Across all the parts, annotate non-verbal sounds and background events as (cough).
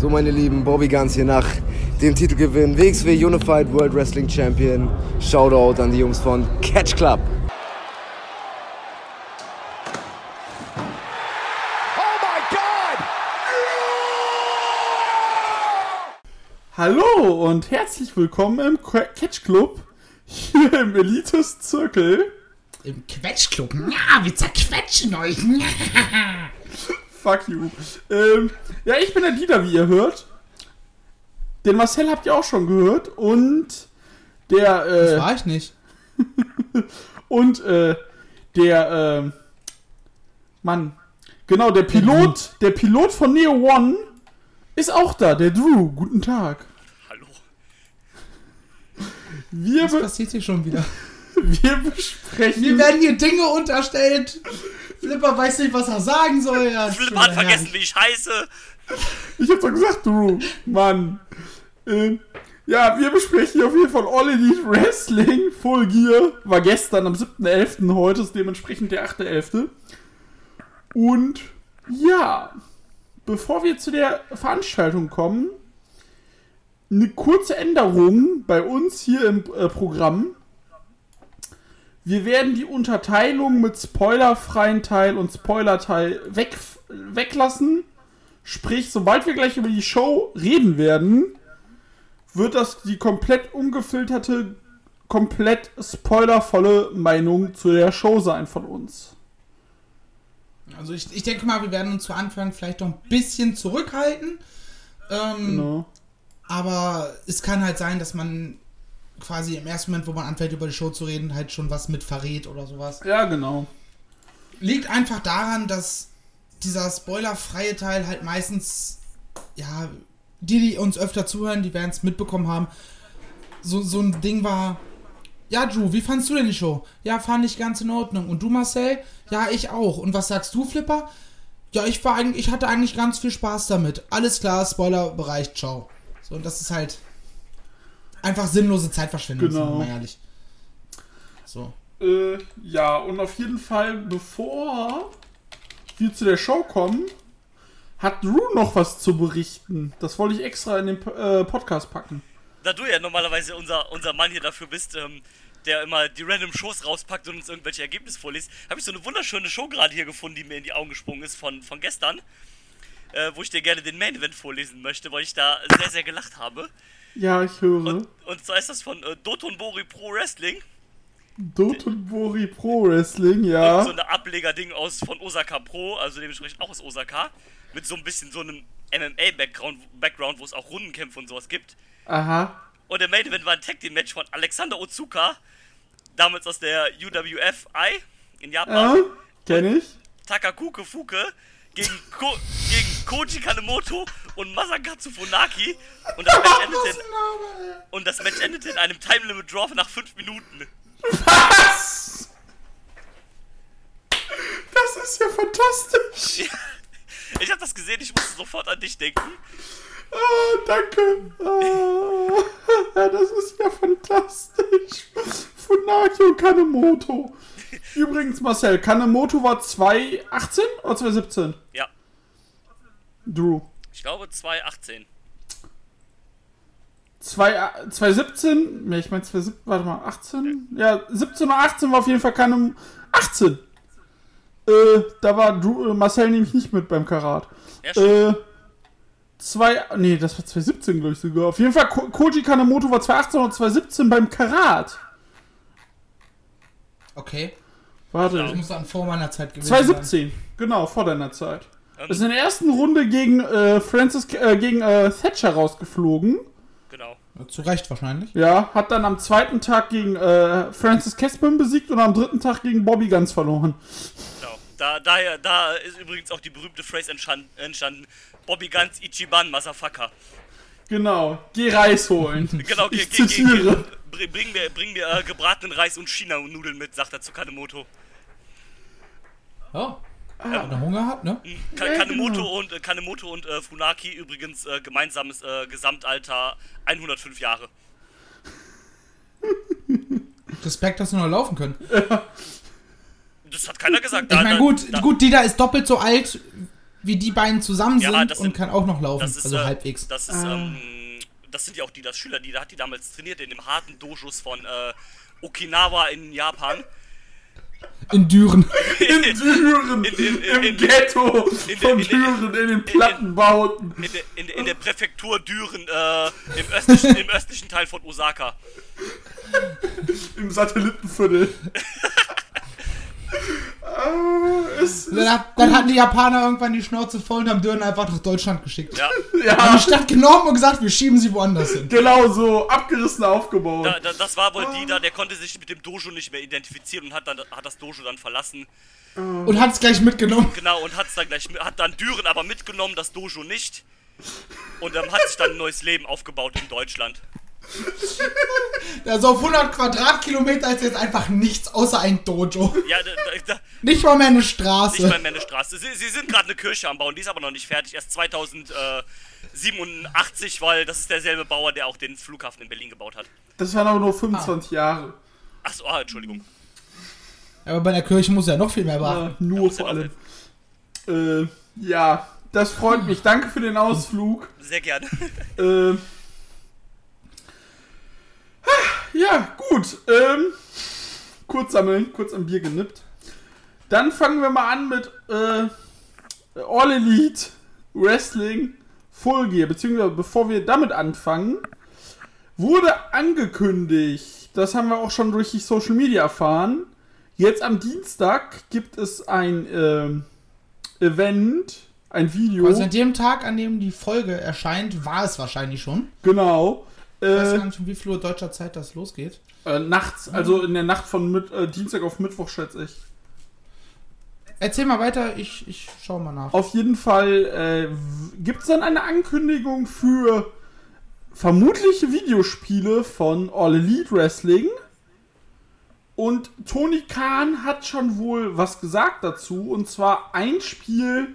So, meine Lieben, Bobby Guns hier nach dem Titelgewinn WXW Unified World Wrestling Champion. Shoutout an die Jungs von Catch Club. Hallo und herzlich willkommen im Catch Club, hier im Elites Zirkel. Im Quetschclub. Ja, wir zerquetschen euch. (laughs) Fuck you. Ähm, ja, ich bin der Dieter, wie ihr hört. Den Marcel habt ihr auch schon gehört und der, Das äh, war ich nicht. (laughs) und, äh, der, ähm, Mann, genau, der Pilot, der Pilot von Neo One ist auch da, der Drew. Guten Tag. Hallo. Wir, Was passiert hier schon wieder? (laughs) wir besprechen. Mir werden hier Dinge unterstellt. Flipper weiß nicht, was er sagen soll. Ja, (laughs) Philipp hat vergessen, wie ich heiße. Ich hab's doch gesagt, Drew. Mann. Äh, ja, wir besprechen hier auf jeden Fall All Elite Wrestling. Full Gear war gestern am 7.11. Heute ist dementsprechend der 8.11. Und ja, bevor wir zu der Veranstaltung kommen, eine kurze Änderung bei uns hier im äh, Programm. Wir werden die Unterteilung mit spoilerfreien Teil und Spoilerteil weg, weglassen. Sprich, sobald wir gleich über die Show reden werden, wird das die komplett ungefilterte, komplett spoilervolle Meinung zu der Show sein von uns. Also ich, ich denke mal, wir werden uns zu Anfang vielleicht noch ein bisschen zurückhalten. Ähm, Genau. Aber es kann halt sein, dass man quasi im ersten Moment, wo man anfängt, über die Show zu reden, halt schon was mit verrät oder sowas. Ja, genau. Liegt einfach daran, dass dieser spoilerfreie Teil halt meistens, ja, die, die uns öfter zuhören, die werden es mitbekommen haben, so, so ein Ding war, ja, Drew, wie fandst du denn die Show? Ja, fand ich ganz in Ordnung. Und du, Marcel? Ja, ich auch. Und was sagst du, Flipper? Ja, ich war eigentlich, ich hatte eigentlich ganz viel Spaß damit. Alles klar, Spoilerbereich, ciao. So, und das ist halt einfach sinnlose Zeitverschwendung, Genau. sind wir mal ehrlich. So. Äh, ja, und auf jeden Fall, bevor wir zu der Show kommen, hat Drew noch was zu berichten. Das wollte ich extra in den äh, Podcast packen. Da du ja normalerweise unser, unser Mann hier dafür bist, ähm, der immer die random Shows rauspackt und uns irgendwelche Ergebnisse vorliest, habe ich so eine wunderschöne Show gerade hier gefunden, die mir in die Augen gesprungen ist von, von gestern. Äh, wo ich dir gerne den Main Event vorlesen möchte, weil ich da sehr, sehr gelacht habe. Ja, ich höre. Und, und zwar ist das von äh, Dotonbori Pro Wrestling. Dotonbori Pro Wrestling, ja. So eine Ableger-Ding aus von Osaka Pro, also dementsprechend auch aus Osaka. Mit so ein bisschen so einem MMA-Background, Background, wo es auch Rundenkämpfe und sowas gibt. Aha. Und der Main Event war ein Tag Team Match von Alexander Otsuka, damals aus der UWFI in Japan. Ja, kenn ich. Takakuke Fuke gegen, Ko gegen Koji Kanemoto und Masakatsu Funaki. Und das, Match endete in, und das Match endete in einem Time Limit Draw nach 5 Minuten. Was? Das ist ja fantastisch. (laughs) Ich habe das gesehen, ich musste sofort an dich denken. Ah, danke. Ah, ja, das ist ja fantastisch. Funaki und Kanemoto. Übrigens, Marcel, Kanemoto war 2018 oder 2017? Ja, Drew. Ich glaube 2018. Zwei- 2017, ne, ich meine 2017, warte mal, 18? Ja, 17 oder 18 war auf jeden Fall keine. 18! Äh, da war Drew, äh, Marcel nämlich nicht mit beim Karat. Ja, stimmt. Äh, zwei, nee, das war 2017, glaube ich sogar. Auf jeden Fall, Ko Koji Kanemoto war 2018 oder 2017 beim Karat. Okay. Warte, Das muss dann vor meiner Zeit gewesen sein. 2017, genau, vor deiner Zeit. Ähm, Ist in der ersten Runde gegen äh, Francis, äh, gegen äh, Thatcher rausgeflogen. Genau. Zu Recht wahrscheinlich. Ja, hat dann am zweiten Tag gegen äh, Francis Caspin besiegt und am dritten Tag gegen Bobby Guns verloren. genau. Da, daher, da ist übrigens auch die berühmte Phrase entstanden, Bobby Guns Ichiban Masafaka. Genau, geh Reis holen. (laughs) Genau, ich geh, geh, geh, zitiere. geh, bring, bring mir, bring mir äh, gebratenen Reis und China-Nudeln mit, sagt er zu Kanemoto. Ja. Wenn er Hunger hat, ne? Ka Ja, Kanemoto genau. und, äh, Kanemoto und äh, Funaki übrigens äh, gemeinsames äh, Gesamtalter 105 Jahre. Respekt, dass sie noch laufen können. (laughs) Das hat keiner gesagt. Ich meine, gut, da- gut, Dieter ist doppelt so alt wie die beiden zusammen Ja, sind das und sind- kann auch noch laufen. Das ist, also äh, halbwegs. Das ist, ähm, das sind ja auch die, das Schüler, die da hat die damals trainiert in dem harten Dojos von äh, Okinawa in Japan. In Düren. In Düren, In- in- im in- Ghetto in- von in- Düren, in den Plattenbauten. In der Präfektur Düren, äh, im, östlichen, im östlichen Teil von Osaka. Im Satellitenviertel. (laughs) ah, Dann, hat, dann hatten die Japaner irgendwann die Schnauze voll und haben Düren einfach nach Deutschland geschickt. Ja, Haben ja, die Stadt genommen und gesagt, wir schieben sie woanders hin. genau so, abgerissen aufgebaut. da, da, das war wohl die da, der konnte sich mit dem Dojo nicht mehr identifizieren und hat, dann, hat das Dojo dann verlassen. Und hat es gleich mitgenommen. Genau, und hat's dann gleich, hat dann Düren aber mitgenommen, das Dojo nicht. Und dann hat sich dann ein neues Leben aufgebaut in Deutschland. (laughs) Also auf 100 Quadratkilometer ist jetzt einfach nichts außer ein Dojo. Ja, da, da, da, Nicht mal mehr eine nicht Straße. mal mehr eine Straße. Sie, sie sind gerade eine Kirche am Bauen, die ist aber noch nicht fertig. Erst 2087, weil das ist derselbe Bauer, der auch den Flughafen in Berlin gebaut hat. Das waren aber nur 25 Jahre. Achso, ah, Entschuldigung. Aber bei der Kirche muss ja noch viel mehr Ja, beachten. nur vor ja allem. Äh, ja, das freut mich. Danke für den Ausflug. Sehr gerne. Äh, ja, gut. Ähm, kurz sammeln, kurz am Bier genippt. Dann fangen wir mal an mit äh, All Elite Wrestling Full Gear. Beziehungsweise bevor wir damit anfangen, wurde angekündigt, das haben wir auch schon durch die Social Media erfahren. Jetzt am Dienstag gibt es ein ähm, Event, ein Video. Also an dem Tag, an dem die Folge erscheint, war es wahrscheinlich schon. genau. Ich weiß Äh, gar nicht, um wie viel Uhr deutscher Zeit das losgeht. Äh, nachts, also in der Nacht von mit, äh, Dienstag auf Mittwoch, schätze ich. Erzähl mal weiter, ich, ich schau mal nach. Auf jeden Fall äh, gibt es dann eine Ankündigung für vermutliche Videospiele von All Elite Wrestling. Und Tony Khan hat schon wohl was gesagt dazu. Und zwar ein Spiel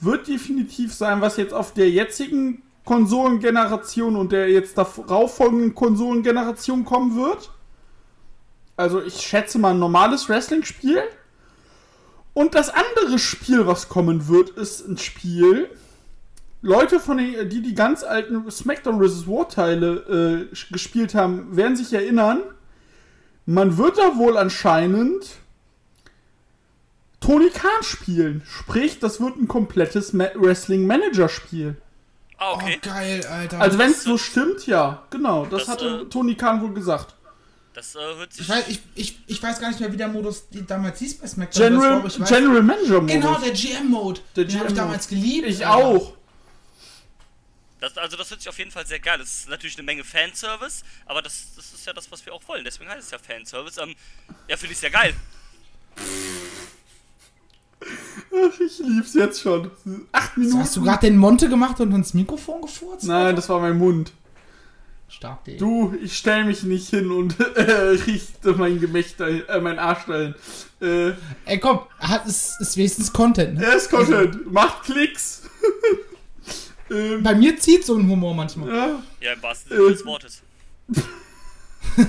wird definitiv sein, was jetzt auf der jetzigen Konsolengeneration und der jetzt darauf folgenden Konsolengeneration kommen wird. Also ich schätze mal ein normales Wrestling-Spiel. Und das andere Spiel, was kommen wird, ist ein Spiel. Leute, von den, die die ganz alten SmackDown vs. War Teile äh, gespielt haben, werden sich erinnern. Man wird da wohl anscheinend Tony Khan spielen. Sprich, das wird ein komplettes Ma Ah, Oh, okay. geil, Alter. Also wenn es so stimmt, ja, genau. Das, Das, hatte äh, Tony Khan wohl gesagt. Das äh, hört sich. ich, weiß, ich, ich, ich weiß gar nicht mehr, wie der Modus die damals hieß bei SmackDown. General, weiß- General Manager Modus. Genau, der GM-Mode. Der Den habe ich damals geliebt. Ich Alter. auch. Das, also das hört sich auf jeden Fall sehr geil. Das ist natürlich eine Menge Fanservice, aber das, das ist ja das, was wir auch wollen. Deswegen heißt es ja Fanservice. Ähm, ja, finde ich sehr geil. Ach, ich lieb's jetzt schon. Acht Minuten. Hast du gerade den Monte gemacht und ins Mikrofon gefurzt? Nein, das war mein Mund. Stark, Digga. Du, ich stell mich nicht hin und (laughs) äh, richte mein Gemächter, äh, mein Arsch dahin. Äh, Ey, komm, hat, ist, ist wenigstens Content. Ne? er ist Content. Macht Klicks. (laughs) ähm, Bei mir zieht so ein Humor manchmal. ja. Ja, im wahrsten Sinne Äh. des Wortes. (laughs)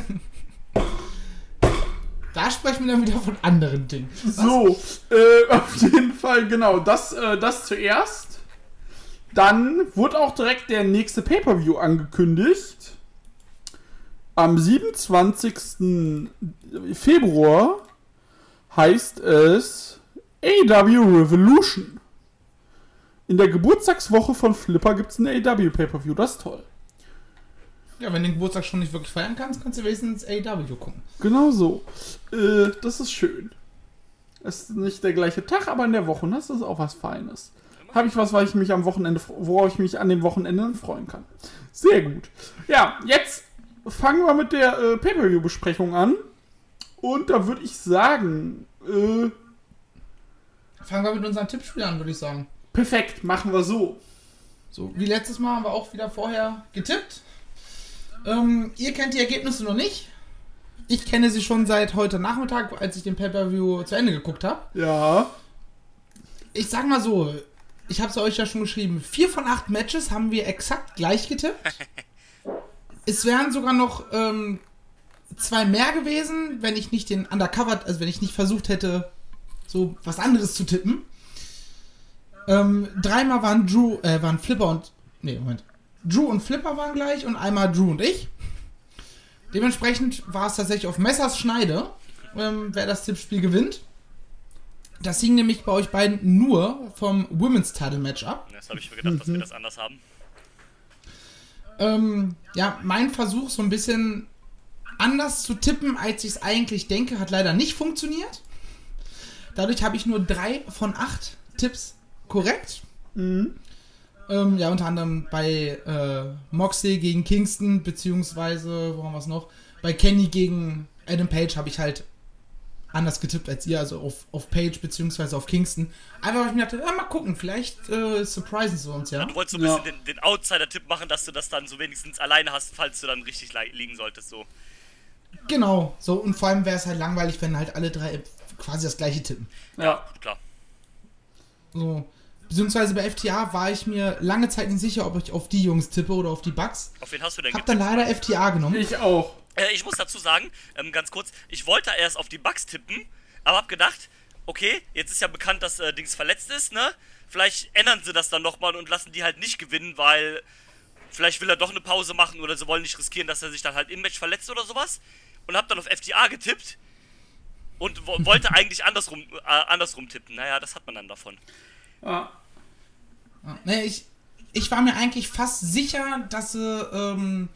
Da sprechen wir dann wieder von anderen Dingen. So, äh, (laughs) auf jeden Fall, genau, das, äh, das zuerst. Dann wurde auch direkt der nächste Pay-Per-View angekündigt. Am 27. Februar heißt es AW Revolution. In der Geburtstagswoche von Flipper gibt es ein AW Pay-Per-View, das ist toll. Ja, wenn du den Geburtstag schon nicht wirklich feiern kannst, kannst du wenigstens AW gucken. Genau so. Äh, das ist schön. Es ist nicht der gleiche Tag, aber in der Woche, das ist auch was Feines. Habe ich was, weil ich mich am Wochenende, worauf ich mich an dem Wochenende freuen kann. Sehr gut. Ja, jetzt fangen wir mit der äh, Pay-Per-View-Besprechung an. Und da würde ich sagen, äh, Fangen wir mit unseren Tippspielen an, würde ich sagen. perfekt, machen wir so. So, wie letztes Mal haben wir auch wieder vorher getippt. Ähm, ihr kennt die Ergebnisse noch nicht. Ich kenne sie schon seit heute Nachmittag, als ich den Pay-Per-View zu Ende geguckt habe. Ja. Ich sag mal so, ich habe es euch ja schon geschrieben, vier von acht Matches haben wir exakt gleich getippt. (laughs) es wären sogar noch ähm, zwei mehr gewesen, wenn ich nicht den Undercover, also wenn ich nicht versucht hätte, so was anderes zu tippen. Ähm, dreimal waren Drew, äh, waren Flipper und. Nee, Moment. Drew und Flipper waren gleich und einmal Drew und ich. Dementsprechend war es tatsächlich auf Messers Schneide, ähm, wer das Tippspiel gewinnt. Das hing nämlich bei euch beiden nur vom Women's Title Match ab. Das habe ich mir gedacht, dass wir das anders haben. Ähm, ja, mein Versuch, so ein bisschen anders zu tippen, als ich es eigentlich denke, hat leider nicht funktioniert. Dadurch habe ich nur drei von acht Tipps korrekt. Ähm, ja, unter anderem bei äh, Moxley gegen Kingston, beziehungsweise, wo haben wir es noch? Bei Kenny gegen Adam Page habe ich halt anders getippt als ihr, also auf, auf Page beziehungsweise auf Kingston. Einfach, weil ich mir dachte, ja, mal gucken, vielleicht äh, surprisen sie uns, ja. Du wolltest so ein Ja. bisschen den, den Outsider-Tipp machen, dass du das dann so wenigstens alleine hast, falls du dann richtig li- liegen solltest. So. Genau, so und vor allem wäre es halt langweilig, wenn halt alle drei quasi das gleiche tippen. Ja. Klar. So. Beziehungsweise bei FTA war ich mir lange Zeit nicht sicher, ob ich auf die Jungs tippe oder auf die Bugs. Auf wen hast du denn Hab dann leider FTA genommen. Ich auch. Äh, ich muss dazu sagen, ähm, ganz kurz, ich wollte erst auf die Bugs tippen, aber hab gedacht, okay, jetzt ist ja bekannt, dass äh, Dings verletzt ist, ne? Vielleicht ändern sie das dann nochmal und lassen die halt nicht gewinnen, weil vielleicht will er doch eine Pause machen oder sie wollen nicht riskieren, dass er sich dann halt im Match verletzt oder sowas. Und hab dann auf FTA getippt und wo wollte (laughs) eigentlich andersrum, äh, andersrum tippen. Naja, das hat man dann davon. Ja. Nee, ich, ich war mir eigentlich fast sicher, dass sie, ähm,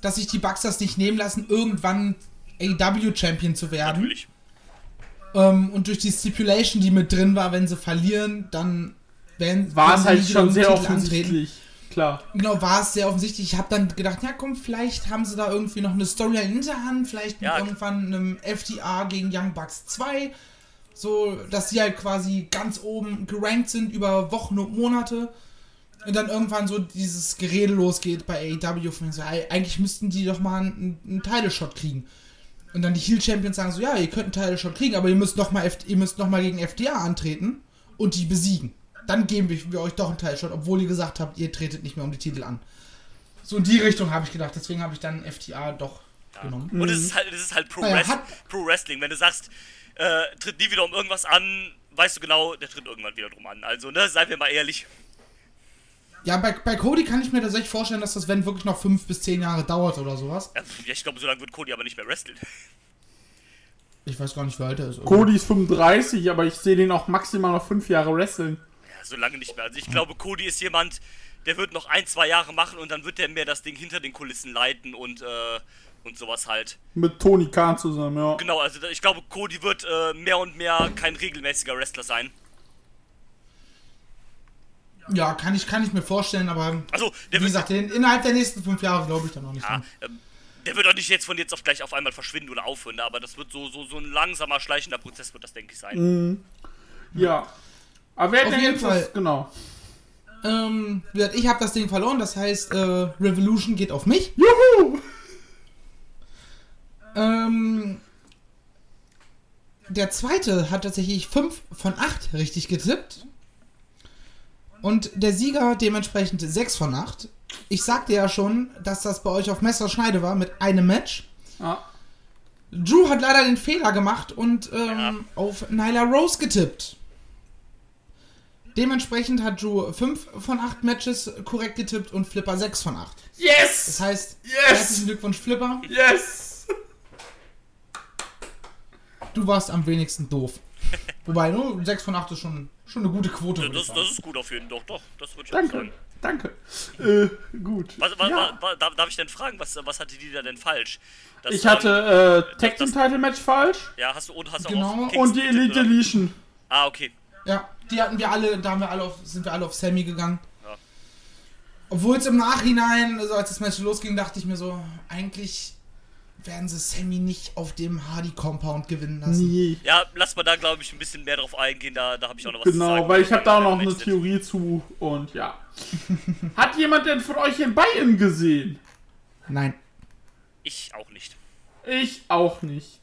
dass sich die Bugs das nicht nehmen lassen, irgendwann AW-Champion zu werden. Natürlich. Ähm, und durch die Stipulation, die mit drin war, wenn sie verlieren, dann werden War es halt schon sehr Titel offensichtlich. Klar. Genau, war es sehr offensichtlich. Ich habe dann gedacht, ja komm, vielleicht haben sie da irgendwie noch eine Storyline in der Hand, vielleicht mit Ja. irgendwann einem FTA gegen Young Bucks 2. So, dass sie halt quasi ganz oben gerankt sind über Wochen und Monate. Und dann irgendwann so dieses Gerede losgeht bei AEW. Von so, eigentlich müssten die doch mal einen, einen Title-Shot kriegen. Und dann die Heel Champions sagen so, ja, ihr könnt einen Title-Shot kriegen, aber ihr müsst noch mal, F ihr müsst noch mal gegen FDA antreten und die besiegen. Dann geben wir, euch doch einen Title-Shot, obwohl ihr gesagt habt, ihr tretet nicht mehr um die Titel an. So in die Richtung habe ich gedacht, deswegen habe ich dann FTA doch genommen. Und es ist halt, es ist halt Pro, Naja, Wrest hat- Pro Wrestling. Wenn du sagst, äh, tritt nie wieder um irgendwas an, weißt du genau, der tritt irgendwann wieder drum an. Also, ne, seien wir mal ehrlich. Ja, bei, bei Cody kann ich mir tatsächlich vorstellen, dass das, wenn wirklich noch fünf bis zehn Jahre dauert oder sowas. Ja, ich glaube, so lange wird Cody aber nicht mehr wresteln. Ich weiß gar nicht, wie alt er ist. Cody ist 35, aber ich sehe den auch maximal noch fünf Jahre wresteln. Ja, so lange nicht mehr. Also, ich glaube, Cody ist jemand, der wird noch ein, zwei Jahre machen und dann wird der mehr das Ding hinter den Kulissen leiten und, äh, und sowas halt. Mit Tony Khan zusammen, ja. Genau, also ich glaube, Cody wird äh, mehr und mehr kein regelmäßiger Wrestler sein. Ja, kann ich, kann ich mir vorstellen, aber Also, der wie wird, gesagt, in, innerhalb der nächsten fünf Jahre glaube ich da noch nicht ja, ähm, der wird auch nicht jetzt von jetzt auf gleich auf einmal verschwinden oder aufhören, ne, aber das wird so, so, so ein langsamer, schleichender Prozess, wird das, denke ich, sein. Ja. Aber wer Auf denn jeden jetzt Fall. Das, genau. Ähm, wie gesagt, ich habe das Ding verloren, das heißt, äh, Revolution geht auf mich. Juhu! Ähm, der zweite hat tatsächlich 5 von 8 richtig getippt. Und der Sieger dementsprechend 6 von 8. Ich sagte ja schon, dass das bei euch auf Messerschneide war mit einem Match. Ja. Drew hat leider den Fehler gemacht und ähm, Ja. auf Nyla Rose getippt. Dementsprechend hat Drew 5 von 8 Matches korrekt getippt und Flipper 6 von 8. Das Yes! heißt, Yes! herzlichen Glückwunsch Flipper. Yes! Du warst am wenigsten doof. (laughs) Wobei, nur 6 von 8 ist schon, schon eine gute Quote. Das, das ist gut auf jeden Fall. Doch, doch, das würde ich auch sagen. Danke. Danke. (laughs) Äh, gut. Was, was, ja. was, darf, ich denn fragen, was, was hatte die da denn falsch? Das, Ich ähm, hatte äh, Tag Team Title Match falsch Ja, hast du und hast Genau. auch und die Elite? Deletion. Ah, okay. Ja, die hatten wir alle, da haben wir alle auf, sind wir alle auf Sammy gegangen. Ja. Obwohl es im Nachhinein, also als das Match losging, dachte ich mir so, eigentlich werden sie Sammy nicht auf dem Hardy Compound gewinnen lassen. Nee. Ja, lass mal da, glaube ich, ein bisschen mehr drauf eingehen. Da, da habe ich auch noch was zu sagen. Genau, weil ich habe da auch noch eine Theorie zu und ja. (laughs) Hat jemand denn von euch in Bayern gesehen? Nein. Ich auch nicht. Ich auch nicht.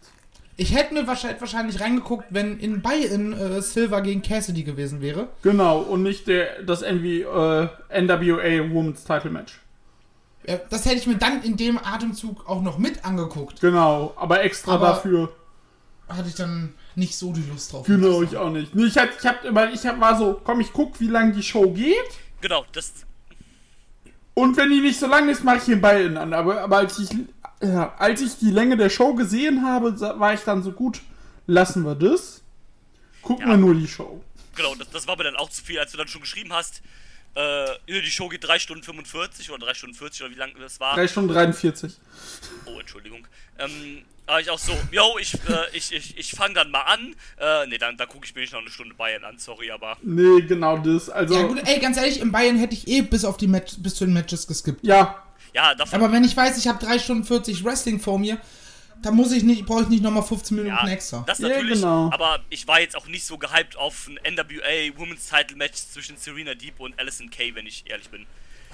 Ich hätte mir wahrscheinlich, wahrscheinlich reingeguckt, wenn in Bayern äh, Silver gegen Cassidy gewesen wäre. Genau, und nicht der, das NW, äh, NWA Women's Title Match. Das hätte ich mir dann in dem Atemzug auch noch mit angeguckt. Genau, aber extra Aber- dafür. hatte ich dann nicht so die Lust drauf. Genau, ich auch nicht. Nee, ich hab, ich hab, weil ich hab, war so, komm, ich guck, wie lange die Show geht. Genau, das. Und wenn die nicht so lang ist, mache ich den Ball an. Aber, aber als, ich, ja, als ich die Länge der Show gesehen habe, war ich dann so gut, lassen wir das. Gucken Ja. wir nur die Show. Genau, das, das war mir dann auch zu viel, als du dann schon geschrieben hast. Äh, die Show geht 3 Stunden 45 oder 3 Stunden 40 oder wie lang das war. 3 Stunden 43. Oh, Entschuldigung. Ähm, war ich auch so, yo, ich, äh, ich, ich, ich fange dann mal an. Äh, nee, dann, dann gucke ich mir nicht noch eine Stunde Bayern an, sorry, aber. Nee, genau das. Also, Ja ja, gut, ey, ganz ehrlich, in Bayern hätte ich eh bis auf die Match, bis zu den Matches geskippt. Ja, davon. Aber wenn ich weiß, ich habe 3 Stunden 40 Wrestling vor mir, dann muss ich nicht, brauche ich nicht nochmal 15 Minuten ja, extra. das Ja, natürlich, genau. aber ich war jetzt auch nicht so gehypt auf ein NWA Women's Title Match zwischen Serena Deep und Alison Kay, wenn ich ehrlich bin.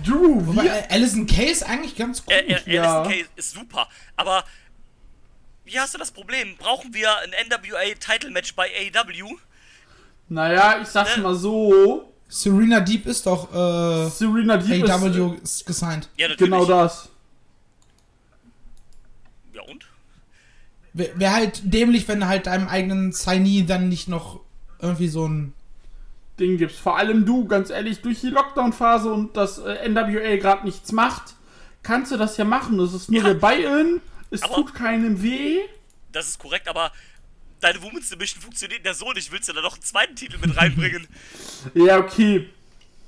Drew, Wobei, äh, Alison Kay ist eigentlich ganz gut. Äh, äh, Ja. Alison Kay ist super, aber wie hast du das Problem? Brauchen wir ein NWA Title Match bei AEW? naja, ich sag's Äh. mal so. Serena Deep ist doch äh, Serena Deep ist AW ist gesigned. Ja, natürlich. genau das. Ja, und? Wäre wär halt dämlich, wenn halt deinem eigenen Signee dann nicht noch irgendwie so ein. Ding gibt's. Vor allem du, ganz ehrlich, durch die Lockdown-Phase und das äh, NWA gerade nichts macht, kannst du das ja machen. Das ist nur Ja. der Buy-in, es Aber- tut keinem weh. Das ist korrekt, aber deine Women's Division funktioniert ja so nicht. Willst du da noch einen zweiten Titel mit reinbringen? (laughs) Ja, okay.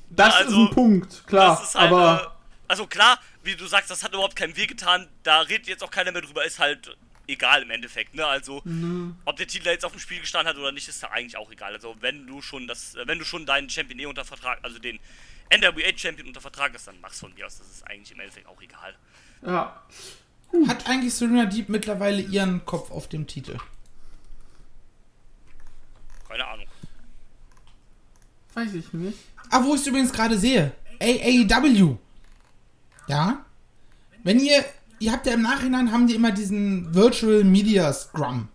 Das Ja, also, ist ein Punkt, klar. Das ist halt, aber äh, also klar, wie du sagst, das hat überhaupt keinen Weh getan. Da redet jetzt auch keiner mehr drüber. Ist halt egal im Endeffekt, ne? Also, Mhm. ob der Titel jetzt auf dem Spiel gestanden hat oder nicht, ist da eigentlich auch egal. Also, wenn du schon das, äh, wenn du schon deinen Champion eh unter Vertrag, also den NWA Champion unter Vertrag hast, dann mach's von mir aus. Das ist eigentlich im Endeffekt auch egal. ja. Hat eigentlich Serena Deep mittlerweile ihren Kopf auf dem Titel? Keine Ahnung. Weiß ich nicht. Ah, wo ich es übrigens gerade sehe. AAW. Ja? Wenn ihr. Ihr habt ja im Nachhinein haben die immer diesen Virtual Media Scrum.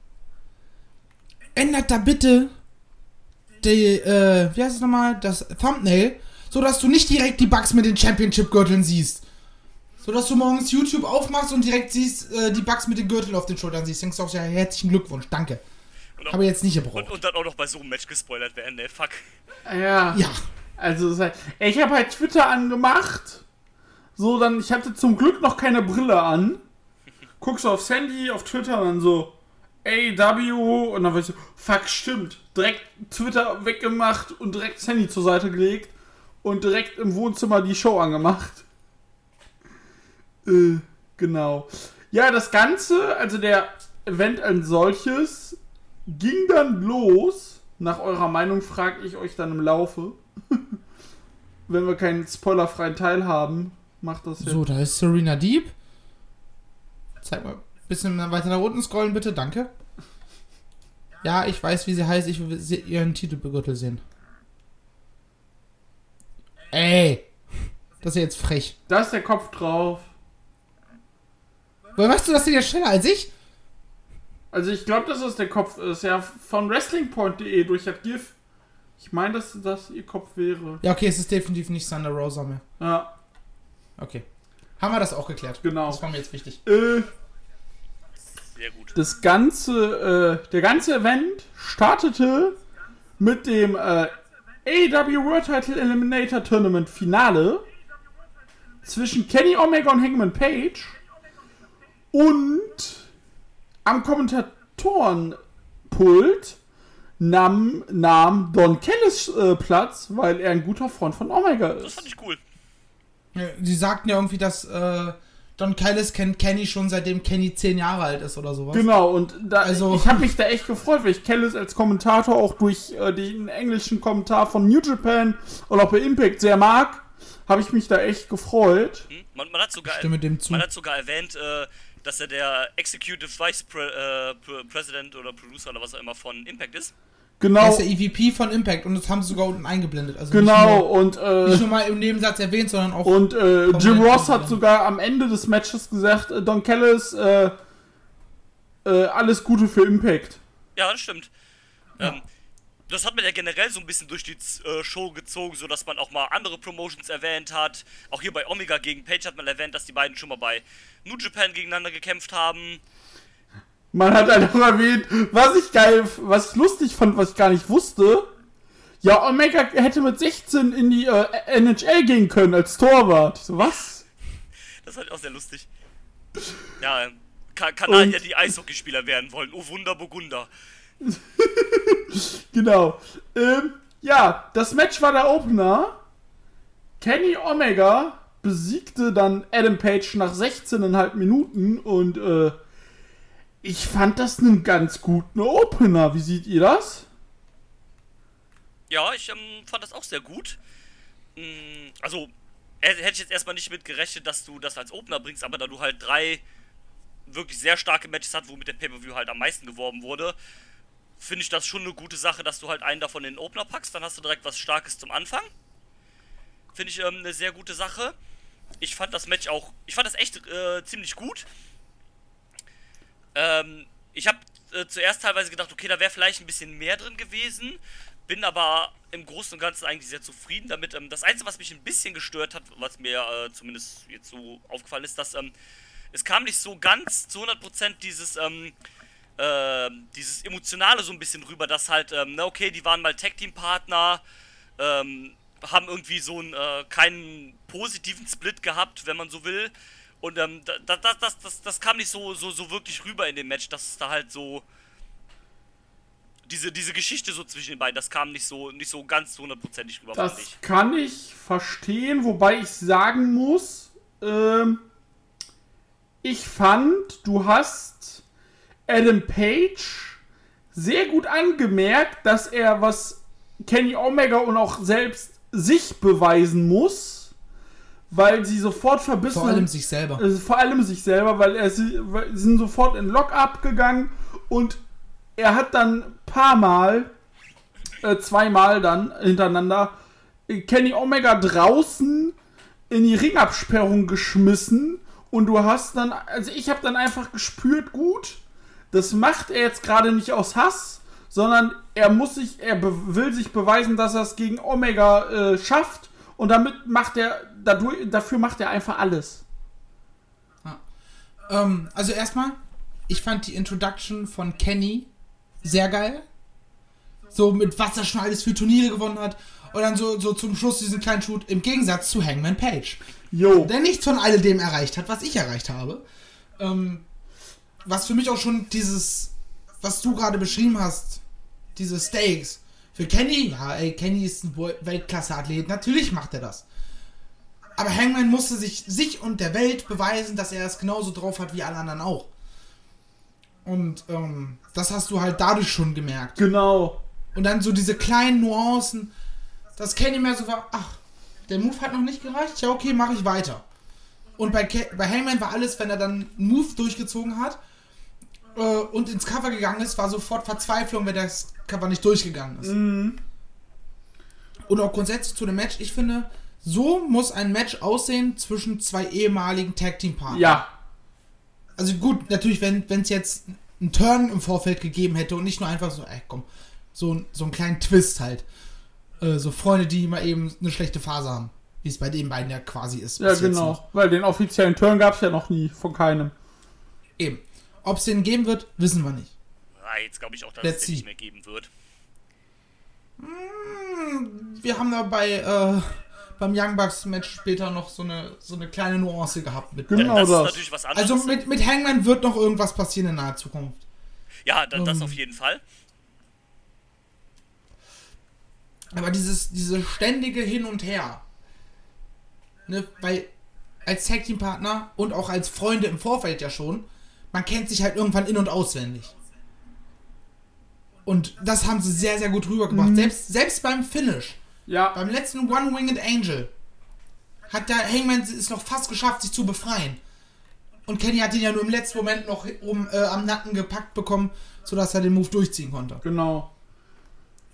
Ändert da bitte die, äh, wie heißt es nochmal? Das Thumbnail, so dass du nicht direkt die Bugs mit den Championship-Gürteln siehst. So dass du morgens YouTube aufmachst und direkt siehst, äh, die Bugs mit den Gürteln auf den Schultern siehst. Denkst du auch, ja, herzlichen Glückwunsch, danke. Und, auch, Habe jetzt nicht und, gebraucht. und dann auch noch bei so einem Match gespoilert werden, ne? Fuck. Ja. Ja. Also, es ist halt, ich habe halt Twitter angemacht. So, dann, ich hatte zum Glück noch keine Brille an. Guckst du aufs Handy, auf Twitter und dann so, AW und dann war ich so, fuck, stimmt. Direkt Twitter weggemacht und direkt das Handy zur Seite gelegt und direkt im Wohnzimmer die Show angemacht. Äh, genau. Ja, das Ganze, also der Event als solches, ging dann los. Nach eurer Meinung frage ich euch dann im Laufe. (laughs) Wenn wir keinen spoilerfreien Teil haben, macht das jetzt. So, da ist Serena Deep. Zeig mal, bisschen weiter nach unten scrollen, bitte, danke. Ja, ich weiß, wie sie heißt, ich will sie- ihren Titelgürtel sehen. Ey! Das ist jetzt frech. Da ist der Kopf drauf. Woher weißt du das denn jetzt schneller als ich? Also ich glaube, dass das der Kopf ist. Ja, von wrestlingpoint.de durch das GIF. Ich meine, dass das ihr Kopf wäre. Ja, okay, es ist definitiv nicht Thunder Rosa mehr. Ja, Okay. Haben wir das auch geklärt? Genau. Das war mir jetzt wichtig. äh, Sehr gut. das ganze, äh, der ganze Event startete mit dem äh, AEW World Title Eliminator Tournament Finale zwischen Kenny Omega und Hangman Page und am Kommentatorenpult nahm, nahm Don Kellis äh, Platz, weil er ein guter Freund von Omega Das ist. fand ich cool. Sie sagten ja irgendwie, dass äh, Don Callis kennt Kenny schon seitdem Kenny zehn Jahre alt ist oder sowas. Genau, und da, Also- ich habe mich da echt gefreut, weil ich Kellis als Kommentator auch durch äh, den englischen Kommentar von New Japan und auch bei Impact sehr mag, habe ich mich da echt gefreut. Hm? Man, man hat sogar, Stimme dem zu. man hat sogar erwähnt, äh, dass er der Executive Vice Pre äh, Pre President oder Producer oder was auch immer von Impact ist. Er Genau, ist der EVP von Impact und das haben sie sogar unten eingeblendet. Also genau, Nicht nur, und, äh, nicht nur mal im Nebensatz erwähnt, sondern auch. und äh, Jim Ross hat sogar am Ende des Matches gesagt, äh, Don Kellis, äh, äh, alles Gute für Impact. Ja, das stimmt. Ähm, das hat man ja generell so ein bisschen durch die äh, Show gezogen, so dass man auch mal andere Promotions erwähnt hat. Auch hier bei Omega gegen Page hat man erwähnt, dass die beiden schon mal bei New Japan gegeneinander gekämpft haben. Man hat halt auch erwähnt, was ich geil, was ich lustig fand, was ich gar nicht wusste. Ja, Omega hätte mit 16 in die äh, NHL gehen können als Torwart. So, was? Das ist halt auch sehr lustig. Ja, ähm, Ka Kanadier, Und- die Eishockeyspieler werden wollen. Oh Wunder, Burgunder. (laughs) Genau. Ähm, ja, das Match war der Opener. Kenny Omega besiegte dann Adam Page nach 16,5 Minuten und äh, ich fand das einen ganz guten Opener. Wie seht ihr das? Ja, ich ähm, fand das auch sehr gut. Mm, also, äh, hätte ich jetzt erstmal nicht mit gerechnet, dass du das als Opener bringst, aber da du halt drei wirklich sehr starke Matches hast, womit der Pay-Per-View halt am meisten geworben wurde, finde ich das schon eine gute Sache, dass du halt einen davon in den Opener packst. Dann hast du direkt was Starkes zum Anfang. Finde ich ähm, eine sehr gute Sache. Ich fand das Match auch, ich fand das echt äh, ziemlich gut. Ähm, ich habe äh, zuerst teilweise gedacht, okay, da wäre vielleicht ein bisschen mehr drin gewesen. Bin aber im Großen und Ganzen eigentlich sehr zufrieden damit. Ähm, das Einzige, was mich ein bisschen gestört hat, was mir äh, zumindest jetzt so aufgefallen ist, dass ähm, es kam nicht so ganz zu 100% dieses, ähm, äh, dieses Emotionale so ein bisschen rüber, dass halt, ähm, na okay, die waren mal Tag-Team-Partner, ähm, haben irgendwie so einen, äh, keinen positiven Split gehabt, wenn man so will. Und ähm, da- da- das, das, das, das kam nicht so, so, so wirklich rüber in dem Match, dass es da halt so. Diese, diese Geschichte so zwischen den beiden, das kam nicht so, nicht so ganz zu hundertprozentig rüber, Das ich. kann ich verstehen, wobei ich sagen muss, ähm, ich fand, du hast Adam Page sehr gut angemerkt, dass er was Kenny Omega und auch selbst sich beweisen muss, weil sie sofort verbissen Vor allem sich selber. also vor allem sich selber, weil er sie, weil sie sind sofort in Lock-up gegangen und er hat dann ein paar Mal, äh, zweimal dann hintereinander, äh, Kenny Omega draußen in die Ringabsperrung geschmissen und du hast dann, also ich habe dann einfach gespürt, gut, das macht er jetzt gerade nicht aus Hass, sondern er muss sich, er will sich beweisen, dass er es gegen Omega äh, schafft und damit macht er, dadurch, dafür macht er einfach alles. Ähm, also erstmal, ich fand die Introduction von Kenny sehr geil. So mit was er schon alles für Turniere gewonnen hat. Und dann so, so zum Schluss diesen kleinen Shoot im Gegensatz zu Hangman Page. Jo. Der nichts von all dem erreicht hat, was ich erreicht habe. Ähm, was für mich auch schon dieses, was du gerade beschrieben hast, diese Stakes. Für Kenny, ja, ey, Kenny ist ein Wel- Weltklasse-Athlet, natürlich macht er das. Aber Hangman musste sich, sich und der Welt beweisen, dass er es genauso drauf hat wie alle anderen auch. Und ähm, das hast du halt dadurch schon gemerkt. Genau. Und dann so diese kleinen Nuancen, dass Kenny mehr so war, ach, der Move hat noch nicht gereicht, ja okay, mache ich weiter. Und bei, Ke bei Hangman war alles, wenn er dann einen Move durchgezogen hat äh, und ins Cover gegangen ist, war sofort Verzweiflung, wenn das Cover nicht durchgegangen ist. Und auch grundsätzlich zu dem Match, ich finde, so muss ein Match aussehen zwischen zwei ehemaligen Tag-Team-Partnern. Ja. Also gut, natürlich, wenn es jetzt einen Turn im Vorfeld gegeben hätte und nicht nur einfach so, ey, komm, so, so einen kleinen Twist halt. Äh, so Freunde, die mal eben eine schlechte Phase haben. Wie es bei den beiden ja quasi ist. Ja, genau. Weil den offiziellen Turn gab es ja noch nie von keinem. Eben. Ob es den geben wird, wissen wir nicht. Ja, jetzt glaube ich auch, dass Let's es den nicht mehr geben wird. Wir haben da bei, äh, beim Young Bucks Match später noch so eine, so eine kleine Nuance gehabt. Mit Genau das ist das. natürlich was anderes. also mit, mit Hangman wird noch irgendwas passieren in naher Zukunft. ja, da, das ähm, auf jeden Fall. Aber dieses, diese ständige Hin und Her. Ne, weil als Tag Team Partner und auch als Freunde im Vorfeld ja schon, man kennt sich halt irgendwann in- und auswendig. Und das haben sie sehr, sehr gut rübergebracht. Selbst, selbst beim Finish, Ja. beim letzten One-Winged Angel, hat der Hangman es noch fast geschafft, sich zu befreien. Und Kenny hat ihn ja nur im letzten Moment noch um, äh, am Nacken gepackt bekommen, sodass er den Move durchziehen konnte. Genau.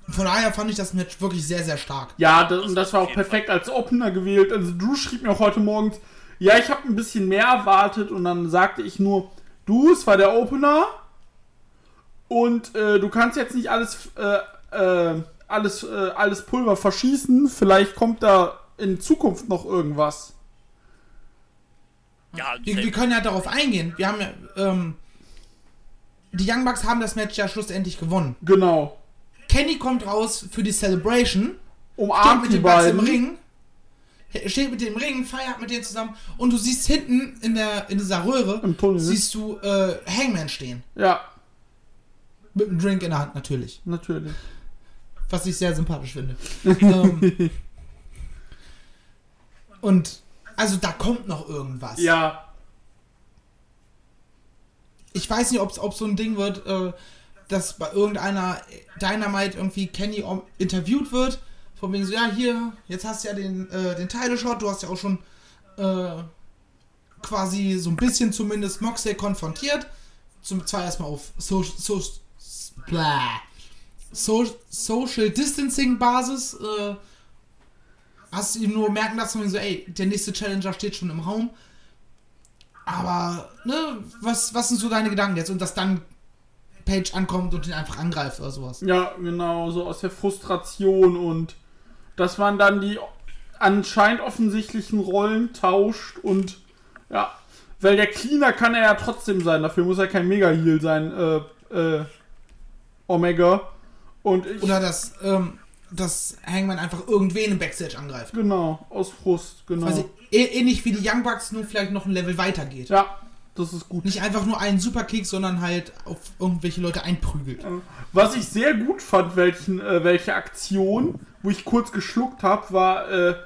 Von daher fand ich das Match wirklich sehr, sehr stark. Ja, das, und das war auch perfekt als Opener gewählt. Also du schrieb mir auch heute morgens, ja, ich habe ein bisschen mehr erwartet und dann sagte ich nur, du, es war der Opener und äh, du kannst jetzt nicht alles, äh, äh, alles, äh, alles Pulver verschießen. Vielleicht kommt da in Zukunft noch irgendwas. Ja, Wir, wir können ja darauf eingehen. Wir haben ja, ähm, die Young Bucks haben das Match ja schlussendlich gewonnen. Genau. Kenny kommt raus für die Celebration, steht Umarmt mit die den Bucks im beiden. Ring, steht mit dem Ring, feiert mit denen zusammen und du siehst hinten in der in dieser Röhre Im Tunnel. siehst du äh, Hangman stehen Ja, mit einem Drink in der Hand natürlich, natürlich. Was ich sehr sympathisch finde. ähm, und also da kommt noch irgendwas. Ja, Ich weiß nicht, ob es so ein Ding wird, äh, dass bei irgendeiner Dynamite irgendwie Kenny interviewt wird. Von wegen so, ja, hier, jetzt hast du ja den, äh, den Title-Shot, du hast ja auch schon äh, quasi so ein bisschen zumindest Moxley konfrontiert. Zum, zwar erstmal auf so, so, blah, so, Social Distancing Basis. Äh, hast du ihm nur merken lassen, so, ey, der nächste Challenger steht schon im Raum. Aber, ne, was, was sind so deine Gedanken jetzt? Und dass dann Page ankommt und ihn einfach angreift oder sowas. ja, genau, so aus der Frustration und dass man dann die anscheinend offensichtlichen Rollen tauscht und ja, weil der Cleaner kann er ja trotzdem sein, dafür muss er kein Mega-Heal sein, äh, äh, Omega. Und ich, Oder dass, ähm, dass Hangman einfach irgendwen im Backstage angreift. genau, aus Frust, genau. Äh, ähnlich wie die Young Bucks, nur vielleicht noch ein Level weiter geht. ja, das ist gut. Nicht einfach nur einen Superkick, sondern halt auf irgendwelche Leute einprügelt. Was ich sehr gut fand, welchen, äh, welche Aktion, wo ich kurz geschluckt habe, war äh,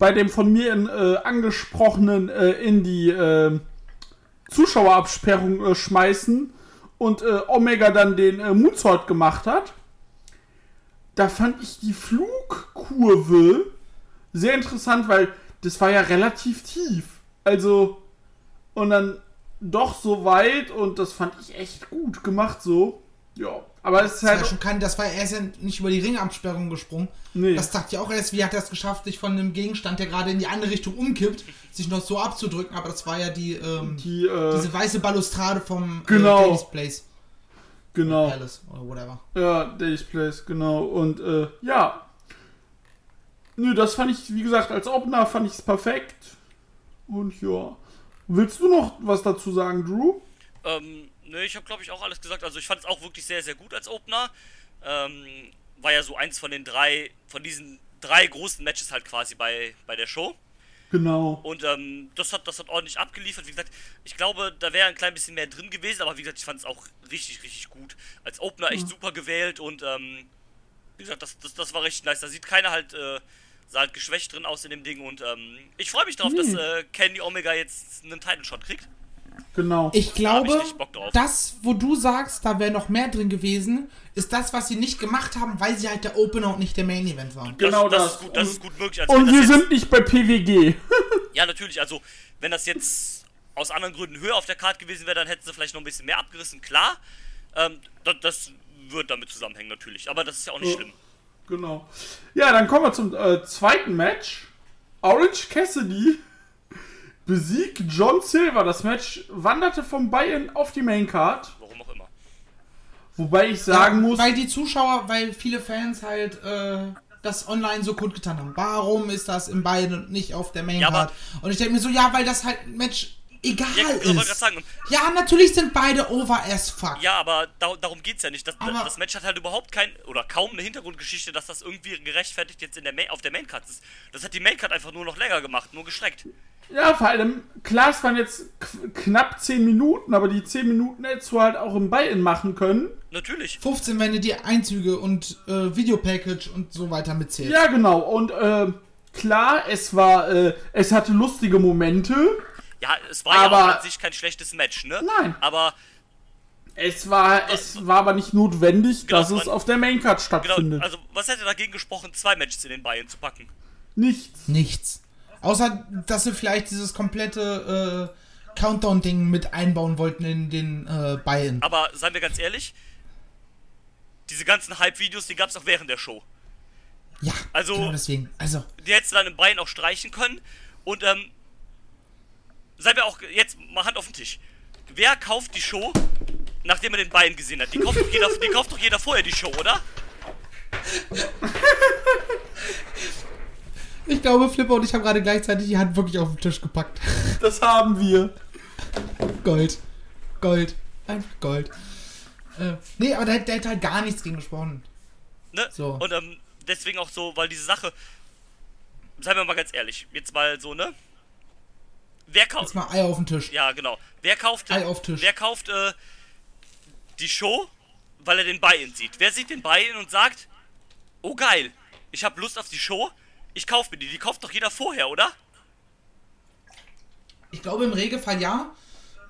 bei dem von mir in, äh, angesprochenen äh, in die äh, Zuschauerabsperrung äh, schmeißen und äh, Omega dann den äh, Moonsault gemacht hat. Da fand ich die Flugkurve sehr interessant, weil das war ja relativ tief. Also, und dann doch so weit und das fand ich echt gut gemacht so. Ja, aber es ist Das war, halt. schon kein, das war er ist ja nicht über die Ringabsperrung gesprungen. Nee. Das dachte ich auch erst, wie hat er es geschafft, sich von einem Gegenstand, der gerade in die andere Richtung umkippt, sich noch so abzudrücken, aber das war ja die, ähm, die, äh, diese weiße Balustrade vom Genau. äh, Place. Genau. Palace oder whatever. Ja, Day's Place, genau. Und äh, ja. Nö, das fand ich, wie gesagt, als Opener fand ich es perfekt. Und ja. Willst du noch was dazu sagen, Drew? Ähm, ne, ich habe glaube ich auch alles gesagt. Also ich fand es auch wirklich sehr, sehr gut als Opener. Ähm, war ja so eins von den drei, von diesen drei großen Matches halt quasi bei, bei der Show. Genau. Und ähm, das, hat, das hat ordentlich abgeliefert. Wie gesagt, ich glaube, da wäre ein klein bisschen mehr drin gewesen, aber wie gesagt, ich fand es auch richtig, richtig gut. Als Opener echt super gewählt und ähm, wie gesagt, das, das, das war richtig nice. Da sieht keiner halt, äh, sah halt geschwächt drin aus in dem Ding und ähm, ich freue mich darauf, dass äh, Kenny Omega jetzt einen Title-Shot kriegt. Genau. Ich ich glaube, drauf. das, wo du sagst, da wäre noch mehr drin gewesen, ist das, was sie nicht gemacht haben, weil sie halt der Opener und nicht der Main Event waren. Genau das. das. Ist gut, das Und- ist gut möglich. Also Und wir das jetzt, sind nicht bei PWG. Ja, natürlich. Also, wenn das jetzt aus anderen Gründen höher auf der Karte gewesen wäre, dann hätten sie vielleicht noch ein bisschen mehr abgerissen. Klar, ähm, das, das wird damit zusammenhängen, natürlich. Aber das ist ja auch nicht Ja. schlimm. Genau. Ja, dann kommen wir zum äh, zweiten Match. Orange Cassidy besiegt John Silver. Das Match wanderte vom Bayern auf die Maincard. Warum auch immer. Wobei ich sagen Ja, muss, Weil die Zuschauer, weil viele Fans halt äh, das online so kundgetan haben. Warum ist das im beiden und nicht auf der Main Ja, und ich denke mir so, ja, weil das halt ein Match egal Ja, ist. sagen, Ja, natürlich sind beide over as fuck. Ja, aber da, darum geht's ja nicht. Das, Aber- das Match hat halt überhaupt kein oder kaum eine Hintergrundgeschichte, dass das irgendwie gerechtfertigt jetzt in der Main, auf der Maincard ist. Das hat die Maincard einfach nur noch länger gemacht, nur gestreckt. ja, vor allem, klar, es waren jetzt knapp 10 Minuten, aber die 10 Minuten hättest du halt auch im Bayern machen können. Natürlich. 15, wenn du die Einzüge und äh, Videopackage und so weiter mitzählst. Ja, genau. Und äh, klar, es war, äh, es hatte lustige Momente. Ja, es war ja Aber- auch an sich kein schlechtes Match, ne? Nein. Aber Es war, es war aber nicht notwendig, Genau, dass es man- auf der Maincard genau, stattfindet. also was hätte dagegen gesprochen, zwei Matches in den Bayern zu packen? Nichts. Nichts. Außer, dass sie vielleicht dieses komplette äh, Countdown-Ding mit einbauen wollten in den äh, Beinen. Aber seien wir ganz ehrlich, diese ganzen Hype-Videos, die gab's auch während der Show. Ja, Also- genau deswegen. Also, Die hättest du dann im Bein auch streichen können. Und ähm, seien wir auch jetzt mal Hand auf den Tisch. Wer kauft die Show, nachdem er den Bein gesehen hat? Die kauft doch jeder, die kauft doch jeder vorher die Show, oder? ich glaube, Flipper und ich haben gerade gleichzeitig die Hand wirklich auf den Tisch gepackt. Das haben wir. Gold. Gold. Einfach Gold. Äh, nee, aber der, der hat halt gar nichts gegen gesprochen. Ne? So. Und ähm, deswegen auch so, weil diese Sache, seien wir mal ganz ehrlich, jetzt mal so, ne? Wer kauft. Jetzt mal Eier auf den Tisch. Ja, genau. Wer kauft, Ei auf Tisch. wer kauft äh, die Show, weil er den Buy-In sieht? Wer sieht den Buy-In und sagt, oh geil, ich habe Lust auf die Show, ich kaufe mir die. Die kauft doch jeder vorher, oder? Ich glaube im Regelfall ja.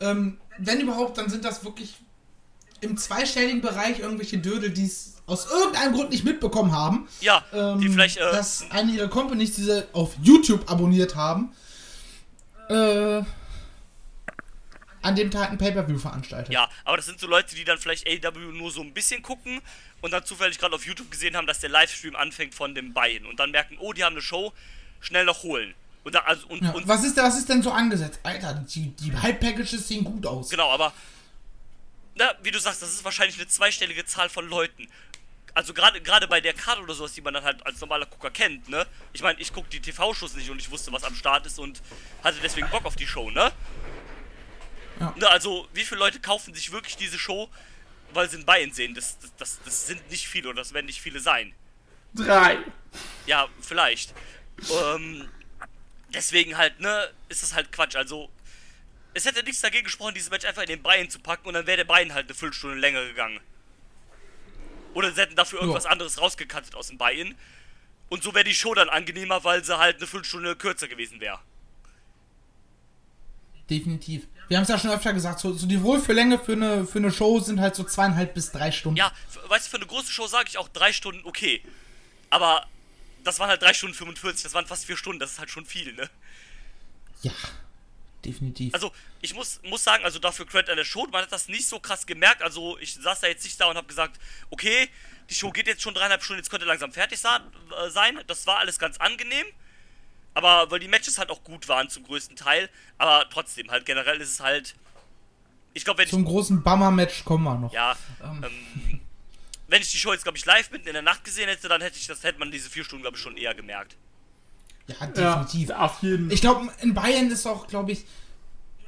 Ähm, wenn überhaupt, dann sind das wirklich im zweistelligen Bereich irgendwelche Dödel, die es aus irgendeinem Grund nicht mitbekommen haben. Ja, ähm, die vielleicht, äh, dass eine ihrer Companies, die sie auf YouTube abonniert haben, äh, an dem Tag ein Pay-Per-View veranstaltet. ja, aber das sind so Leute, die dann vielleicht AW nur so ein bisschen gucken und dann zufällig gerade auf YouTube gesehen haben, dass der Livestream anfängt von dem Buy-In und dann merken, oh, die haben eine Show, schnell noch holen. Und, da, also, und, Ja, und was, ist, was ist denn so angesetzt? Alter, die, die Hype-Packages sehen gut aus. Genau, aber na, wie du sagst, das ist wahrscheinlich eine zweistellige Zahl von Leuten. Also gerade gerade bei der Karte oder sowas, die man dann halt als normaler Gucker kennt, ne? Ich meine, ich gucke die TV-Shows nicht und ich wusste, was am Start ist und hatte deswegen Bock auf die Show, ne? Ja. Ne, also, wie viele Leute kaufen sich wirklich diese Show, weil sie ein Bein sehen? Das, das, das, das sind nicht viele oder das werden nicht viele sein. Drei. Ja, vielleicht. Ähm, deswegen halt, ne, ist das halt Quatsch. Also, es hätte nichts dagegen gesprochen, dieses Match einfach in den Bein zu packen und dann wäre der Bein halt eine Viertelstunde länger gegangen. Oder sie hätten dafür irgendwas Ja. anderes rausgekattet aus dem Bein. Und so wäre die Show dann angenehmer, weil sie halt eine Viertelstunde kürzer gewesen wäre. Definitiv. Wir haben es ja schon öfter gesagt, so, so die Wohlfühllänge für eine, für eine Show sind halt so zweieinhalb bis drei Stunden. Ja, weißt du, für eine große Show sage ich auch drei Stunden okay. Aber das waren halt drei Stunden 45, das waren fast vier Stunden, das ist halt schon viel, ne? Ja, definitiv. Also, ich muss, muss sagen, also dafür Credit an der Show, man hat das nicht so krass gemerkt. Also, ich saß da jetzt nicht da und habe gesagt, okay, die Show geht jetzt schon dreieinhalb Stunden, jetzt könnte langsam fertig äh, sein. Das war alles ganz angenehm. Aber weil die Matches halt auch gut waren zum größten Teil. Aber trotzdem, halt generell ist es halt. Ich glaube, wenn ich. Zum großen Bummer-Match kommen wir noch. Ja, ähm, wenn ich die Show jetzt, glaube ich, live mitten in der Nacht gesehen hätte, dann hätte ich das, hätte man diese vier Stunden, glaube ich, schon eher gemerkt. Ja, Ja, definitiv. auf jeden Ich glaube, in Bayern ist auch, glaube ich,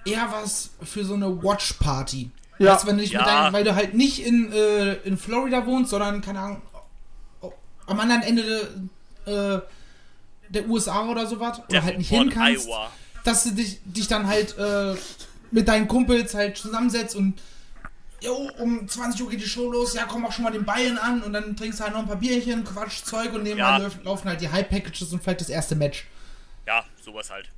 eher was für so eine Watch-Party. Ja. Weißt du, wenn du Ja. mit deinen, weil du halt nicht in, äh, in Florida wohnst, sondern, keine Ahnung, am anderen Ende äh, der USA oder sowas, oder Der halt nicht hin kannst, Iowa. dass du dich, dich dann halt äh, mit deinen Kumpels halt zusammensetzt und jo, um 20 Uhr geht die Show los, ja, komm auch schon mal den Bayern an und dann trinkst du halt noch ein paar Bierchen, Quatsch, Zeug und nebenbei Ja. lauf- laufen halt die Hype-Packages und vielleicht das erste Match. Ja, sowas halt.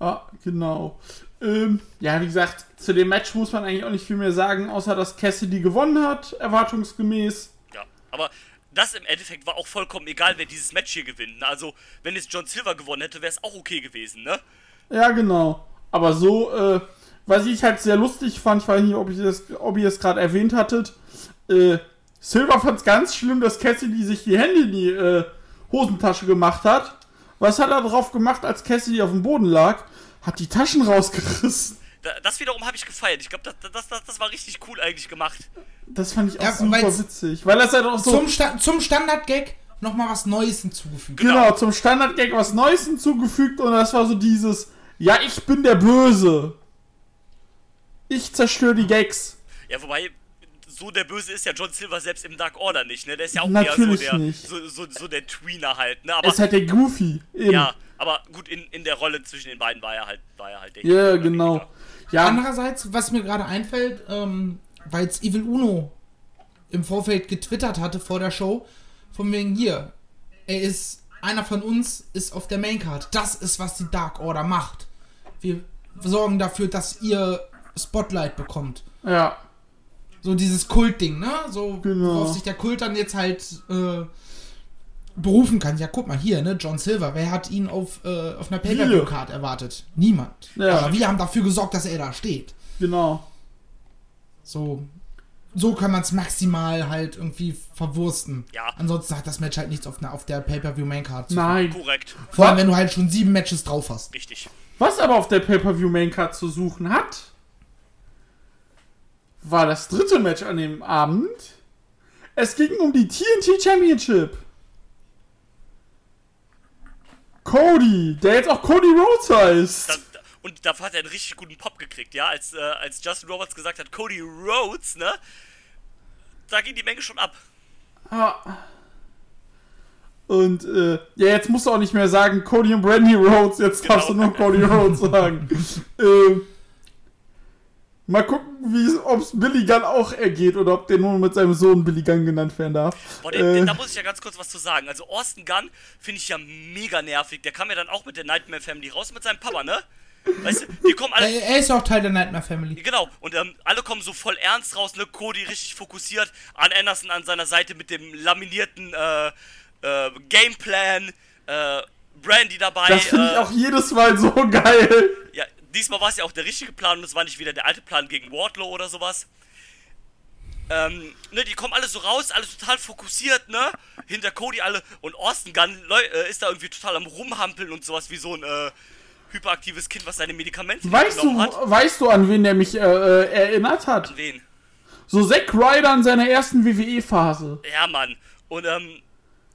Ah, genau. Ähm, ja, wie gesagt, zu dem Match muss man eigentlich auch nicht viel mehr sagen, außer dass Cassidy gewonnen hat, erwartungsgemäß. Ja, aber das im Endeffekt war auch vollkommen egal, wer dieses Match hier gewinnt. ne? Also, wenn jetzt John Silver gewonnen hätte, wäre es auch okay gewesen, ne? Ja, genau. Aber so, äh, was ich halt sehr lustig fand, ich weiß nicht, ob, ich das, ob ihr es gerade erwähnt hattet, äh, Silver fand es ganz schlimm, dass Cassidy sich die Hände in die äh, Hosentasche gemacht hat. Was hat er drauf gemacht, als Cassidy auf dem Boden lag? Hat die Taschen rausgerissen. Da, das wiederum habe ich gefeiert. Ich glaube, das, das, das, das war richtig cool eigentlich gemacht. Das fand ich auch Ja, super witzig. Weil das halt auch so. Zum, Sta zum Standard-Gag nochmal was Neues hinzugefügt. Genau, zum Standard-Gag was Neues hinzugefügt und das war so dieses, ja, ich bin der Böse. Ich zerstöre die Gags. Ja, wobei, so der Böse ist ja John Silver selbst im Dark Order nicht, ne? Der ist ja auch Natürlich eher so der, nicht. So, so, so der Tweener halt, ne? Er Aber, ist halt der Goofy. Eben. ja, aber gut, in, in der Rolle zwischen den beiden war er halt, war er halt der oder genau. Ja, Andererseits, was mir gerade einfällt, ähm, weil es Evil Uno im Vorfeld getwittert hatte vor der Show, von wegen hier, er ist, einer von uns ist auf der Maincard. Das ist, was die Dark Order macht. Wir sorgen dafür, dass ihr Spotlight bekommt. ja, So dieses Kultding, ne? So, Genau. worauf sich der Kult dann jetzt halt äh, berufen kann. Ja, guck mal hier, ne? John Silver, wer hat ihn auf, äh, auf einer Pay-Per-View-Card erwartet? Niemand. Ja. Aber wir haben dafür gesorgt, dass er da steht. genau. So, so kann man es maximal halt irgendwie verwursten. Ja. Ansonsten hat das Match halt nichts auf, einer- auf der Pay-Per-View Maincard zu Nein. Korrekt, Vor allem, wenn du halt schon sieben Matches drauf hast. richtig. Was aber auf der Pay-Per-View Maincard zu suchen hat, war das dritte Match an dem Abend. Es ging um die TNT Championship. Cody, der jetzt auch Cody Rhodes heißt. Und dafür hat er einen richtig guten Pop gekriegt, ja, als, äh, als Justin Roberts gesagt hat, Cody Rhodes, ne? Da ging die Menge schon ab. Ja. Und äh, ja, jetzt musst du auch nicht mehr sagen Cody und Brandy Rhodes, jetzt darfst du Genau. nur Cody Rhodes sagen. (laughs) ähm, mal gucken, wie ob es Billy Gunn auch ergeht oder ob der nur mit seinem Sohn Billy Gunn genannt werden darf. Boah, den, Äh, den, da muss ich ja ganz kurz was zu sagen. Also Austin Gunn finde ich ja mega nervig. Der kam ja dann auch mit der Nightmare Family raus mit seinem Papa, ne? Weißt du, die kommen alle. Er, er ist auch Teil der Nightmare Family. Genau, und ähm, alle kommen so voll ernst raus, ne? Cody richtig fokussiert, Arn Anderson an seiner Seite mit dem laminierten äh, äh, Gameplan, äh, Brandy dabei. das finde äh, ich auch jedes Mal so (laughs) geil. Ja, diesmal war es ja auch der richtige Plan und es war nicht wieder der alte Plan gegen Wardlow oder sowas. Ähm, ne, die kommen alle so raus, alle total fokussiert, ne? Hinter Cody alle und Austin Gunn leu- äh, ist da irgendwie total am Rumhampeln und sowas wie so ein äh, hyperaktives Kind, was seine Medikamente Weißt du, hat. weißt du, an wen der mich äh, äh, erinnert hat? Wen? So Zack Ryder in seiner ersten WWE-Phase. Ja, Mann. Und ähm,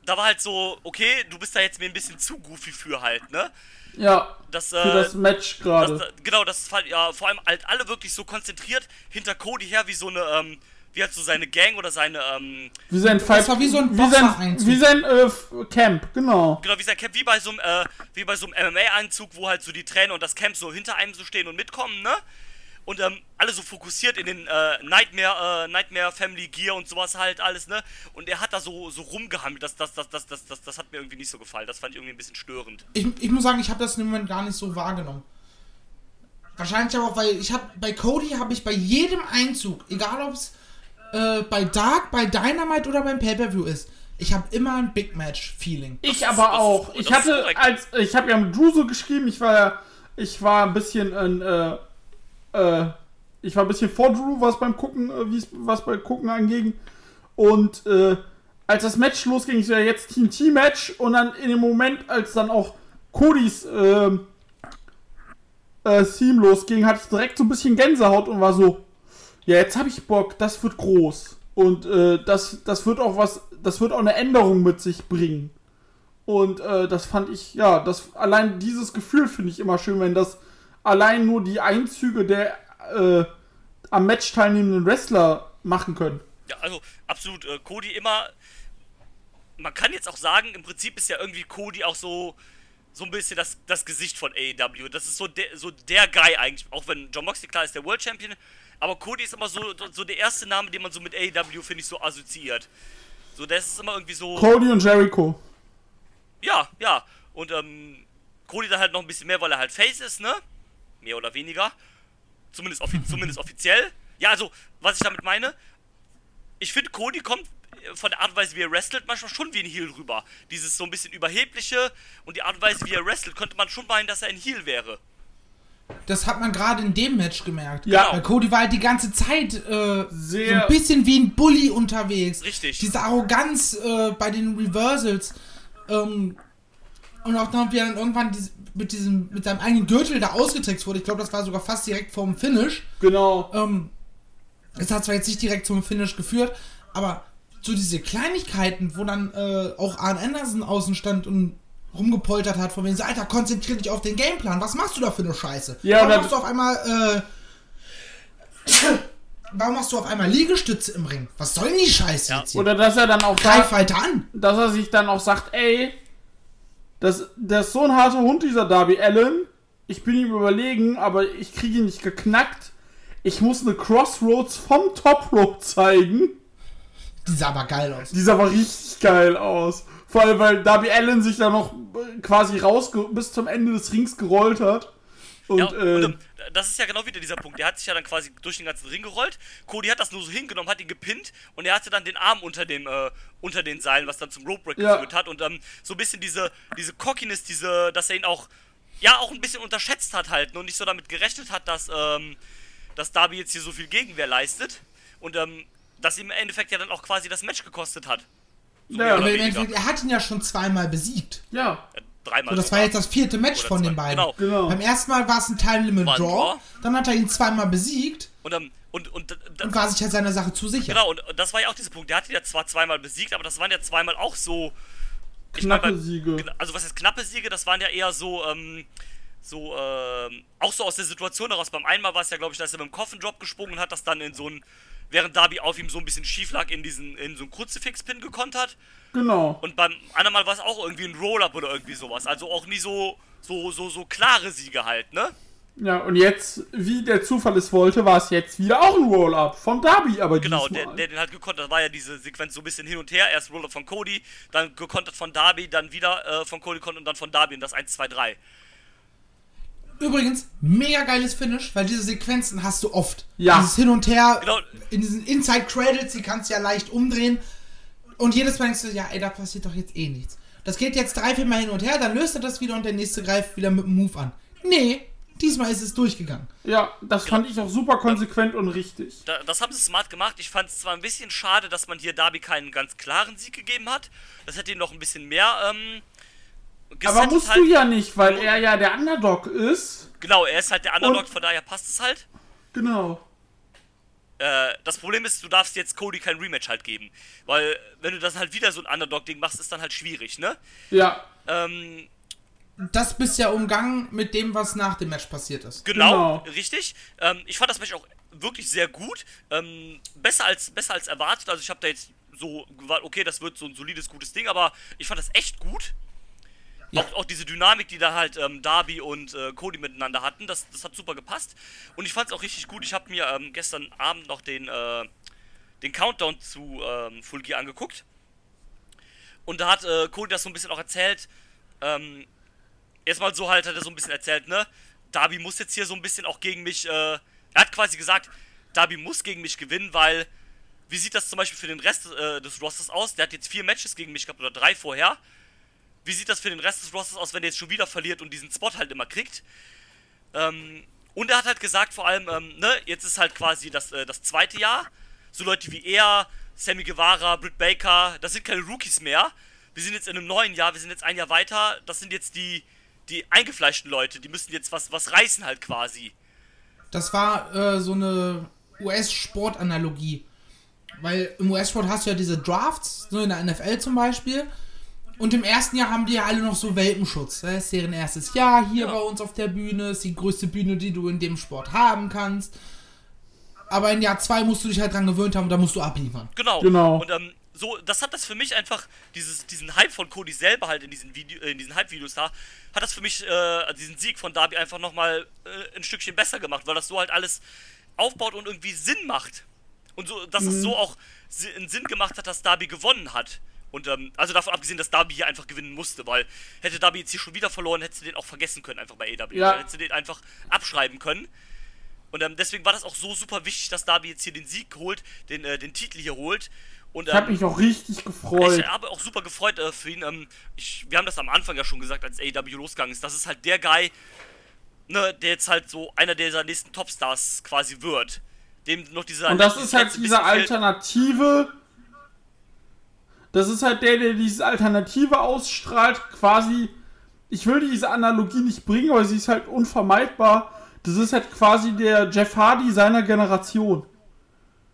da war halt so, okay, du bist da jetzt mir ein bisschen zu goofy für halt, ne? Ja, Das, für äh, das Match gerade. Das, genau, das fand ja vor allem halt alle wirklich so konzentriert hinter Cody her, wie so eine, ähm, wie halt so seine Gang oder seine, ähm, Wie sein Fight, wie so ein wie sein, wie sein äh, Camp, genau. genau, wie sein Camp, wie bei so einem, äh, wie bei so einem MMA-Einzug, wo halt so die Trainer und das Camp so hinter einem so stehen und mitkommen, ne? Und ähm, alle so fokussiert in den äh, Nightmare, äh, Nightmare Family Gear und sowas halt alles, ne? Und er hat da so, so rumgehammelt, das, das, das, das, das, das, das hat mir irgendwie nicht so gefallen, das fand ich irgendwie ein bisschen störend. Ich, ich muss sagen, ich habe das im Moment gar nicht so wahrgenommen. Wahrscheinlich aber auch, weil ich habe bei Cody habe ich bei jedem Einzug, egal ob es äh, bei Dark, bei Dynamite oder beim Pay-Per-View ist, ich habe immer ein Big Match-Feeling. Ich ist- aber das auch. ist- ich das ist hatte als ich habe ja mit Drew so geschrieben, ich war ja ich war ein bisschen ein äh, äh, ich war ein bisschen vor Drew, was beim gucken, äh, was beim gucken anging und äh, als das Match losging, ich so, ja jetzt TNT Match und dann in dem Moment, als dann auch Codys ähm, äh, Theme losging, hatte ich direkt so ein bisschen Gänsehaut und war so, ja, jetzt habe ich Bock, das wird groß. Und äh, das, das wird auch was, das wird auch eine Änderung mit sich bringen. Und äh, das fand ich, ja, das allein dieses Gefühl finde ich immer schön, wenn das allein nur die Einzüge der äh, am Match teilnehmenden Wrestler machen können. Ja, also absolut. Äh, Cody immer. Man kann jetzt auch sagen, im Prinzip ist ja irgendwie Cody auch so so ein bisschen das, das Gesicht von AEW. Das ist so der, so der Guy eigentlich. Auch wenn John Moxley klar ist der World Champion, aber Cody ist immer so, so der erste Name, den man so mit AEW finde ich so assoziiert. So, das ist immer irgendwie so. Cody und Jericho. Ja, ja. Und ähm, Cody dann halt noch ein bisschen mehr, weil er halt Face ist, ne? Mehr oder weniger. Zumindest, offi (laughs) zumindest offiziell. Ja, also, was ich damit meine, ich finde, Cody kommt äh, von der Art und Weise, wie er wrestelt, manchmal schon wie ein Heel rüber. Dieses so ein bisschen überhebliche und die Art und Weise, wie er wrestelt, könnte man schon meinen, dass er ein Heel wäre. Das hat man gerade in dem Match gemerkt. Ja. Weil Cody war halt die ganze Zeit äh, Sehr- so ein bisschen wie ein Bully unterwegs. Richtig. Diese Arroganz äh, bei den Reversals. Ähm, und auch dann, wie er dann irgendwann diese, mit diesem, mit seinem eigenen Gürtel da ausgetrickst wurde. Ich glaube, das war sogar fast direkt vorm Finish. Genau. Ähm, es hat zwar jetzt nicht direkt zum Finish geführt, aber so diese Kleinigkeiten, wo dann äh, auch Arn Anderson außen stand und rumgepoltert hat, von wegen so, Alter, konzentrier dich auf den Gameplan, was machst du da für eine Scheiße? Ja, Warum machst du auf einmal, äh, (coughs) warum machst du auf einmal Liegestütze im Ring? Was soll denn die Scheiße Ja. jetzt hier? Oder dass er dann auch Greif sagt, weiter an! dass er sich dann auch sagt, ey, das, das ist so ein harter Hund, dieser Darby Allen. Ich bin ihm überlegen, aber ich kriege ihn nicht geknackt. Ich muss eine Crossroads vom Top Rope zeigen. Die sah aber geil aus. Die sah aber richtig geil aus. Vor allem, weil Darby Allen sich da noch äh, quasi raus bis zum Ende des Rings gerollt hat. Und, Ja, äh, und ähm, das ist ja genau wieder dieser Punkt. Der hat sich ja dann quasi durch den ganzen Ring gerollt. Cody hat das nur so hingenommen, hat ihn gepinnt und er hatte dann den Arm unter dem äh, unter den Seilen, was dann zum Rope Break Ja. geführt hat und ähm, so ein bisschen diese diese Cockiness, diese, dass er ihn auch ja auch ein bisschen unterschätzt hat halt und nicht so damit gerechnet hat, dass ähm, dass Darby jetzt hier so viel Gegenwehr leistet und ähm, das ihm im Endeffekt ja dann auch quasi das Match gekostet hat. So Ja, oder im. Endeffekt, er hat ihn ja schon zweimal besiegt. ja, Ja, dreimal. So, das war jetzt das vierte Match von zwei. den beiden. Genau. genau. Beim ersten Mal war es ein Time Limit Draw, Draw. dann hat er ihn zweimal besiegt Und, ähm, und, und, d- d- und war sich halt seiner Sache zu sicher. Genau, und das war ja auch dieser Punkt. Der hat ihn ja zwar zweimal besiegt, aber das waren ja zweimal auch so. ich mein, Knappe bei- Siege. gna- Also, was ist knappe Siege? Das waren ja eher so, ähm, so, ähm, auch so aus der Situation heraus. Beim einmal war es ja, glaube ich, dass er mit dem Coffin Drop gesprungen und hat das dann in so ein, während Darby auf ihm so ein bisschen schief lag, in diesen, in so einen Kruzifix-Pin gekontert. Genau. Und beim anderen Mal war es auch irgendwie ein Roll-Up oder irgendwie sowas. Also auch nie so, so, so, so klare Siege halt, ne? Ja, und jetzt, wie der Zufall es wollte, war es jetzt wieder auch ein Roll-Up von Darby, aber Genau, der, der den halt gekontert, war ja diese Sequenz so ein bisschen hin und her. Erst Roll-Up von Cody, dann gekontert von Darby, dann wieder äh, von Cody und dann von Darby und das 1, 2, 3. Übrigens, mega geiles Finish, weil diese Sequenzen hast du oft. Ja. Dieses Hin und Her, Genau. in diesen Inside Credits, die kannst du ja leicht umdrehen. Und jedes Mal denkst du, ja, ey, da passiert doch jetzt eh nichts. Das geht jetzt drei, vier Mal hin und her, dann löst er das wieder und der nächste greift wieder mit dem Move an. Nee, diesmal ist es durchgegangen. Ja, das fand ich auch super konsequent und richtig. Da, das haben sie smart gemacht. Ich fand es zwar ein bisschen schade, dass man hier Darby keinen ganz klaren Sieg gegeben hat. Das hätte ihn noch ein bisschen mehr. Ähm, Aber musst halt. du ja nicht, weil er ja der Underdog ist. Genau, er ist halt der Underdog, Und- von daher passt es halt. Genau. Äh, das Problem ist, du darfst jetzt Cody kein Rematch halt geben. Weil, wenn du das halt wieder so ein Underdog-Ding machst, ist dann halt schwierig, ne? Ja, Ähm, Das bist ja umgangen mit dem, was nach dem Match passiert ist. Genau, Genau. richtig. Ähm, ich fand das Match auch wirklich sehr gut. Ähm, besser, als, besser als erwartet. Also ich habe da jetzt so gewartet, okay, das wird so ein solides, gutes Ding, aber ich fand das echt gut. Ja. Auch, auch diese Dynamik, die da halt ähm, Darby und äh, Cody miteinander hatten, das, das hat super gepasst. Und ich fand es auch richtig gut. Ich habe mir ähm, gestern Abend noch den, äh, den Countdown zu ähm, Full Gear angeguckt. Und da hat äh, Cody das so ein bisschen auch erzählt. Ähm, erstmal so halt hat er so ein bisschen erzählt, ne? Darby muss jetzt hier so ein bisschen auch gegen mich, äh, er hat quasi gesagt, Darby muss gegen mich gewinnen, weil, wie sieht das zum Beispiel für den Rest äh, des Rosters aus? Der hat jetzt vier Matches gegen mich gehabt oder drei vorher. Wie sieht das für den Rest des Rosters aus, wenn er jetzt schon wieder verliert und diesen Spot halt immer kriegt? Ähm, und er hat halt gesagt, vor allem, ähm, ne, jetzt ist halt quasi das, äh, das zweite Jahr. So Leute wie er, Sammy Guevara, Britt Baker, das sind keine Rookies mehr. Wir sind jetzt in einem neuen Jahr, wir sind jetzt ein Jahr weiter. Das sind jetzt die, die eingefleischten Leute, die müssen jetzt was, was reißen halt quasi. Das war äh, so eine US-Sport-Analogie. Weil im US-Sport hast du ja diese Drafts, so in der NFL zum Beispiel. Und im ersten Jahr haben die ja alle noch so Welpenschutz. Das ist deren erstes Jahr hier Ja. bei uns auf der Bühne. Ist die größte Bühne, die du in dem Sport haben kannst. Aber in Jahr zwei musst du dich halt dran gewöhnt haben und da musst du abliefern. Genau. Genau. Und ähm, so, das hat das für mich einfach, dieses, diesen Hype von Cody selber halt in diesen, Video, äh, in diesen Hype-Videos da, hat das für mich, äh, diesen Sieg von Darby einfach nochmal äh, ein Stückchen besser gemacht, weil das so halt alles aufbaut und irgendwie Sinn macht. Und so, dass es so auch einen Sinn gemacht hat, dass Darby gewonnen hat. Und ähm, also davon abgesehen, dass Darby hier einfach gewinnen musste, weil hätte Darby jetzt hier schon wieder verloren, hättest du den auch vergessen können, einfach bei AW. Ja. Hättest du den einfach abschreiben können. Und ähm, deswegen war das auch so super wichtig, dass Darby jetzt hier den Sieg holt, den, äh, den Titel hier holt. Und, Ich habe ähm, mich auch richtig gefreut. ich habe auch super gefreut äh, für ihn. Ähm, ich, wir haben das am Anfang ja schon gesagt, als AEW losgegangen ist. Das ist halt der Guy, ne, der jetzt halt so einer dieser nächsten Topstars quasi wird. Dem noch dieser. Und das ist halt diese. Alternative. Das ist halt der, der diese Alternative ausstrahlt. Quasi, ich will diese Analogie nicht bringen, aber sie ist halt unvermeidbar. Das ist halt quasi der Jeff Hardy seiner Generation.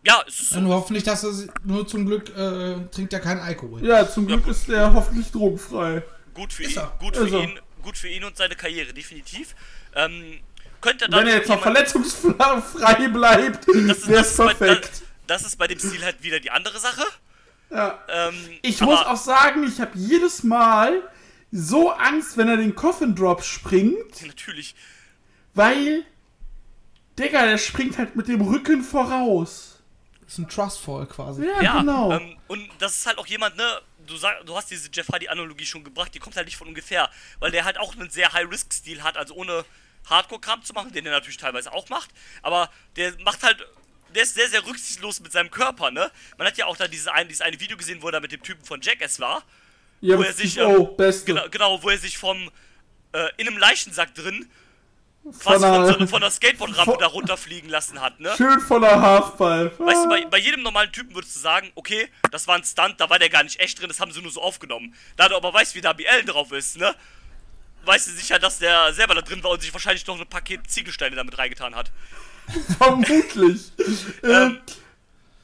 Ja, es ist Ja, so. nur hoffentlich, dass er nur zum Glück äh, trinkt er keinen Alkohol. Ja, zum Glück gut. ist der hoffentlich drogenfrei. Gut für Ist ihn, er. gut für er. ihn, gut für ihn und seine Karriere, definitiv. Ähm, könnte er Wenn er jetzt noch verletzungsfrei (laughs) bleibt, wäre es ist bei, perfekt. das, das ist bei dem Stil halt wieder die andere Sache. Ja. Ähm, Ich muss auch sagen, ich habe jedes Mal so Angst, wenn er den Coffin Drop springt, Natürlich. weil, Digga, der springt halt mit dem Rücken voraus. Das ist ein Trustfall quasi. Ja, Ja, genau. ähm, und das ist halt auch jemand, ne, du, sag, du hast diese Jeff Hardy-Analogie schon gebracht, die kommt halt nicht von ungefähr, weil der halt auch einen sehr High-Risk-Stil hat, also ohne Hardcore-Kram zu machen, den er natürlich teilweise auch macht, aber der macht halt, der ist sehr, sehr rücksichtslos mit seinem Körper, ne? Man hat ja auch da dieses eine, dieses eine Video gesehen, wo er da mit dem Typen von Jackass war, ja, wo er sich, ähm, beste. genau, genau, wo er sich vom, äh, in einem Leichensack drin, von quasi von, einer, so, von der Skateboard-Rampe von- da runterfliegen lassen hat, ne? schön voller Halfpipe. Weißt du, bei, bei jedem normalen Typen würdest du sagen, okay, das war ein Stunt, da war der gar nicht echt drin, das haben sie nur so aufgenommen. Da du aber weißt, wie Darby Allen drauf ist, ne? Weißt du sicher, dass der selber da drin war und sich wahrscheinlich noch ein Paket Ziegelsteine damit reingetan hat. (laughs) Vermutlich. ähm,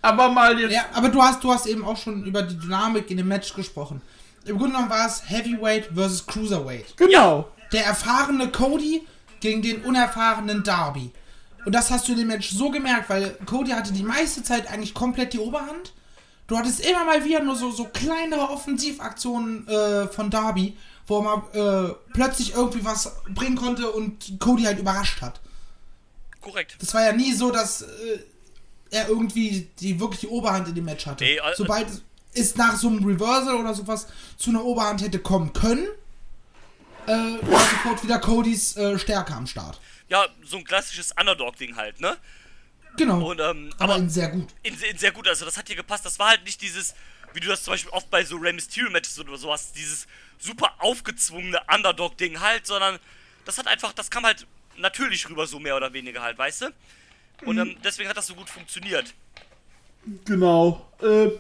aber mal jetzt. Ja, aber du hast, du hast eben auch schon über die Dynamik in dem Match gesprochen. Im Grunde genommen war es Heavyweight versus Cruiserweight. Genau. Der erfahrene Cody gegen den unerfahrenen Darby. Und das hast du in dem Match so gemerkt, weil Cody hatte die meiste Zeit eigentlich komplett die Oberhand. Du hattest immer mal wieder nur so, so kleinere Offensivaktionen äh, von Darby, wo er mal äh, plötzlich irgendwie was bringen konnte und Cody halt überrascht hat. Korrekt. Das war ja nie so, dass äh, er irgendwie die wirklich die Oberhand in dem Match hatte. Nee, äh, Sobald es nach so einem Reversal oder sowas zu einer Oberhand hätte kommen können, äh, war sofort wieder Codys äh, Stärke am Start. Ja, so ein klassisches Underdog-Ding halt, ne? Genau. Und, ähm, aber, aber in sehr gut. in, in sehr gut, also das hat hier gepasst. Das war halt nicht dieses, wie du das zum Beispiel oft bei so Rey Mysterio-Matches oder so hast, dieses super aufgezwungene Underdog-Ding halt, sondern das hat einfach, das kam halt natürlich rüber, so mehr oder weniger halt, weißt du? Und ähm, deswegen hat das so gut funktioniert. Genau. Äh,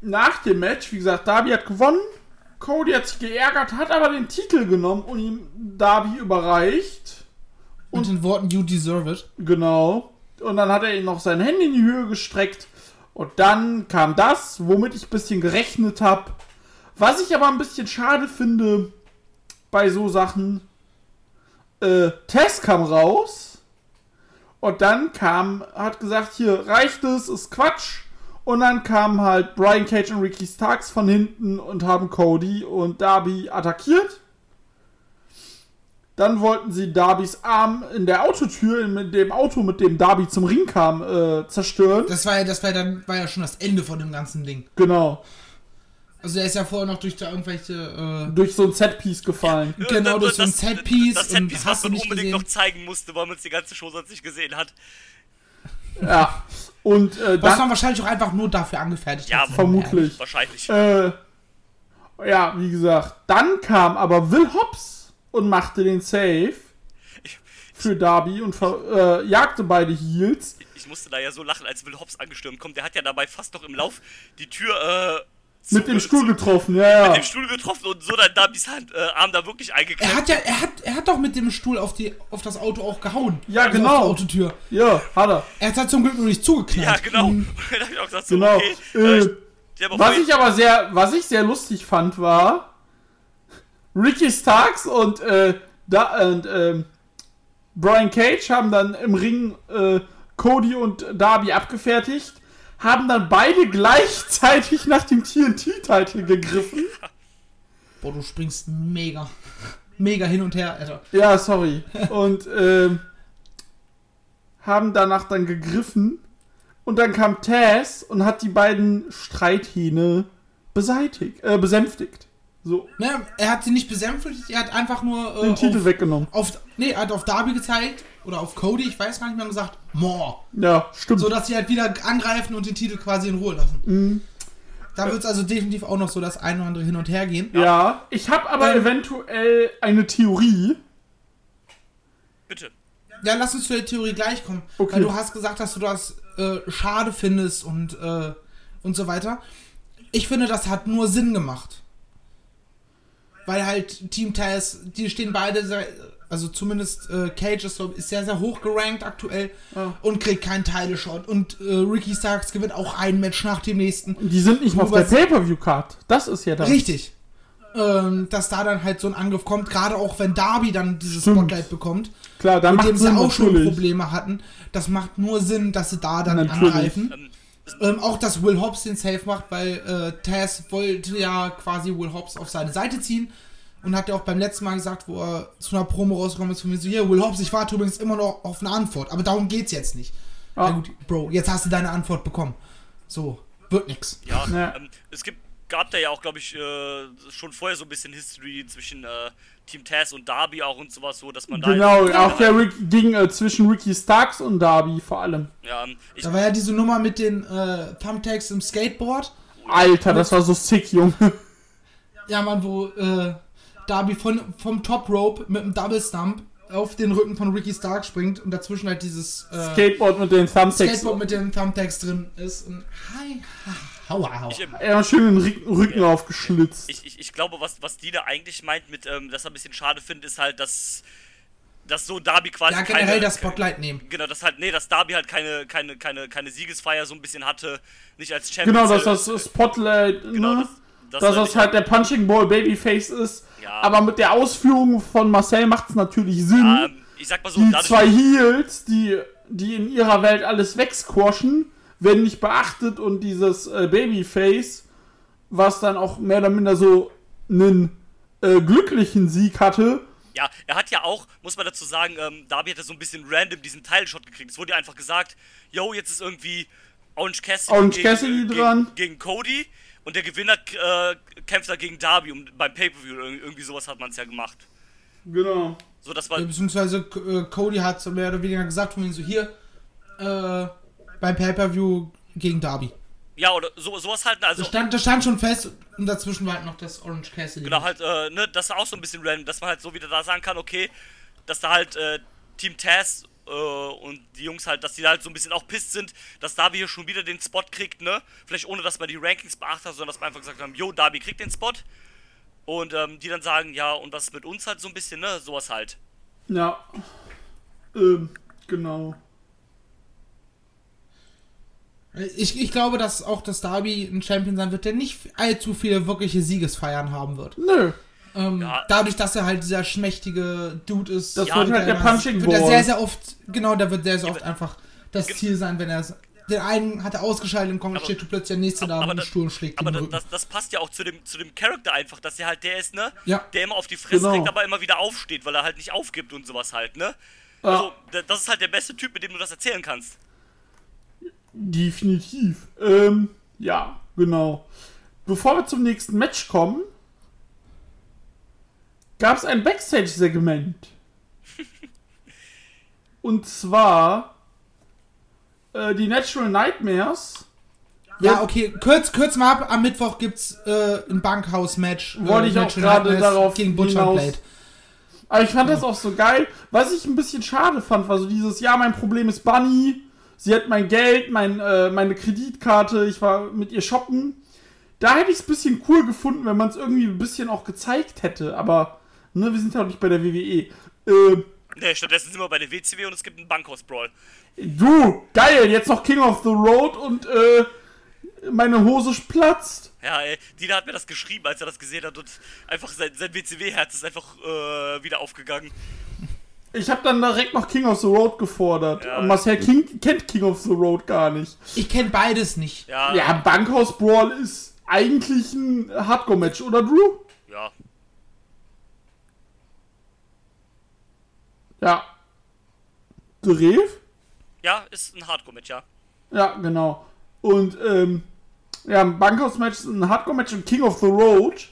nach dem Match, wie gesagt, Darby hat gewonnen. Cody hat sich geärgert, hat aber den Titel genommen und ihm Darby überreicht. Und den Worten You deserve it. Genau. Und dann hat er ihm noch sein Handy in die Höhe gestreckt. Und dann kam das, womit ich ein bisschen gerechnet habe. Was ich aber ein bisschen schade finde bei so Sachen. Äh, Tess kam raus. Und dann kam, hat gesagt, hier reicht es, ist Quatsch. Und dann kamen halt Brian Cage und Ricky Starks von hinten und haben Cody und Darby attackiert. Dann wollten sie Darbys Arm in der Autotür, in dem Auto, mit dem Darby zum Ring kam, äh, zerstören. Das war ja, das war dann war ja schon das Ende von dem ganzen Ding. Genau. Also er ist ja vorher noch durch da irgendwelche äh, Durch so ein Setpiece gefallen. Äh, Genau, durch so ein Setpiece Das Setpiece, hast was du man nicht unbedingt gesehen? noch zeigen musste, weil man es die ganze Show sonst nicht gesehen hat. Ja. Und äh, Was man wahrscheinlich auch einfach nur dafür angefertigt Ja, hat. vermutlich. Wahrscheinlich. Äh, ja, wie gesagt. Dann kam aber Will Hobbs und machte den Save für Darby und ver, äh, jagte beide Heels. ich musste da ja so lachen, als Will Hobbs angestürmt kommt. Der hat ja dabei fast noch im Lauf die Tür äh, Mit dem Stuhl getroffen, ja, mit ja. dem Stuhl getroffen und so dann Darbys Hand, äh, Arm da wirklich eingeklemmt. Er hat ja, er hat, er hat doch mit dem Stuhl auf, die, auf das Auto auch gehauen. Ja, Also genau. Auf die Autotür. Ja, hat er. Er hat halt zum Glück nur nicht ja, zugeknallt. genau. Mhm. (laughs) da hab ich auch gesagt, so, Genau. okay. Äh, Äh, hat Was ich aber sehr, was ich sehr lustig fand, war Ricky Starks und, äh, da, und ähm, Brian Cage haben dann im Ring äh, Cody und Darby abgefertigt, haben dann beide gleichzeitig nach dem TNT-Titel gegriffen. Boah, du springst mega. Mega hin und her, Alter. Ja, sorry. Und ähm, haben danach dann gegriffen. Und dann kam Taz und hat die beiden Streithähne beseitigt, äh, besänftigt. So, Ne, er hat sie nicht besänftigt, er hat einfach nur äh, den Titel auf, weggenommen. auf, nee, er hat auf Darby gezeigt oder auf Cody, ich weiß gar nicht mehr, und gesagt, more. Ja, stimmt. So dass sie halt wieder angreifen und den Titel quasi in Ruhe lassen. Mhm. Da wird es also definitiv auch noch so das ein oder andere hin und her gehen. ja, ich habe aber Ähm. eventuell eine Theorie. Bitte. Ja, lass uns zu der Theorie gleich kommen. Okay. Weil du hast gesagt, dass du das äh, schade findest und, äh, und so weiter. Ich finde, das hat nur Sinn gemacht. Weil halt Team Taz, die stehen beide, sehr, also zumindest äh, Cage ist, ist sehr, sehr hoch gerankt aktuell Ja. und kriegt keinen Title-Shot. Und äh, Ricky Starks gewinnt auch ein Match nach dem nächsten. Die sind nicht mal auf der Pay-Per-View-Card. Das ist ja das. Richtig. Ähm, dass da dann halt so ein Angriff kommt, gerade auch wenn Darby dann dieses Stimmt. Spotlight bekommt. Klar, dann mit dem sie Sinn auch schon natürlich. Probleme hatten. Das macht nur Sinn, dass sie da dann Natürlich. angreifen. Ähm, auch, dass Will Hobbs den Safe macht, weil äh, Taz wollte ja quasi Will Hobbs auf seine Seite ziehen. Und hat ja auch beim letzten Mal gesagt, wo er zu einer Promo rausgekommen ist, von mir so, hier, Will Hobbs, ich warte übrigens immer noch auf eine Antwort. Aber darum geht's jetzt nicht. Ah. Na gut, Bro, jetzt hast du deine Antwort bekommen. So, wird nix. Ja, Ja. Ähm, es gibt, gab da ja auch, glaube ich, äh, schon vorher so ein bisschen History zwischen äh, Team Taz und Darby auch und sowas, so dass man da. Genau, jetzt- auch der Rick, ging äh, zwischen Ricky Starks und Darby vor allem. Ja, ähm, ich, Da war ja diese Nummer mit den äh, Thumbtacks im Skateboard. Alter, das war so sick, Junge. Ja, Mann, wo äh, Darby von, vom Top Rope mit einem Double Stump auf den Rücken von Ricky Stark springt und dazwischen halt dieses äh, Skateboard mit den Thumbtacks. Skateboard mit den Thumbtacks drin ist. Und hi, ha, hau, hau. ich, ähm, Er hat schön den Rücken, Rücken aufgeschlitzt. ich, ich, ich glaube, was, was die da eigentlich meint mit, ähm, dass er ein bisschen schade findet, ist halt, dass, dass so Darby quasi Ja, generell keine, das Spotlight nehmen. Genau, dass halt, nee, dass Darby halt keine, keine, keine, keine Siegesfeier so ein bisschen hatte, nicht als Champion. genau, dass das Spotlight, genau, ne? dass, dass er das halt der Punching Ball Babyface ist. Ja. Aber mit der Ausführung von Marcel macht es natürlich Sinn. Ja, ich sag mal so, die zwei Heels, die, die in ihrer Welt alles wegsquashen, werden nicht beachtet und dieses äh, Babyface, was dann auch mehr oder minder so einen äh, glücklichen Sieg hatte, Ja, er hat ja auch, muss man dazu sagen, ähm, Darby hat ja so ein bisschen random diesen Teilshot gekriegt. Es wurde ja einfach gesagt, yo, jetzt ist irgendwie Orange Cassidy, Orange Cassidy gegen, dran. Gegen, gegen Cody und der Gewinner äh, kämpft dann gegen Darby und beim Pay-Per-View. Ir- Irgendwie sowas hat man es ja gemacht. genau. So, das war, Ja, Beziehungsweise äh, Cody hat so mehr oder weniger gesagt von ihm so hier äh, beim Pay-Per-View gegen Darby. ja, oder so, sowas halt, also, Das stand, das stand schon fest und dazwischen war halt noch das Orange Cassidy. genau, halt, äh, ne, das war auch so ein bisschen random, dass man halt so wieder da sagen kann, okay, dass da halt äh, Team Taz und die Jungs halt, dass die halt so ein bisschen auch pisst sind, dass Darby hier schon wieder den Spot kriegt, ne? Vielleicht ohne, dass man die Rankings beachtet hat, sondern dass man einfach gesagt haben, yo, Darby kriegt den Spot. Und ähm, die dann sagen, ja, und was ist mit uns halt so ein bisschen, ne? Sowas halt. Ja. Ähm, genau. Ich, ich glaube, dass auch das Darby ein Champion sein wird, der nicht allzu viele wirkliche Siegesfeiern haben wird. Nö. Ähm, Ja. Dadurch, dass er halt dieser schmächtige Dude ist. Das Ja, wird halt der immer- Punching wird er sehr, sehr oft, genau, da wird sehr, sehr oft Ja, einfach das Ziel sein, wenn er es. Den einen hat er ausgeschaltet und kommt, Aber- steht plötzlich der nächste da aber mit dem Stuhl und schlägt Aber den das, das passt ja auch zu dem, zu dem Charakter einfach, dass er halt der ist, ne? Ja. Der immer auf die Fresse Genau. kriegt, aber immer wieder aufsteht, weil er halt nicht aufgibt und sowas halt, ne? Ja. Also, da- das ist halt der beste Typ, mit dem du das erzählen kannst. Definitiv. Ähm, ja, genau. Bevor wir zum nächsten Match kommen, gab es ein Backstage-Segment. Und zwar äh, die Natural Nightmares. Ja, okay, kürz, kürz mal ab. Am Mittwoch gibt's äh, ein Bankhaus-Match. Wollte äh, ich auch gerade darauf Gegen Butcher. Blade. Aber ich fand das auch so geil. Was ich ein bisschen schade fand, war so dieses, ja, mein Problem ist Bunny. Sie hat mein Geld, mein, äh, meine Kreditkarte, ich war mit ihr shoppen. Da hätte ich es ein bisschen cool gefunden, wenn man es irgendwie ein bisschen auch gezeigt hätte. Aber, ne, wir sind ja auch nicht bei der WWE. Äh, Ne, stattdessen sind wir bei der WCW und es gibt einen Bankhaus-Brawl. du, geil, jetzt noch King of the Road und, äh, meine Hose platzt. Ja, ey, Dina hat mir das geschrieben, als er das gesehen hat und einfach sein, sein WCW-Herz ist einfach äh, wieder aufgegangen. Ich habe dann direkt noch King of the Road gefordert. Ja. Marcel King kennt King of the Road gar nicht. Ich kenne beides nicht. Ja, Ja, Bankhaus Brawl ist eigentlich ein Hardcore-Match, oder Drew? Ja. Drev? Ja, ist ein Hardcore-Match, ja. Ja, genau. Und, ähm, ja, ein Bankhaus-Match ist ein Hardcore-Match und King of the Road.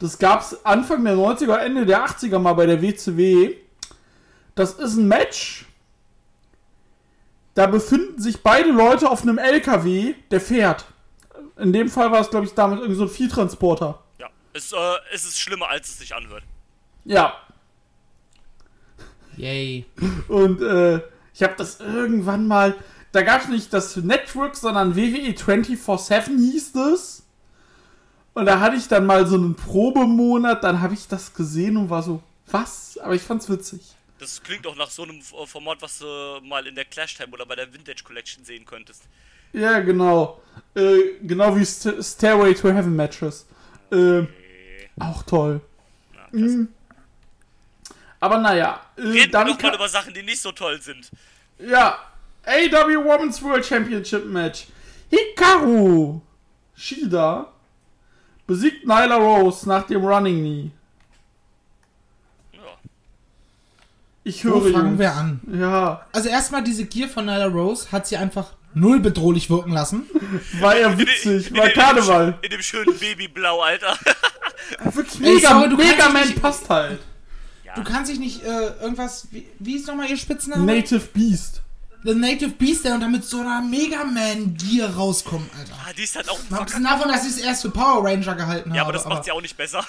Das gab's Anfang der 90er, Ende der 80er mal bei der WCW. Das ist ein Match. Da befinden sich beide Leute auf einem LKW, der fährt. In dem Fall war es, glaube ich, damit irgendwie so ein Viehtransporter. Ja. Es, äh, es ist schlimmer, als es sich anhört. Ja, Yay. Und äh, ich habe das irgendwann mal. Da gab es nicht das Network, sondern WWE 24-7 hieß es. Und da hatte ich dann mal so einen Probemonat, dann habe ich das gesehen und war so, was? Aber ich fand's witzig. Das klingt auch nach so einem Format, was du mal in der Clash Time oder bei der Vintage Collection sehen könntest. Ja, genau. Äh, genau wie St Stairway to Heaven Matches. Äh, auch toll. Na. Mhm. Aber naja, äh, Reden wir dann doch mal über Sachen, die nicht so toll sind. Ja, AW Women's World Championship Match. Hikaru Shida besiegt Nyla Rose nach dem Running Knee. Ja. Ich Wo höre fangen Jungs. wir an? Ja, Also erstmal diese Gier von Nyla Rose hat sie einfach null bedrohlich wirken lassen. (laughs) war ja witzig, in, war in, Karneval. In, dem, in dem schönen Babyblau, Alter. (laughs) Wirklich Ey, mega, sorry, du kannst Mega Man passt halt. Du kannst dich nicht äh, irgendwas. Wie, wie ist nochmal ihr Spitzname? Native Beast. The Native Beast, der und damit so einer Mega Man-Gier rauskommt, Alter. Ah, die ist halt auch abgesehen davon, dass ich es erst für Power Ranger gehalten Ja, habe. aber das macht sie auch nicht besser.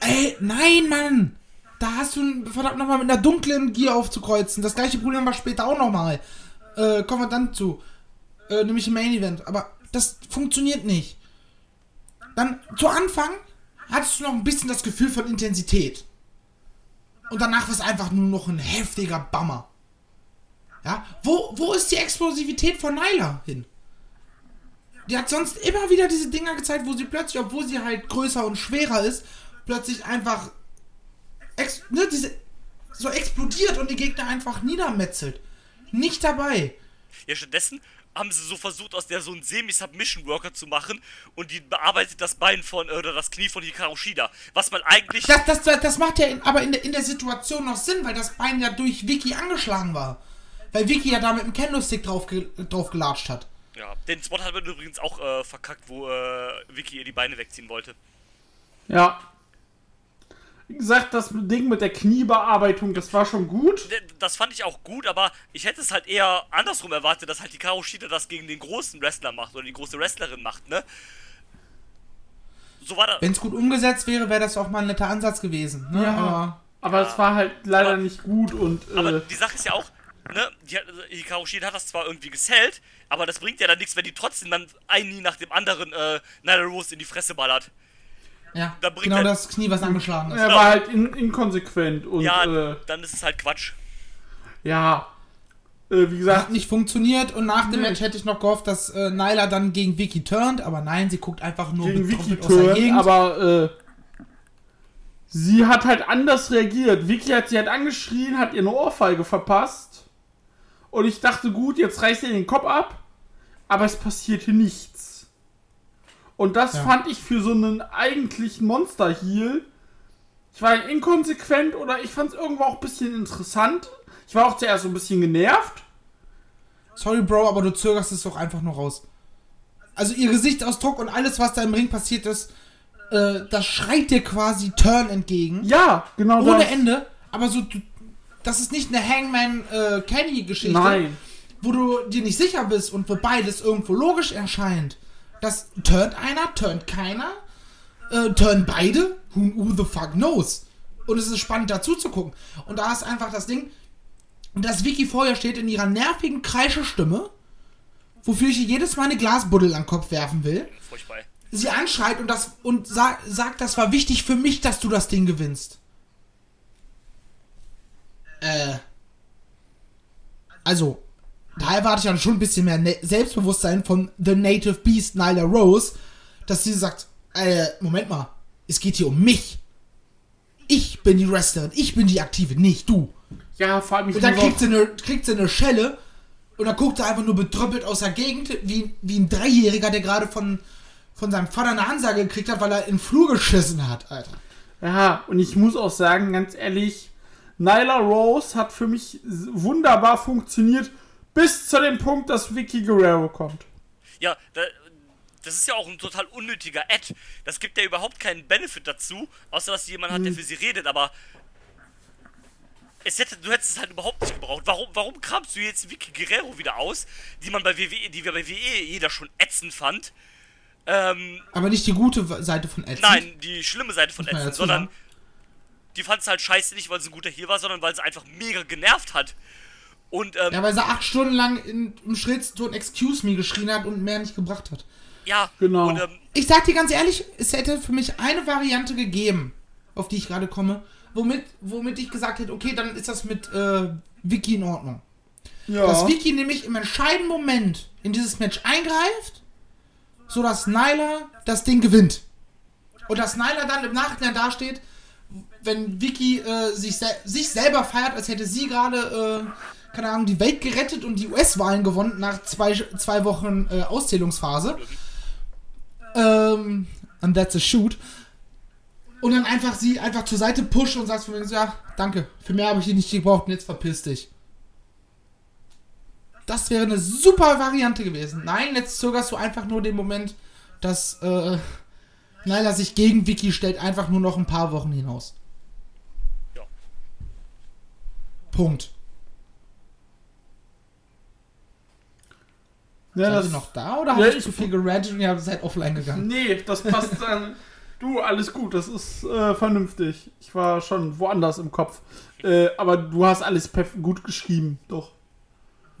Ey, nein, Mann! Da hast du verdammt nochmal mit einer dunklen Gier aufzukreuzen. Das gleiche Problem war später auch nochmal. Äh, kommen wir dann zu. Äh, nämlich im Main Event. Aber das funktioniert nicht. Dann, zu Anfang hattest du noch ein bisschen das Gefühl von Intensität. Und danach war es einfach nur noch ein heftiger Bummer. Ja, wo, wo ist die Explosivität von Nyla hin? Die hat sonst immer wieder diese Dinger gezeigt, wo sie plötzlich, obwohl sie halt größer und schwerer ist, plötzlich einfach ex ne, diese so explodiert und die Gegner einfach niedermetzelt. Nicht dabei. Ja, stattdessen haben sie so versucht, aus der so einen Semi-Submission-Worker zu machen und die bearbeitet das Bein von, äh, oder das Knie von Hikaru Shida. Was man eigentlich. Das, das, das, macht ja in, aber in der, in der Situation noch Sinn, weil das Bein ja durch Vicky angeschlagen war. Weil Vicky ja da mit dem Kendo-Stick drauf, ge, drauf gelatscht hat. Ja, den Spot hat man übrigens auch äh, verkackt, wo äh, Vicky ihr die Beine wegziehen wollte. Ja. Wie gesagt, das Ding mit der Kniebearbeitung, das war schon gut. Das fand ich auch gut, aber ich hätte es halt eher andersrum erwartet, dass halt Hikaru Shida das gegen den großen Wrestler macht oder die große Wrestlerin macht, ne? So war das. Wenn es gut umgesetzt wäre, wäre das auch mal ein netter Ansatz gewesen. Ne? Ja. Aber Aber es war halt leider Aber- nicht gut und Aber äh, die Sache ist ja auch, ne, die hat, Hikaru Shida hat das zwar irgendwie gesellt, aber das bringt ja dann nichts, wenn die trotzdem dann ein Knie nach dem anderen äh, Nyla Rose in die Fresse ballert. Ja, Da bringt genau das Knie, was angeschlagen ist. er war halt in, inkonsequent und Ja, äh, dann ist es halt Quatsch. ja. Äh, wie gesagt, Hat nicht funktioniert und nach dem Nee. Match hätte ich noch gehofft, dass äh, Nyla dann gegen Vicky turnt, aber nein, sie guckt einfach nur gegen Vicky betroffen aus der Turn, Gegend. aber äh, sie hat halt anders reagiert. Vicky hat sie halt angeschrien, hat ihr eine Ohrfeige verpasst. Und ich dachte, gut, jetzt reißt ihr den Kopf ab. Aber es passierte nichts. Und das Ja. fand ich für so einen eigentlichen Monster-Heal. Ich war inkonsequent oder ich fand es irgendwo auch ein bisschen interessant. Ich war auch zuerst so ein bisschen genervt. Sorry, Bro, aber du zögerst es doch einfach nur raus. Also ihr Gesichtsausdruck und alles, was da im Ring passiert ist, äh, das schreit dir quasi Turn entgegen. Ja, genau Ohne das. Ende. Aber so, du, das ist nicht eine Hangman-Kenny-Geschichte, Nein. wo du dir nicht sicher bist und wo beides irgendwo logisch erscheint. Das turnt einer, turnt keiner, äh, turnt beide, who, who the fuck knows. Und es ist spannend dazu zu gucken. Und da ist einfach das Ding, dass Vicky vorher steht in ihrer nervigen Kreische-Stimme, wofür ich ihr jedes Mal eine Glasbuddel an den Kopf werfen will Furchtbar. sie anschreit und das und sa sagt, das war wichtig für mich, dass du das Ding gewinnst. Äh. Also, da erwarte ich dann schon ein bisschen mehr ne Selbstbewusstsein von The Native Beast Nyla Rose, dass sie sagt, äh, Moment mal, es geht hier um mich. Ich bin die Wrestlerin, ich bin die Aktive, nicht du. Ja, vor allem ich Und dann kriegt sie, eine, kriegt sie eine Schelle und dann guckt sie einfach nur betröppelt aus der Gegend, wie, wie ein Dreijähriger, der gerade von, von seinem Vater eine Ansage gekriegt hat, weil er in den Flur geschissen hat, Alter. Ja, und ich muss auch sagen, ganz ehrlich, Nyla Rose hat für mich wunderbar funktioniert, bis zu dem Punkt, dass Vicky Guerrero kommt. Ja, da, das ist ja auch ein total unnötiger Ad. Das gibt ja überhaupt keinen Benefit dazu, außer dass jemand hat, der für sie redet, aber es hätte, du hättest es halt überhaupt nicht gebraucht. Warum, warum kramst du jetzt Vicky Guerrero wieder aus, die man bei WWE, die wir bei WWE jeder schon ätzend fand? Ähm, Aber nicht die gute Seite von Ed. nein, die schlimme Seite von ätzend, sondern die fand es halt scheiße nicht, weil sie ein guter hier war, sondern weil sie einfach mega genervt hat. Und ähm, Ja, weil sie acht Stunden lang in, im Schrittton Excuse me geschrien hat und mehr nicht gebracht hat. ja, Genau. und ähm, Ich sag dir ganz ehrlich, es hätte für mich eine Variante gegeben, auf die ich gerade komme, womit, womit ich gesagt hätte, okay, dann ist das mit äh, Vicky in Ordnung. Ja. Dass Vicky nämlich im entscheidenden Moment in dieses Match eingreift, so dass Nyla das Ding gewinnt. Und dass Nyla dann im Nachhinein dasteht, wenn Vicky äh, sich, sel sich selber feiert, als hätte sie gerade, äh, keine Ahnung, die Welt gerettet und die US-Wahlen gewonnen nach zwei, zwei Wochen äh, Auszählungsphase. Ähm, and that's a shoot. Und dann einfach sie einfach zur Seite pusht und sagt von mir so, ja, danke, für mehr habe ich dich nicht gebraucht und jetzt verpiss dich. Das wäre eine super Variante gewesen. Nein, jetzt zögerst du einfach nur den Moment, dass äh, Nyla sich gegen Vicky stellt, einfach nur noch ein paar Wochen hinaus. Ja. Punkt. Ja, Seid das, ihr noch da oder Ja, habe ich zu viel gerantet und ihr seid offline gegangen? Nee, das passt dann. Du, alles gut, das ist äh, vernünftig. Ich war schon woanders im Kopf. Äh, aber du hast alles gut geschrieben, doch.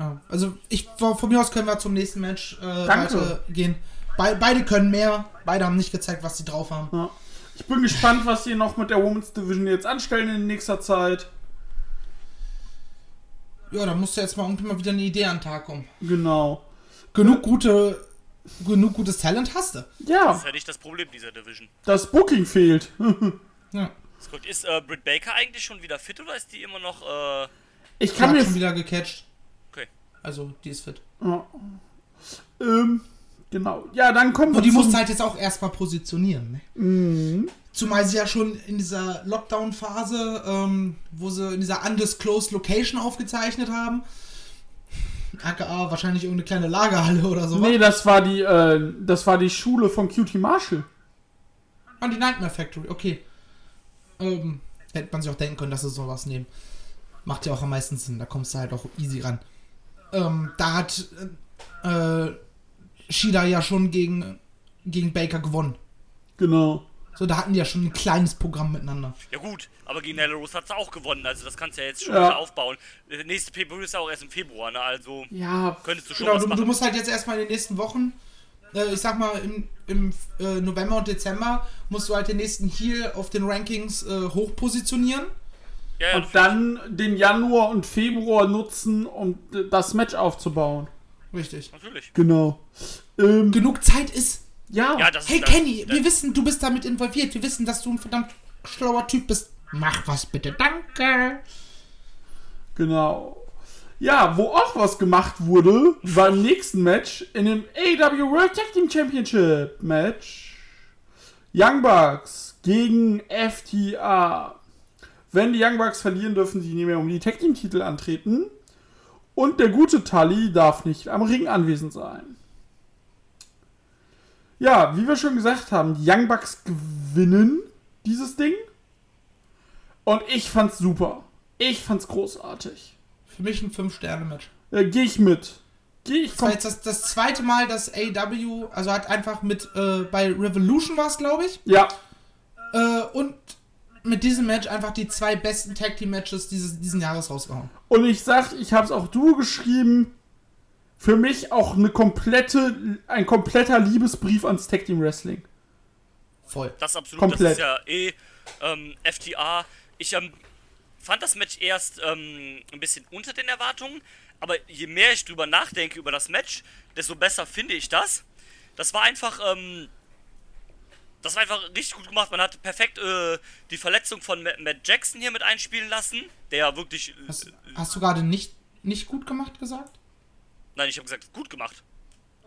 Ja, also ich von mir aus können wir zum nächsten Match äh, Danke. weitergehen. Be beide können mehr, beide haben nicht gezeigt, was sie drauf haben. Ja. Ich bin gespannt, was sie noch mit der Women's Division jetzt anstellen in nächster Zeit. Ja, da musste jetzt mal irgendwie mal wieder eine Idee an den Tag kommen. Genau. Genug gute, genug gutes Talent hast du. Ja, das ist ja nicht das Problem dieser Division. das Booking fehlt. (laughs) Ja. Ist, äh, Britt Baker eigentlich schon wieder fit oder ist die immer noch. Äh, Ich kann mir schon wieder gecatcht. okay. Also, die ist fit. Ja. Ähm, genau. Ja, dann kommen wir Und die mussten halt jetzt auch erstmal positionieren. Ne? Zumal sie ja schon in dieser Lockdown-Phase, ähm, wo sie in dieser undisclosed Location aufgezeichnet haben. AKA wahrscheinlich irgendeine kleine Lagerhalle (laughs) oder so. Nee, das war die, äh, das war die Schule von Cutie Marshall. An die Nightmare Factory, okay. Ähm, hätte man sich auch denken können, dass sie sowas nehmen. Macht ja auch am meisten Sinn, da kommst du halt auch easy ran. Ähm, da hat äh, Shida ja schon gegen, gegen Baker gewonnen. Genau. So, da hatten die ja schon ein kleines Programm miteinander. Ja gut, aber gegen Rose hat sie auch gewonnen, also das kannst du ja jetzt schon Ja. wieder aufbauen. Der nächste pay ist ja auch erst im Februar, ne? Also Ja, könntest du schon Genau, was du, du machen. musst halt jetzt erstmal in den nächsten Wochen, äh, ich sag mal im, im äh, November und Dezember, musst du halt den nächsten Heal auf den Rankings äh, hoch positionieren. ja, ja, und dann den Januar und Februar nutzen, um das Match aufzubauen. Richtig. natürlich. Genau. Ähm, Genug Zeit ist. Ja, Ja, das Hey ist Kenny, das, wir wissen, du bist damit involviert. Wir wissen, dass du ein verdammt schlauer Typ bist. Mach was bitte, danke. genau. Ja, wo auch was gemacht wurde, war im nächsten Match in dem AW World Tag Team Championship Match. Young Bucks gegen FTA. Wenn die Young Bucks verlieren, dürfen sie nicht mehr um die Tag Team Titel antreten. Und der gute Tully darf nicht am Ring anwesend sein. Ja, wie wir schon gesagt haben, die Young Bucks gewinnen dieses Ding. Und ich fand's super. Ich fand's großartig. Für mich ein 5-Sterne-Match. Äh, Gehe ich mit. Gehe ich Das war jetzt das, das zweite Mal, dass AW, also hat einfach mit, äh, bei Revolution war es, glaube ich, Ja, äh, und mit diesem Match einfach die zwei besten Tag Team Matches dieses, diesen Jahres rausgehauen. und ich sag, ich hab's auch du geschrieben. Für mich auch eine komplette, ein kompletter Liebesbrief ans Tag Team Wrestling. Voll. Das absolut, Komplett. das ist ja eh ähm, FTA. Ich ähm, fand das Match erst ähm, ein bisschen unter den Erwartungen, aber je mehr ich drüber nachdenke über das Match, desto besser finde ich das. Das war einfach, ähm, das war einfach richtig gut gemacht. Man hat perfekt äh, die Verletzung von Ma- Matt Jackson hier mit einspielen lassen, der ja wirklich, äh, Hast, hast du gerade nicht, nicht gut gemacht gesagt? Nein, ich habe gesagt, gut gemacht.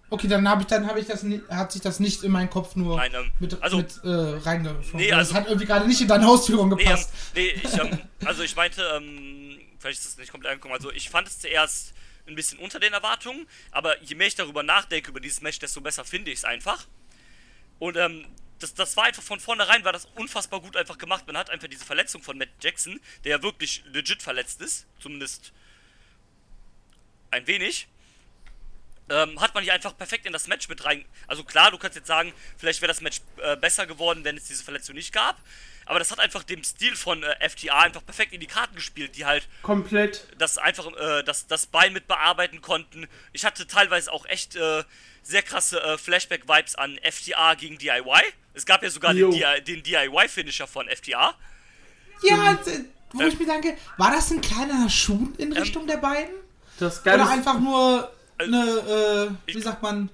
Okay, dann habe ich, dann habe ich das, hat sich das nicht in meinen Kopf nur Nein, ähm, mit, also- mit äh, reingefunden. Nee, das also- hat irgendwie gerade nicht in deine Ausführung Nee, ähm, gepasst. nee ich, ähm, (laughs) also ich meinte, ähm, vielleicht ist das nicht komplett angekommen. Also ich fand es zuerst ein bisschen unter den Erwartungen, aber je mehr ich darüber nachdenke, über dieses Match, desto besser finde ich es einfach. Und ähm, das, das war einfach von vornherein, war das unfassbar gut einfach gemacht. Man hat einfach diese Verletzung von Matt Jackson, der ja wirklich legit verletzt ist, zumindest ein wenig. Ähm, hat man hier einfach perfekt in das Match mit rein. Also klar, du kannst jetzt sagen, vielleicht wäre das Match äh, besser geworden, wenn es diese Verletzung nicht gab. Aber das hat einfach dem Stil von äh, FTA einfach perfekt in die Karten gespielt, die halt Komplett. das einfach äh, das, das Bein mit bearbeiten konnten. Ich hatte teilweise auch echt äh, sehr krasse äh, Flashback-Vibes an FTA gegen DIY. Es gab ja sogar Jo. den, den DIY-Finisher von FTA. Ja, äh, wo ich mir denke, war das ein kleiner Schuh in Richtung der beiden? Das Oder einfach nur eine, äh, wie ich- sagt man,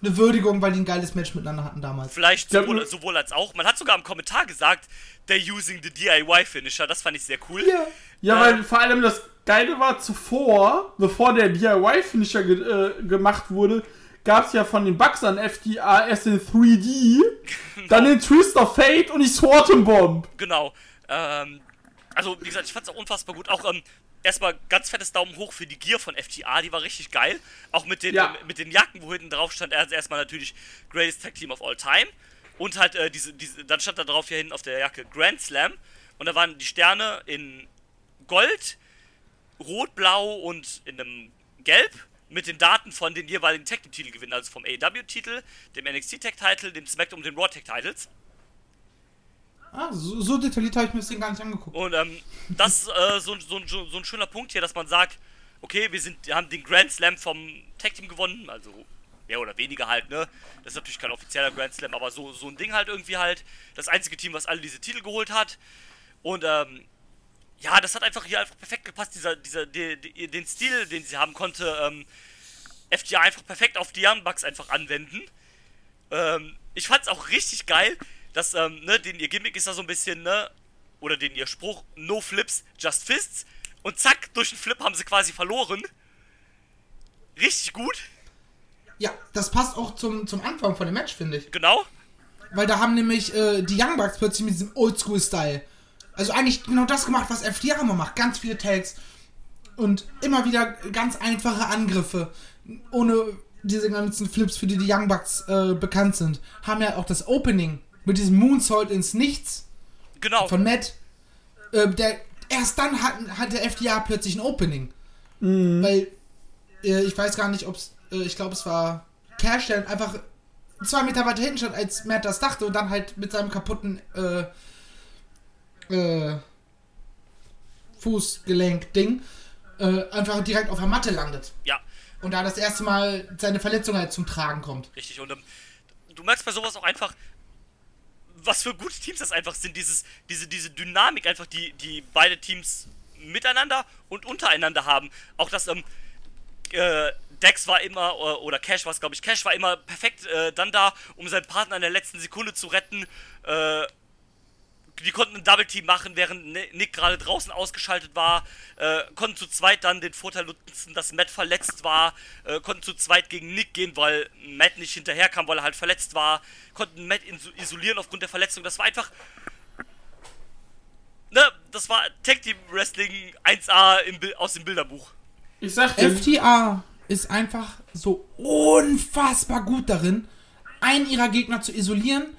eine Würdigung, weil die ein geiles Match miteinander hatten damals. Vielleicht sowohl, sowohl als auch. Man hat sogar im Kommentar gesagt, they're using the DIY-Finisher. Das fand ich sehr cool. Ja. Ja, Äh, weil vor allem das Geile war zuvor, bevor der DIY-Finisher ge äh, gemacht wurde, gab es ja von den Bugs an erst den 3D, dann den Twist of Fate und die Swarton Bomb. Genau. Ähm, also, wie gesagt, ich fand's auch unfassbar gut. Auch ähm, erstmal ganz fettes Daumen hoch für die Gear von FTA, die war richtig geil. Auch mit den, Ja. äh, mit den Jacken, wo hinten drauf stand, also erstmal natürlich Greatest Tag Team of All Time. Und halt, äh, diese, diese, dann stand da drauf hier hinten auf der Jacke Grand Slam. Und da waren die Sterne in Gold, Rot, Blau und in einem Gelb mit den Daten von den jeweiligen Tag Team Titelgewinnen, also vom AEW-Titel, dem NXT Tag Title, dem SmackDown und den Raw Tag Titles. Ah, so, so detailliert habe ich mir das Ding gar nicht angeguckt. Und ähm, das ist äh, so, so, so, ein schöner Punkt hier, dass man sagt, okay, wir, sind, wir haben den Grand Slam vom Tag Team gewonnen, also mehr oder weniger halt, ne? Das ist natürlich kein offizieller Grand Slam, aber so, so ein Ding halt irgendwie halt. Das einzige Team, was alle diese Titel geholt hat. Und ähm, ja, das hat einfach hier einfach perfekt gepasst, dieser, dieser, die, die, den Stil, den sie haben, konnte ähm, FGA einfach perfekt auf die Young Bucks einfach anwenden. Ähm, ich fand's auch richtig geil, dass, ähm, ne, den ihr Gimmick ist da so ein bisschen, ne, oder den ihr Spruch, no flips, just fists. Und zack, durch den Flip haben sie quasi verloren. Richtig gut, Ja, das passt auch zum, zum Anfang von dem Match, finde ich. genau. Weil da haben nämlich äh, die Young Bucks plötzlich mit diesem Oldschool-Style. Also eigentlich genau das gemacht, was FDR immer macht. Ganz viele Tags. Und immer wieder ganz einfache Angriffe. Ohne diese ganzen Flips, für die die Young Bucks äh, bekannt sind. Haben ja auch das Opening mit diesem Moonsault ins Nichts Genau. von Matt. Äh, der, erst dann hat, hat der FDA plötzlich ein Opening. Weil, äh, ich weiß gar nicht, ob es, äh, ich glaube, es war Cash, der einfach zwei Meter weiter hinten stand, als Matt das dachte und dann halt mit seinem kaputten äh, äh, Fußgelenk-Ding äh, einfach direkt auf der Matte landet. Ja, Und da das erste Mal seine Verletzung halt zum Tragen kommt. richtig. Und ähm, du merkst bei sowas auch einfach, was für gute Teams das einfach sind. Dieses, diese, diese Dynamik einfach, die, die beide Teams miteinander und untereinander haben. Auch das, ähm, äh, Dex war immer, äh, oder Cash war es, glaube ich, Cash war immer perfekt äh, dann da, um seinen Partner in der letzten Sekunde zu retten. Äh, die konnten ein Double Team machen, während Ni- Nick gerade draußen ausgeschaltet war. Äh, konnten zu zweit dann den Vorteil nutzen, dass Matt verletzt war. Äh, konnten zu zweit gegen Nick gehen, weil Matt nicht hinterherkam, weil er halt verletzt war. Konnten Matt iso- isolieren aufgrund der Verletzung. Das war einfach. Ne, das war Tag Team Wrestling 1A im, aus dem Bilderbuch. Ich sag dir, FTA ist einfach so unfassbar gut darin, einen ihrer Gegner zu isolieren,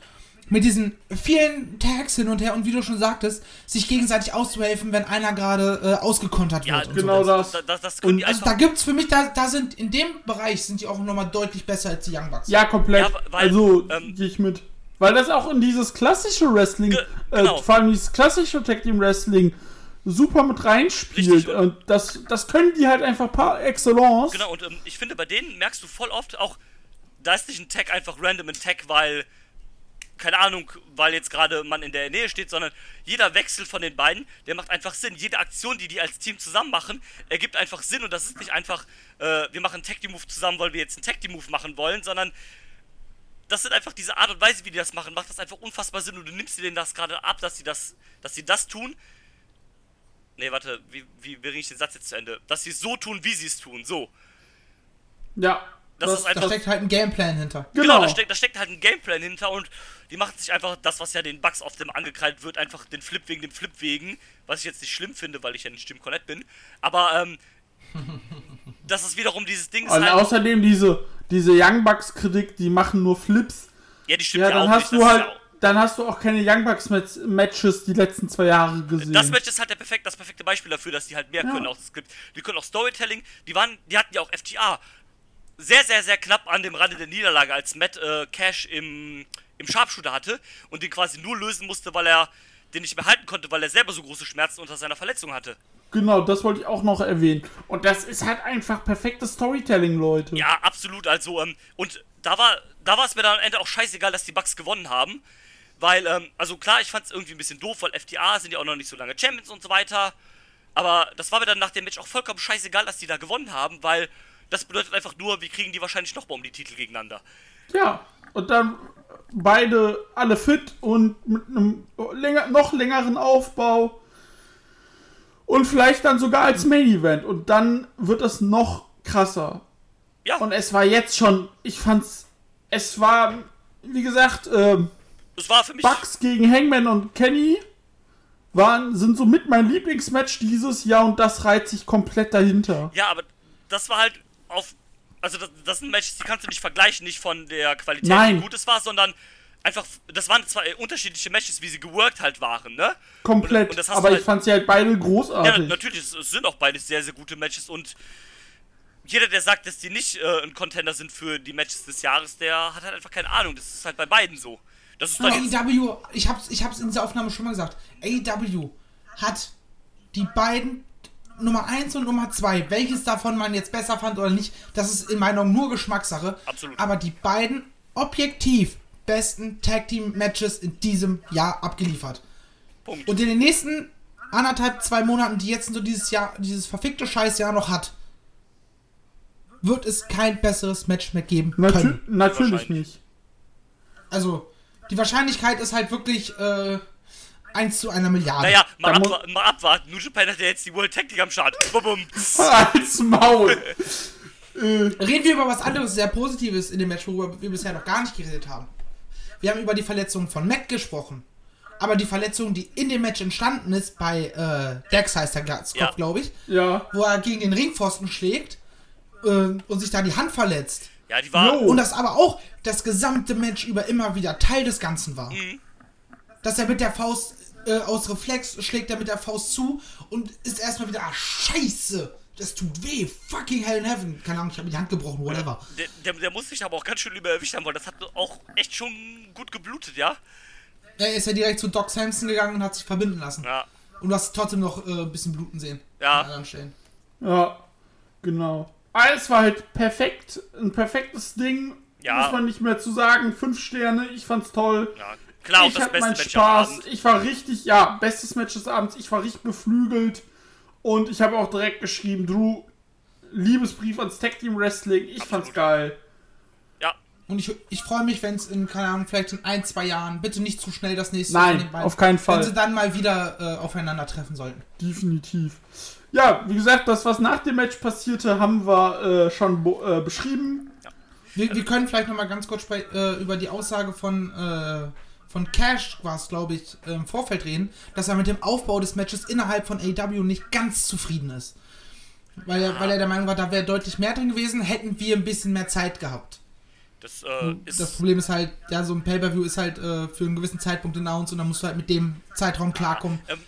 mit diesen vielen Tags hin und her und wie du schon sagtest, sich gegenseitig auszuhelfen, wenn einer gerade äh, ausgekontert Ja, wird. und genau sowas. das. Da, das, das können Und Also da gibt's für mich, da, da sind in dem Bereich sind die auch nochmal deutlich besser als die Young Bucks. Ja, komplett. Ja, weil, also, ähm, gehe ich mit. Weil das auch in dieses klassische Wrestling, Ge- genau. äh, vor allem dieses klassische Tag Team Wrestling, super mit reinspielt. Richtig, und- und das, das können die halt einfach par excellence. Genau, und ähm, ich finde, bei denen merkst du voll oft auch, da ist nicht ein Tag einfach random ein Tag, weil, keine Ahnung, weil jetzt gerade man in der Nähe steht, sondern jeder Wechsel von den beiden, der macht einfach Sinn. Jede Aktion, die die als Team zusammen machen, ergibt einfach Sinn und das ist nicht einfach, äh, wir machen einen Tag Team Move zusammen, weil wir jetzt einen Tag Team Move machen wollen, sondern das sind einfach diese Art und Weise, wie die das machen, macht das einfach unfassbar Sinn und du nimmst denen das gerade ab, dass sie das, dass sie das tun. Nee, warte, wie, wie bringe ich den Satz jetzt zu Ende? Dass sie es so tun, wie sie es tun, so. Ja. Das ist Da einfach- steckt halt ein Gameplan hinter. Genau, Genau. da, steckt, da steckt halt ein Gameplan hinter und die machen sich einfach das, was ja den Bugs auf dem angekreidet wird, einfach den Flip wegen dem Flip wegen, was ich jetzt nicht schlimm finde, weil ich ja nicht Stimm Cornett bin. Aber ähm, (laughs) das ist wiederum dieses Ding. Ist Und halt, außerdem diese, diese Young Bucks Kritik, die machen nur Flips. ja, die stimmt Ja, ja, dann auch hast nicht. du das halt, ist ja auch, dann hast du auch keine Young Bucks Match- Matches die letzten zwei Jahre gesehen. das Match ist halt der perfekt, das perfekte Beispiel dafür, dass die halt mehr Ja. können. Auch das Skript. Die können auch Storytelling. Die waren, die hatten ja auch FTA sehr, sehr, sehr knapp an dem Rande der Niederlage, als Matt äh, Cash im, im Sharpshooter hatte und den quasi nur lösen musste, weil er den nicht mehr halten konnte, weil er selber so große Schmerzen unter seiner Verletzung hatte. Genau, das wollte ich auch noch erwähnen. Und das ist halt einfach perfektes Storytelling, Leute. Ja, absolut. Also, ähm, und da war, da war es mir dann am Ende auch scheißegal, dass die Bucks gewonnen haben. Weil, ähm, also klar, ich fand es irgendwie ein bisschen doof, weil FTA sind ja auch noch nicht so lange Champions und so weiter. Aber das war mir dann nach dem Match auch vollkommen scheißegal, dass die da gewonnen haben, weil das bedeutet einfach nur, wir kriegen die wahrscheinlich nochmal um die Titel gegeneinander. Ja, und dann beide alle fit und mit einem länger, noch längeren Aufbau. Und vielleicht dann sogar als Main Event. Und dann wird es noch krasser. Ja, Und es war jetzt schon, ich fand's, es war, wie gesagt, ähm, das war für mich. Bucks gegen Hangman und Kenny waren, sind somit mein Lieblingsmatch dieses Jahr und das reiht sich komplett dahinter. Ja, aber das war halt auf. Also, das, das sind Matches, die kannst du nicht vergleichen, nicht von der Qualität, Nein. wie gut es war, sondern einfach. Das waren zwei unterschiedliche Matches, wie sie geworkt halt waren, ne? Komplett. Und- und Aber du ich halt- fand sie halt beide Ja, großartig. natürlich, es, es sind auch beides sehr, sehr gute Matches und jeder, der sagt, dass die nicht äh, ein Contender sind für die Matches des Jahres, der hat halt einfach keine Ahnung. Das ist halt bei beiden so. Das ist AEW, ich hab's, ich hab's in dieser Aufnahme schon mal gesagt. AEW hat die beiden Nummer 1 und Nummer 2, welches davon man jetzt besser fand oder nicht, das ist in meiner Meinung nur Geschmackssache. Absolut. Aber die beiden objektiv besten Tag Team Matches in diesem Jahr abgeliefert. Punkt. Und in den nächsten anderthalb, zwei Monaten, die jetzt so dieses Jahr, dieses verfickte Scheißjahr noch hat, wird es kein besseres Match mehr geben können. natürlich nicht. Also, Die Wahrscheinlichkeit ist halt wirklich äh, 1 zu einer Milliarde. Naja, mal, abwa mal abwarten. New Japan hat ja jetzt die World Tag League am Start. Bum, bum. (laughs) Als Maul. (laughs) Reden wir über was anderes, sehr Positives in dem Match, worüber wir bisher noch gar nicht geredet haben. Wir haben über die Verletzung von Matt gesprochen. Aber die Verletzung, die in dem Match entstanden ist, bei äh, Dex heißt der Glatzkopf, Ja. glaube ich, Ja. wo er gegen den Ringpfosten schlägt äh, und sich da die Hand verletzt. Ja, die war. Jo. Und das aber auch das gesamte Match über immer wieder Teil des Ganzen war. Dass er mit der Faust äh, aus Reflex schlägt er mit der Faust zu und ist erstmal wieder, ah, scheiße, das tut weh, fucking hell in heaven. Keine Ahnung, ich habe mir die Hand gebrochen, whatever. Der, der, der muss sich aber auch ganz schön über erwischt haben, weil das hat auch echt schon gut geblutet, ja? Er ist ja direkt zu Doc Samson gegangen und hat sich verbinden lassen. Ja. Und du hast trotzdem noch äh, ein bisschen bluten sehen. Ja. An anderen Stellen. Ja, genau. Alles war halt perfekt, ein perfektes Ding. Ja. Muss man nicht mehr zu sagen. Fünf Sterne, ich fand's toll. Ja, klar, ich das hatte beste meinen Match Spaß. Ich war richtig, ja, bestes Match des Abends. Ich war richtig beflügelt. Und ich habe auch direkt geschrieben, Drew, Liebesbrief ans Tag Team Wrestling. Ich fand's geil. Ja, Und ich, ich freue mich, wenn es in, keine Ahnung, vielleicht in ein, zwei Jahren, bitte nicht zu schnell das nächste Nein, beiden- auf keinen Wenn Fall. sie dann mal wieder äh, aufeinandertreffen sollten. Definitiv. Ja, wie gesagt, das, was nach dem Match passierte, haben wir äh, schon äh, beschrieben. Wir, wir können vielleicht nochmal ganz kurz äh, über die Aussage von, äh, von Cash, war es glaube ich, im Vorfeld reden, dass er mit dem Aufbau des Matches innerhalb von AW nicht ganz zufrieden ist. Weil er, weil er der Meinung war, da wäre deutlich mehr drin gewesen, hätten wir ein bisschen mehr Zeit gehabt. das äh, ist. Das Problem ist halt, ja, so ein Pay-Per-View ist halt äh, für einen gewissen Zeitpunkt announced und dann musst du halt mit dem Zeitraum klarkommen, Ähm,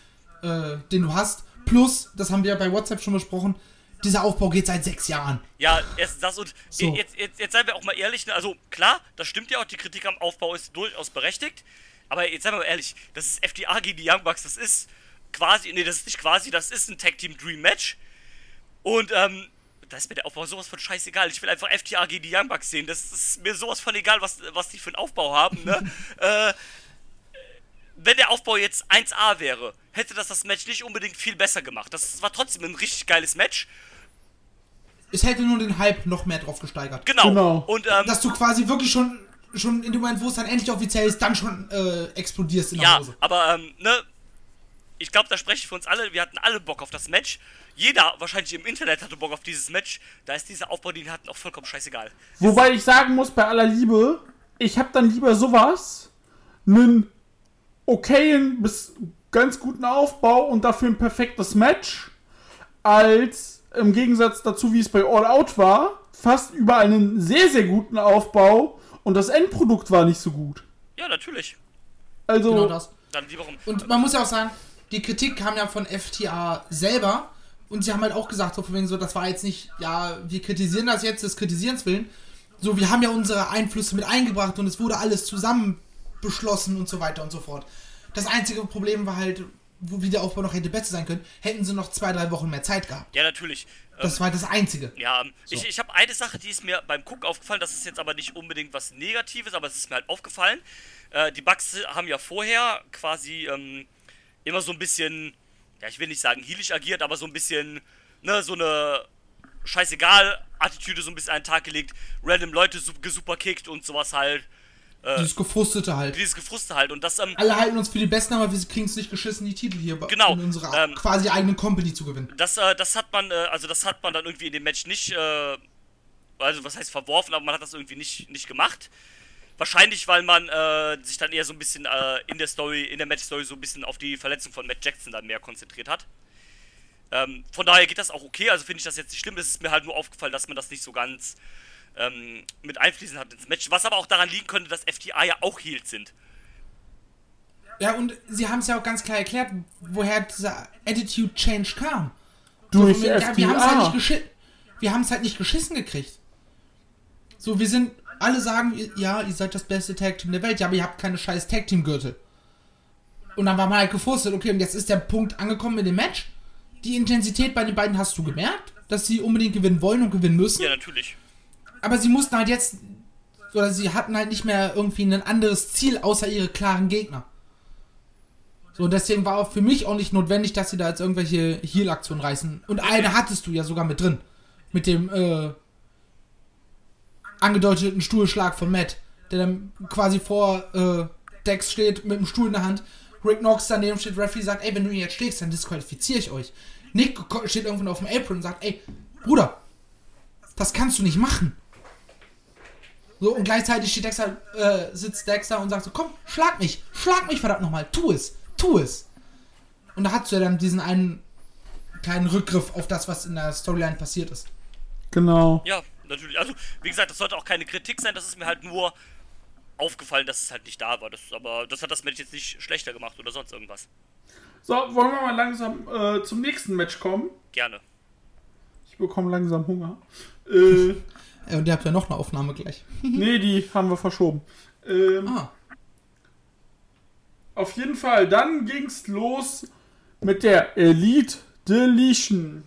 äh, den du hast. Plus, das haben wir bei WhatsApp schon besprochen, dieser Aufbau geht seit sechs Jahren. Ja, erstens das und So. jetzt, jetzt, jetzt seien wir auch mal ehrlich, ne? also klar, das stimmt ja auch, die Kritik am Aufbau ist durchaus berechtigt, aber jetzt seien wir mal ehrlich, das ist FDA gegen die Young Bucks, das ist quasi, nee, das ist nicht quasi, das ist ein Tag Team Dream Match und ähm, da ist mir der Aufbau sowas von scheißegal, ich will einfach FTA gegen die Young Bucks sehen, das ist mir sowas von egal, was, was die für einen Aufbau haben, ne, (laughs) äh, wenn der Aufbau jetzt 1A wäre, hätte das das Match nicht unbedingt viel besser gemacht. Das war trotzdem ein richtig geiles Match. Es hätte nur den Hype noch mehr drauf gesteigert. Genau. Genau. Und ähm, Dass du quasi wirklich schon, schon in dem Moment, wo es dann endlich offiziell ist, dann schon äh, explodierst in der Ja, Hose. aber ähm, ne, ich glaube, da spreche ich für uns alle. Wir hatten alle Bock auf das Match. Jeder wahrscheinlich im Internet hatte Bock auf dieses Match. Da ist dieser Aufbau, den wir hatten, auch vollkommen scheißegal. Wobei ich sagen muss, bei aller Liebe, ich habe dann lieber sowas, einen okayen bis ganz guten Aufbau und dafür ein perfektes Match, als im Gegensatz dazu, wie es bei All Out war, fast überall einen sehr, sehr guten Aufbau und das Endprodukt war nicht so gut. Ja, natürlich. Also, Genau das. Dann die Woche. Und man muss ja auch sagen, die Kritik kam ja von FTA selber und sie haben halt auch gesagt, so von wegen so, das war jetzt nicht, ja, wir kritisieren das jetzt des Kritisierens willen. So, wir haben ja unsere Einflüsse mit eingebracht und es wurde alles zusammen beschlossen und so weiter und so fort. Das einzige Problem war halt, wo wie der Aufbau noch hätte besser sein können, hätten sie noch zwei, drei Wochen mehr Zeit gehabt. Ja, natürlich. Ähm, Das war das Einzige. ja, ähm, ich, ich habe eine Sache, die ist mir beim Gucken aufgefallen. Das ist jetzt aber nicht unbedingt was Negatives, aber es ist mir halt aufgefallen. Äh, die Bugs haben ja vorher quasi ähm, immer so ein bisschen, ja, ich will nicht sagen heelisch agiert, aber so ein bisschen, ne, so eine Scheißegal-Attitüde so ein bisschen an den Tag gelegt, random Leute su- gesuperkickt und sowas halt. Dieses Gefrustete halt. Dieses Gefruste halt. Und das, ähm, Alle halten uns für die Besten, aber wir kriegen es nicht geschissen, die Titel hier Genau, in unserer ähm, quasi eigenen Company zu gewinnen. Das, äh, das hat man, äh, also das hat man dann irgendwie in dem Match nicht, äh, also was heißt verworfen, aber man hat das irgendwie nicht, nicht gemacht. Wahrscheinlich, weil man äh, sich dann eher so ein bisschen äh, in der Story, in der Match-Story so ein bisschen auf die Verletzung von Matt Jackson dann mehr konzentriert hat. Ähm, von daher geht das auch okay, also finde ich das jetzt nicht schlimm. Es ist mir halt nur aufgefallen, dass man das nicht so ganz ähm, mit einfließen hat ins Match. Was aber auch daran liegen könnte, dass FTA ja auch Heels sind. Ja, und sie haben es ja auch ganz klar erklärt, woher dieser Attitude Change kam. durch wegen, ja, wir haben es halt nicht FTA. geschi wir haben es halt nicht geschissen gekriegt. So, wir sind, alle sagen, ja, ihr seid das beste Tag Team der Welt, ja, aber ihr habt keine scheiß Tag Team Gürtel. Und dann war man halt gefrustet, okay, und jetzt ist der Punkt angekommen in dem Match. Die Intensität bei den beiden hast du gemerkt, dass sie unbedingt gewinnen wollen und gewinnen müssen. Ja, natürlich. Aber sie mussten halt jetzt, oder sie hatten halt nicht mehr irgendwie ein anderes Ziel außer ihre klaren Gegner. So, deswegen war auch für mich auch nicht notwendig, dass sie da jetzt irgendwelche Heal-Aktionen reißen. Und eine hattest du ja sogar mit drin. Mit dem, äh, angedeuteten Stuhlschlag von Matt, der dann quasi vor, äh, Dex steht mit dem Stuhl in der Hand. Rick Knox daneben steht, Referee sagt, ey, wenn du ihn jetzt schlägst, dann disqualifiziere ich euch. Nick steht irgendwann auf dem Apron und sagt, ey, Bruder, das kannst du nicht machen. So, und gleichzeitig steht Dexter, äh, sitzt Dexter und sagt so, komm, schlag mich, schlag mich verdammt nochmal, tu es, tu es. Und da hast du ja dann diesen einen kleinen Rückgriff auf das, was in der Storyline passiert ist. Genau. Ja, natürlich. Also, wie gesagt, das sollte auch keine Kritik sein, das ist mir halt nur aufgefallen, dass es halt nicht da war. Das, aber das hat das Match jetzt nicht schlechter gemacht oder sonst irgendwas. So, wollen wir mal langsam äh, zum nächsten Match kommen? Gerne. Ich bekomme langsam Hunger. Äh, Äh, und ihr habt ja noch eine Aufnahme gleich. (laughs) (laughs) nee, die haben wir verschoben. Ähm, Ah, Auf jeden Fall, dann ging's los mit der Elite Deletion.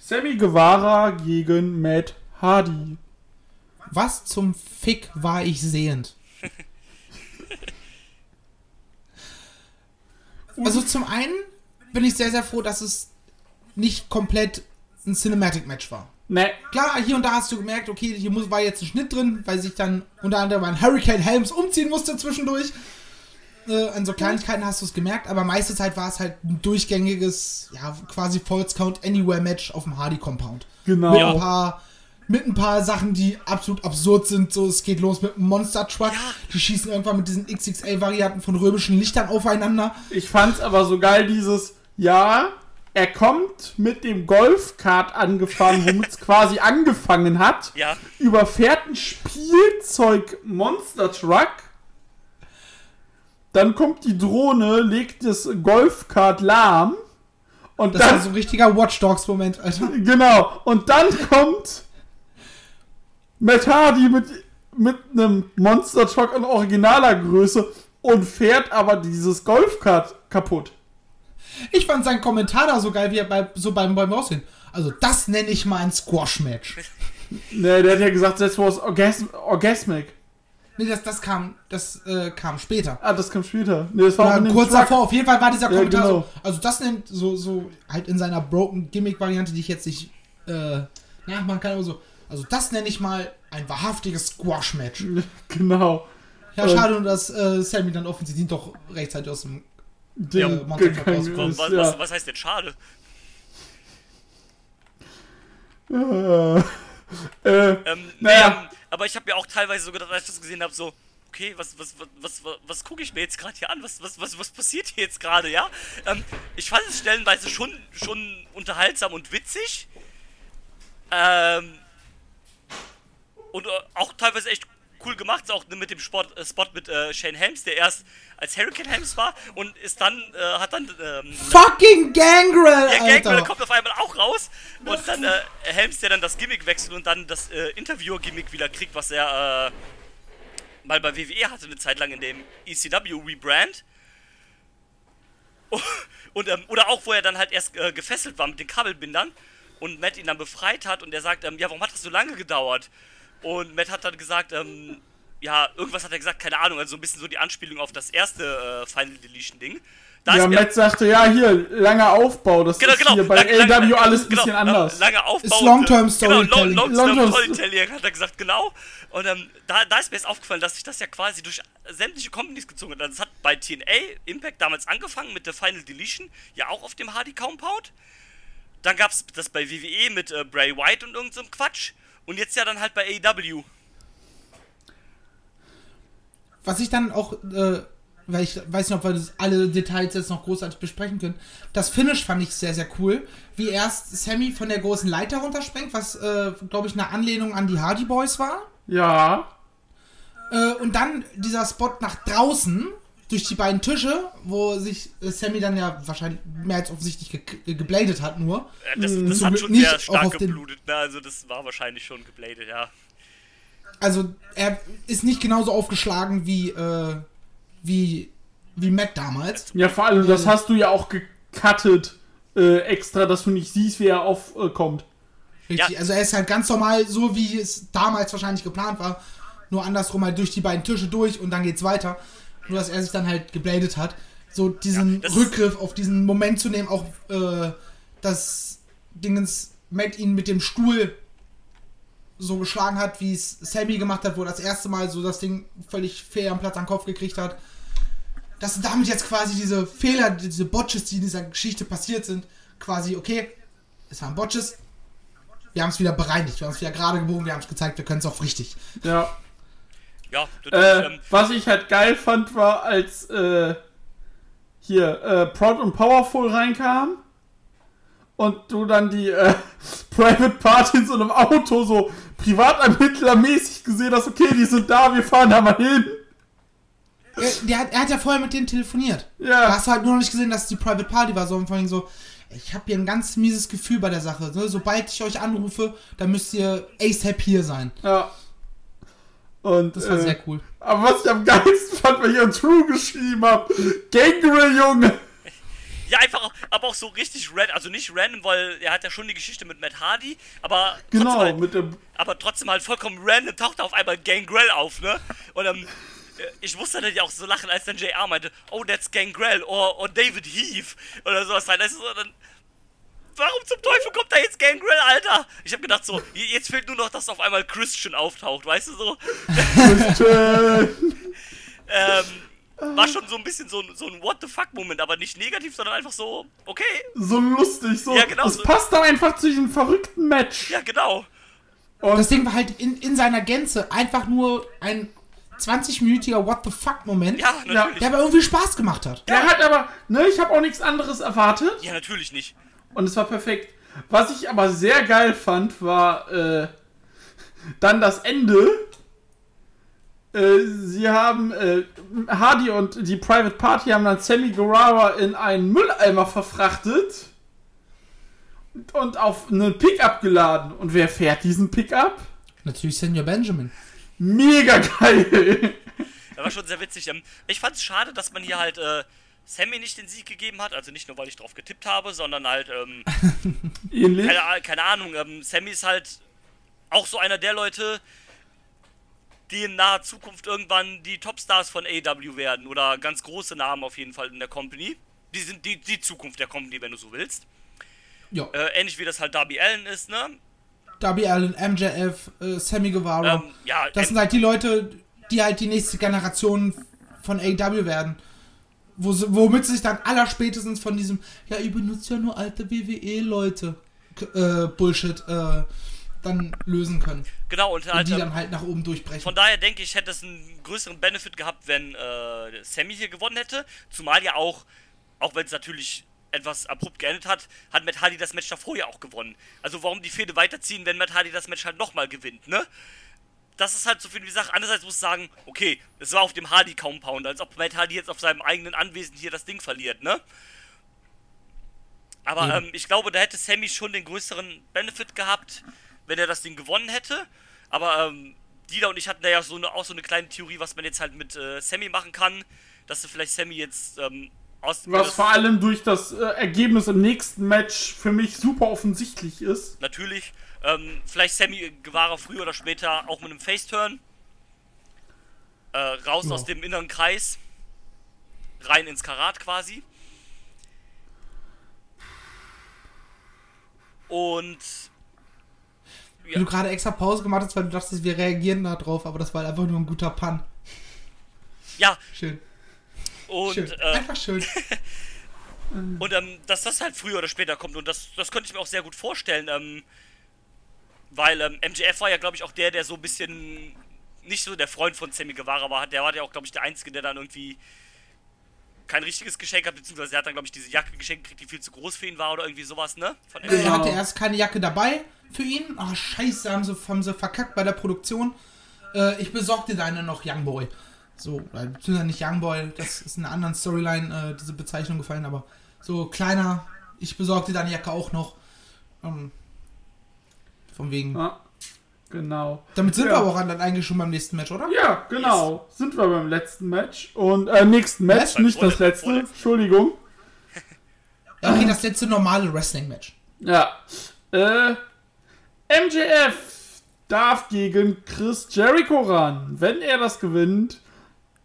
Sammy Guevara gegen Matt Hardy. was zum Fick war ich sehend? (laughs) Also zum einen bin ich sehr, sehr froh, dass es nicht komplett ein Cinematic-Match war. Ne, Klar, hier und da hast du gemerkt, okay, hier muss, war jetzt ein Schnitt drin, weil sich dann unter anderem ein Hurricane Helms umziehen musste zwischendurch. Äh, an so Kleinigkeiten hast du es gemerkt, aber meiste Zeit war es halt ein durchgängiges, ja, quasi False Count Anywhere Match auf dem Hardy Compound. genau. Mit ein paar, mit ein paar Sachen, die absolut absurd sind. So, es geht los mit einem Monster Truck. Ja. Die schießen irgendwann mit diesen XXL-Varianten von römischen Lichtern aufeinander. Ich fand's aber so geil, dieses, ja, er kommt mit dem Golfkart angefahren, womit es (laughs) quasi angefangen hat, Ja. überfährt ein Spielzeug-Monster-Truck, dann kommt die Drohne, legt das Golfkart lahm und Das dann, so ein richtiger Watch Dogs-Moment, Alter. genau, und dann kommt Matt Hardy mit, mit einem Monster-Truck in originaler Größe und fährt aber dieses Golfkart kaputt. Ich fand seinen Kommentar da so geil, wie er bei, so beim, beim Aussehen. Also, das nenne ich mal ein Squash-Match. Ne, der hat ja gesagt, das was orgasm orgasmic. Nee, das, das kam, das äh, kam später. Ah, das kam später. Ne, das war Oder kurz Truck. davor, auf jeden Fall war dieser Ja, Kommentar genau. so, also das nennt so, so halt in seiner Broken Gimmick-Variante, die ich jetzt nicht äh, nachmachen kann, aber so, also das nenne ich mal ein wahrhaftiges Squash-Match. (laughs) Genau. Ja, schade, nur, dass äh, Sammy dann offensichtlich doch rechtzeitig aus dem Den Ja, gegangen ist, Was, ja. was, was heißt denn schade? Äh, äh, Ähm, Naja. nee, ähm, aber ich habe mir auch teilweise so gedacht, als ich das gesehen habe, so, okay, was, was, was, was, was, was gucke ich mir jetzt gerade hier an? Was, was, was, was passiert hier jetzt gerade, ja? Ähm, ich fand es stellenweise schon, schon unterhaltsam und witzig. Ähm, und äh, auch teilweise echt cool gemacht, auch mit dem Sport, äh, Spot mit äh, Shane Helms, der erst als Hurricane Helms war und ist dann, äh, hat dann ähm, Fucking Gangrel, der Gangrel Alter! kommt auf einmal auch raus und dann äh, Helms, der dann das Gimmick wechselt und dann das äh, Interviewer-Gimmick wieder kriegt, was er äh, mal bei WWE hatte eine Zeit lang in dem ECW Rebrand. (laughs) Und, ähm, oder auch, wo er dann halt erst gefesselt war mit den Kabelbindern und Matt ihn dann befreit hat und er sagt, ähm, ja, warum hat das so lange gedauert? Und Matt hat dann gesagt, ähm, ja, irgendwas hat er gesagt, keine Ahnung, also so ein bisschen so die Anspielung auf das erste äh, Final Deletion Ding. Da ja, Matt sagte, ja, hier, langer Aufbau. Das Genau, ist genau. hier bei Lang- lang- AW alles ein genau, bisschen lang- anders. Lange Aufbau. Ist Long-Term äh, Genau, Storytelling. long, long-term Long-term- (laughs) Storytelling hat er gesagt, genau. Und ähm, da, da ist mir jetzt aufgefallen, dass sich das ja quasi durch sämtliche Companies gezogen hat. Das hat bei TNA Impact damals angefangen mit der Final Deletion, ja auch auf dem Hardy Compound. Dann gab es das bei WWE mit äh, Bray Wyatt und irgend so Quatsch. Und jetzt ja dann halt bei AEW. Was ich dann auch, äh, weil ich weiß nicht, ob wir das alle Details jetzt noch großartig besprechen können. Das Finish fand ich sehr, sehr cool. Wie erst Sammy von der großen Leiter runterspringt, was, äh, glaube ich, eine Anlehnung an die Hardy Boys war. Ja. Äh, und dann dieser Spot nach draußen durch die beiden Tische, wo sich äh, Sammy dann ja wahrscheinlich mehr als offensichtlich ge ge gebladet hat nur. Äh, das Mm, das hat schon nicht sehr auch stark auf den- geblutet. Ne? Also das war wahrscheinlich schon gebladet, ja. Also er ist nicht genauso aufgeschlagen wie, äh, wie, wie Matt damals. Ja, vor allem, das hast du ja auch gecuttet äh, extra, dass du nicht siehst, wie er aufkommt. Richtig, Ja. also er ist halt ganz normal, so wie es damals wahrscheinlich geplant war. Nur andersrum halt durch die beiden Tische durch und dann geht's weiter. Nur dass er sich dann halt gebladet hat. So diesen Ja, Rückgriff auf diesen Moment zu nehmen, auch äh, das Dingens Matt ihn mit dem Stuhl so geschlagen hat, wie es Sammy gemacht hat, wo er das erste Mal so das Ding völlig fair am Platz an den Kopf gekriegt hat. Dass damit jetzt quasi diese Fehler, diese Botches, die in dieser Geschichte passiert sind, quasi, okay, es waren Botches, wir haben es wieder bereinigt, wir haben es wieder gerade gebogen, wir haben es gezeigt, wir können es auch richtig. Ja. Ja, das, Äh, ähm, was ich halt geil fand, war, als äh, hier äh, Proud und Powerful reinkam und du dann die äh, (laughs) Private Party in so einem Auto so privatermittlermäßig gesehen hast, okay, die sind da, wir fahren da mal hin. Er, der hat, er hat ja vorher mit denen telefoniert. Ja. Da hast du halt nur noch nicht gesehen, dass es die Private Party war, sondern vor allem so, ich habe hier ein ganz mieses Gefühl bei der Sache. Ne? Sobald ich euch anrufe, dann müsst ihr ASAP hier sein. Ja. Und, Das war äh, sehr cool. Aber was ich am geilsten fand, weil ich an True geschrieben habe, Gangrel, Junge. ja, einfach, auch- aber auch so richtig random, also nicht random, weil er hat ja schon die Geschichte mit Matt Hardy, aber trotzdem Genau, halt, mit dem aber trotzdem halt vollkommen random taucht auf einmal Gangrel auf, ne? Und ähm, äh, ich musste dann ja auch so lachen, als dann JR meinte, oh, that's Gangrel or, or David Heath oder sowas halt. Das ist so dann, warum zum Teufel kommt da jetzt Gangrel, Alter? Ich hab gedacht so, jetzt fehlt nur noch, dass auf einmal Christian auftaucht, weißt du so? Äh, (laughs) Ähm, war schon so ein bisschen so, ein- so ein What the fuck Moment, aber nicht negativ, sondern einfach so, okay, so lustig, so. Ja, genau Das so. passt dann einfach zu diesem verrückten Match. ja genau. Und Das Ding war halt in, in seiner Gänze einfach nur ein 20-minütiger What the fuck Moment, Ja, der aber irgendwie Spaß gemacht hat. der hat aber, ne, ich habe auch nichts anderes erwartet. Ja, natürlich nicht. Und es war perfekt. Was ich aber sehr geil fand, war äh, dann das Ende. Äh, sie haben, äh, Hardy und die Private Party haben dann Sammy Guevara in einen Mülleimer verfrachtet und, und auf einen Pickup geladen. Und wer fährt diesen Pickup? Natürlich Senior Benjamin. Mega geil! Das war schon sehr witzig. Ähm, Ich fand es schade, dass man hier halt äh, Sammy nicht den Sieg gegeben hat. Also nicht nur, weil ich drauf getippt habe, sondern halt, ähm, (laughs) keine, Ah- keine Ahnung, ähm, Sammy ist halt auch so einer der Leute, die in naher Zukunft irgendwann die Topstars von AW werden. Oder ganz große Namen auf jeden Fall in der Company. Die sind die, die Zukunft der Company, wenn du so willst. Ja. Äh, ähnlich wie das halt Darby Allen ist, ne? Darby Allen, MJF, äh, Sammy Guevara. Ähm, ja, das sind halt die Leute, die halt die nächste Generation von AW werden. Wo, womit sie sich dann allerspätestens von diesem, ja, ihr benutzt ja nur alte WWE-Leute, äh, Bullshit, äh, dann lösen können. genau, und Und halt, die ähm, dann halt nach oben durchbrechen. Von daher denke ich, hätte es einen größeren Benefit gehabt, wenn äh, Sammy hier gewonnen hätte. Zumal ja auch, auch wenn es natürlich etwas abrupt geendet hat, hat Matt Hardy das Match davor ja auch gewonnen. Also warum die Fehde weiterziehen, wenn Matt Hardy das Match halt nochmal gewinnt, ne? Das ist halt so viel wie Sache. Andererseits muss ich sagen, okay, es war auf dem Hardy Compound, als ob Matt Hardy jetzt auf seinem eigenen Anwesen hier das Ding verliert, ne? Aber ähm, ich glaube, da hätte Sammy schon den größeren Benefit gehabt, wenn er das Ding gewonnen hätte. Aber ähm, Dieter und ich hatten da ja so eine, auch so eine kleine Theorie, was man jetzt halt mit äh, Sammy machen kann. Dass du vielleicht Sammy jetzt ähm, aus Was vor allem durch das äh, Ergebnis im nächsten Match für mich super offensichtlich ist. Natürlich. Ähm, vielleicht Sammy Guevara früher oder später auch mit einem Face-Turn. Äh, raus Ja. aus dem inneren Kreis. Rein ins Karat quasi. Und. Wie du gerade extra Pause gemacht hast, weil du dachtest, wir reagieren da drauf, aber das war einfach nur ein guter Pun. Ja, Schön. und. schön. Äh, einfach schön. (laughs) Und ähm, dass das halt früher oder später kommt. Und das, das könnte ich mir auch sehr gut vorstellen. Ähm, weil ähm, MJF war ja, glaube ich, auch der, der so ein bisschen nicht so der Freund von Sammy Guevara war. Der war ja auch, glaube ich, der Einzige, der dann irgendwie kein richtiges Geschenk hat, beziehungsweise er hat dann, glaube ich, diese Jacke geschenkt gekriegt, die viel zu groß für ihn war oder irgendwie sowas, ne? Von Er Genau. hatte erst keine Jacke dabei für ihn. Ah, scheiße, haben sie, haben sie verkackt bei der Produktion. Äh, ich besorgte deine noch Youngboy. So, äh, beziehungsweise nicht Youngboy, das ist in einer anderen Storyline, äh, diese Bezeichnung gefallen, aber so kleiner, ich besorgte deine Jacke auch noch. Ähm, von wegen. Ja, genau. Damit sind ja. wir aber auch dann eigentlich schon beim nächsten Match, oder? Ja, genau. Sind wir beim letzten Match. Und, äh, nächsten Match, Beim nicht das letzte. vorletzten. Entschuldigung. Ja, (laughs) okay, das letzte normale Wrestling-Match. Ja. Äh, MJF darf gegen Chris Jericho ran. Wenn er das gewinnt,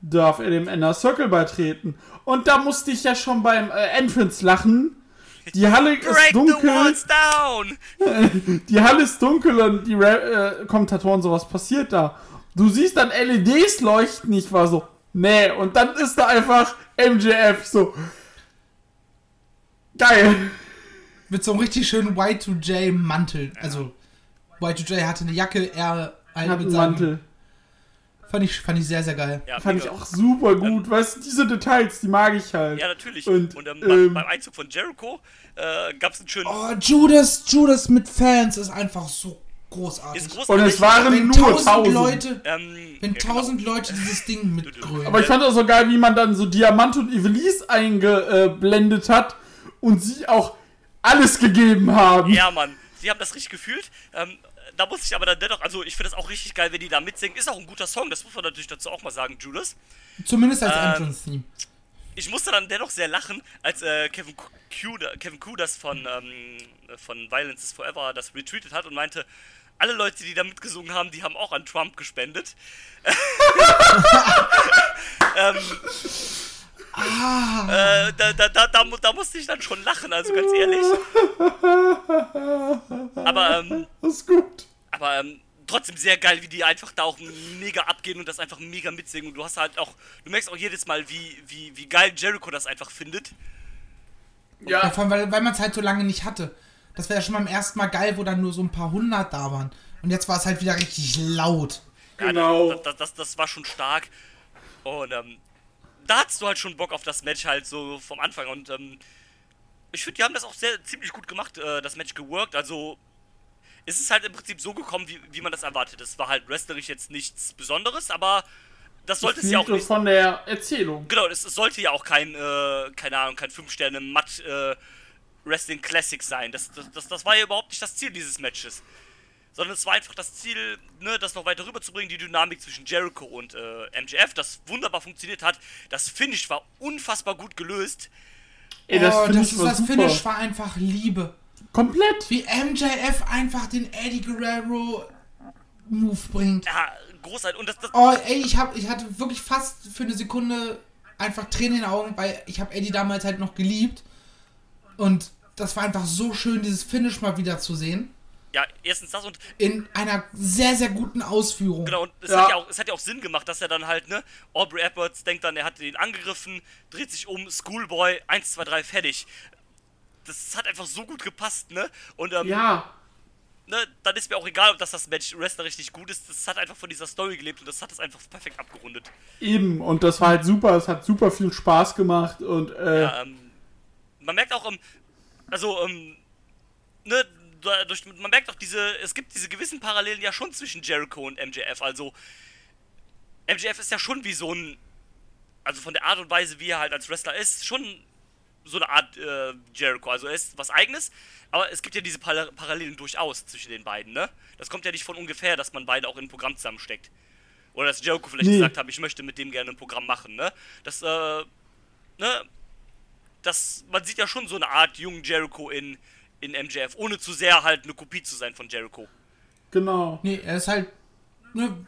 darf er dem Inner Circle beitreten. Und da musste ich ja schon beim äh, Entrance lachen, (laughs) Die Halle ist dunkel. walls down! (laughs) Die Halle ist dunkel und die Ra äh, Kommentatoren so, was passiert da? Du siehst dann LEDs leuchten, ich war so, nee, und dann ist da einfach MJF so. Geil. Mit so einem richtig schönen Y2J-Mantel. Also, Y2J hatte eine Jacke, er Hat mit einen seinem- Mantel. Fand ich, fand ich sehr, sehr geil. Ja, Fand mega. ich auch super gut. Weißt du, diese Details, die mag ich halt. Ja, natürlich. Und, Und, ähm, ähm, beim, Einzug von Jericho äh, gab es einen schönen. Oh, Judas, Judas mit Fans ist einfach so großartig. ist großartig. Und es waren wenn nur tausend tausend. Leute, Ähm, wenn ja, genau. tausend Leute dieses Ding mitgrölen. Aber ich fand auch so geil, wie man dann so Diamant und Evelise eingeblendet hat und sie auch alles gegeben haben. Ja, Mann. Sie haben das richtig gefühlt. Ähm, da muss ich aber dann dennoch, also ich finde das auch richtig geil, wenn die da mitsingen. Ist auch ein guter Song, das muss man natürlich dazu auch mal sagen, Judas. Zumindest als Ähm, Entrance-Theme. Ich musste dann dennoch sehr lachen, als äh, Kevin, Q, Kevin Q das von, ähm, von Violence is Forever das retweetet hat und meinte, alle Leute, die da mitgesungen haben, die haben auch an Trump gespendet. (laughs) ähm, äh, da, da, da, da, mu- da musste ich dann schon lachen, also ganz ehrlich. Aber, ähm, Das ist gut. aber ähm, trotzdem sehr geil, wie die einfach da auch mega abgehen und das einfach mega mitsingen. Und du hast halt auch, du merkst auch jedes Mal, wie, wie, wie geil Jericho das einfach findet. Ja, Ja, vor allem, weil, weil man es halt so lange nicht hatte. Das wäre ja schon beim ersten Mal geil, wo dann nur so ein paar hundert da waren. Und jetzt war es halt wieder richtig laut. Ja, Genau. Das, das, das war schon stark. Und ähm, da hattest du halt schon Bock auf das Match halt so vom Anfang. Und ähm, ich finde, die haben das auch sehr ziemlich gut gemacht, äh, das Match geworkt. Also es ist halt im Prinzip so gekommen, wie, wie man das erwartet. Es war halt wrestlerisch jetzt nichts Besonderes, aber das sollte es ja auch nicht. von der Erzählung. Genau, es, es sollte ja auch kein, äh, keine Ahnung, kein 5-Sterne Matt äh, Wrestling Classic sein. Das, das, das, das war ja überhaupt nicht das Ziel dieses Matches. Sondern es war einfach das Ziel, ne, das noch weiter rüberzubringen, die Dynamik zwischen Jericho und äh, MJF, das wunderbar funktioniert hat. Das Finish war unfassbar gut gelöst. Ey, das oh, Finish das, war das super. Finish war einfach Liebe. Komplett. Wie MJF einfach den Eddie Guerrero Move bringt. Ja, großartig. Und das, das, Oh, ey, ich, hab, ich hatte wirklich fast für eine Sekunde einfach Tränen in den Augen, weil ich habe Eddie damals halt noch geliebt. Und das war einfach so schön, dieses Finish mal wieder zu sehen. Ja, erstens das und In einer sehr, sehr guten Ausführung. Genau, und es, Ja. Hat ja auch, es hat ja auch Sinn gemacht, dass er dann halt, ne, Aubrey Edwards denkt dann, er hat ihn angegriffen, dreht sich um, Schoolboy, 1, 2, 3, fertig. Das hat einfach so gut gepasst, ne? Und, ähm, Ja. ne, dann ist mir auch egal, ob das, das Match Wrestler richtig gut ist. Das hat einfach von dieser Story gelebt und das hat es einfach perfekt abgerundet. Eben. Und das war halt super. Es hat super viel Spaß gemacht. Und äh, Ja, ähm, man merkt auch, ähm, also, ähm, ne, dadurch, man merkt auch diese, es gibt diese gewissen Parallelen ja schon zwischen Jericho und MJF. Also, MJF ist ja schon wie so ein, also von der Art und Weise, wie er halt als Wrestler ist, schon so eine Art äh, Jericho. Also, er ist was Eigenes, aber es gibt ja diese Par Parallelen durchaus zwischen den beiden, ne? Das kommt ja nicht von ungefähr, dass man beide auch in ein Programm zusammensteckt. Oder dass Jericho vielleicht Nee. gesagt hat, ich möchte mit dem gerne ein Programm machen, ne? Das, äh, ne, das, man sieht ja schon so eine Art jungen Jericho in, in MJF, ohne zu sehr halt eine Kopie zu sein von Jericho. genau. Nee, er ist halt ne,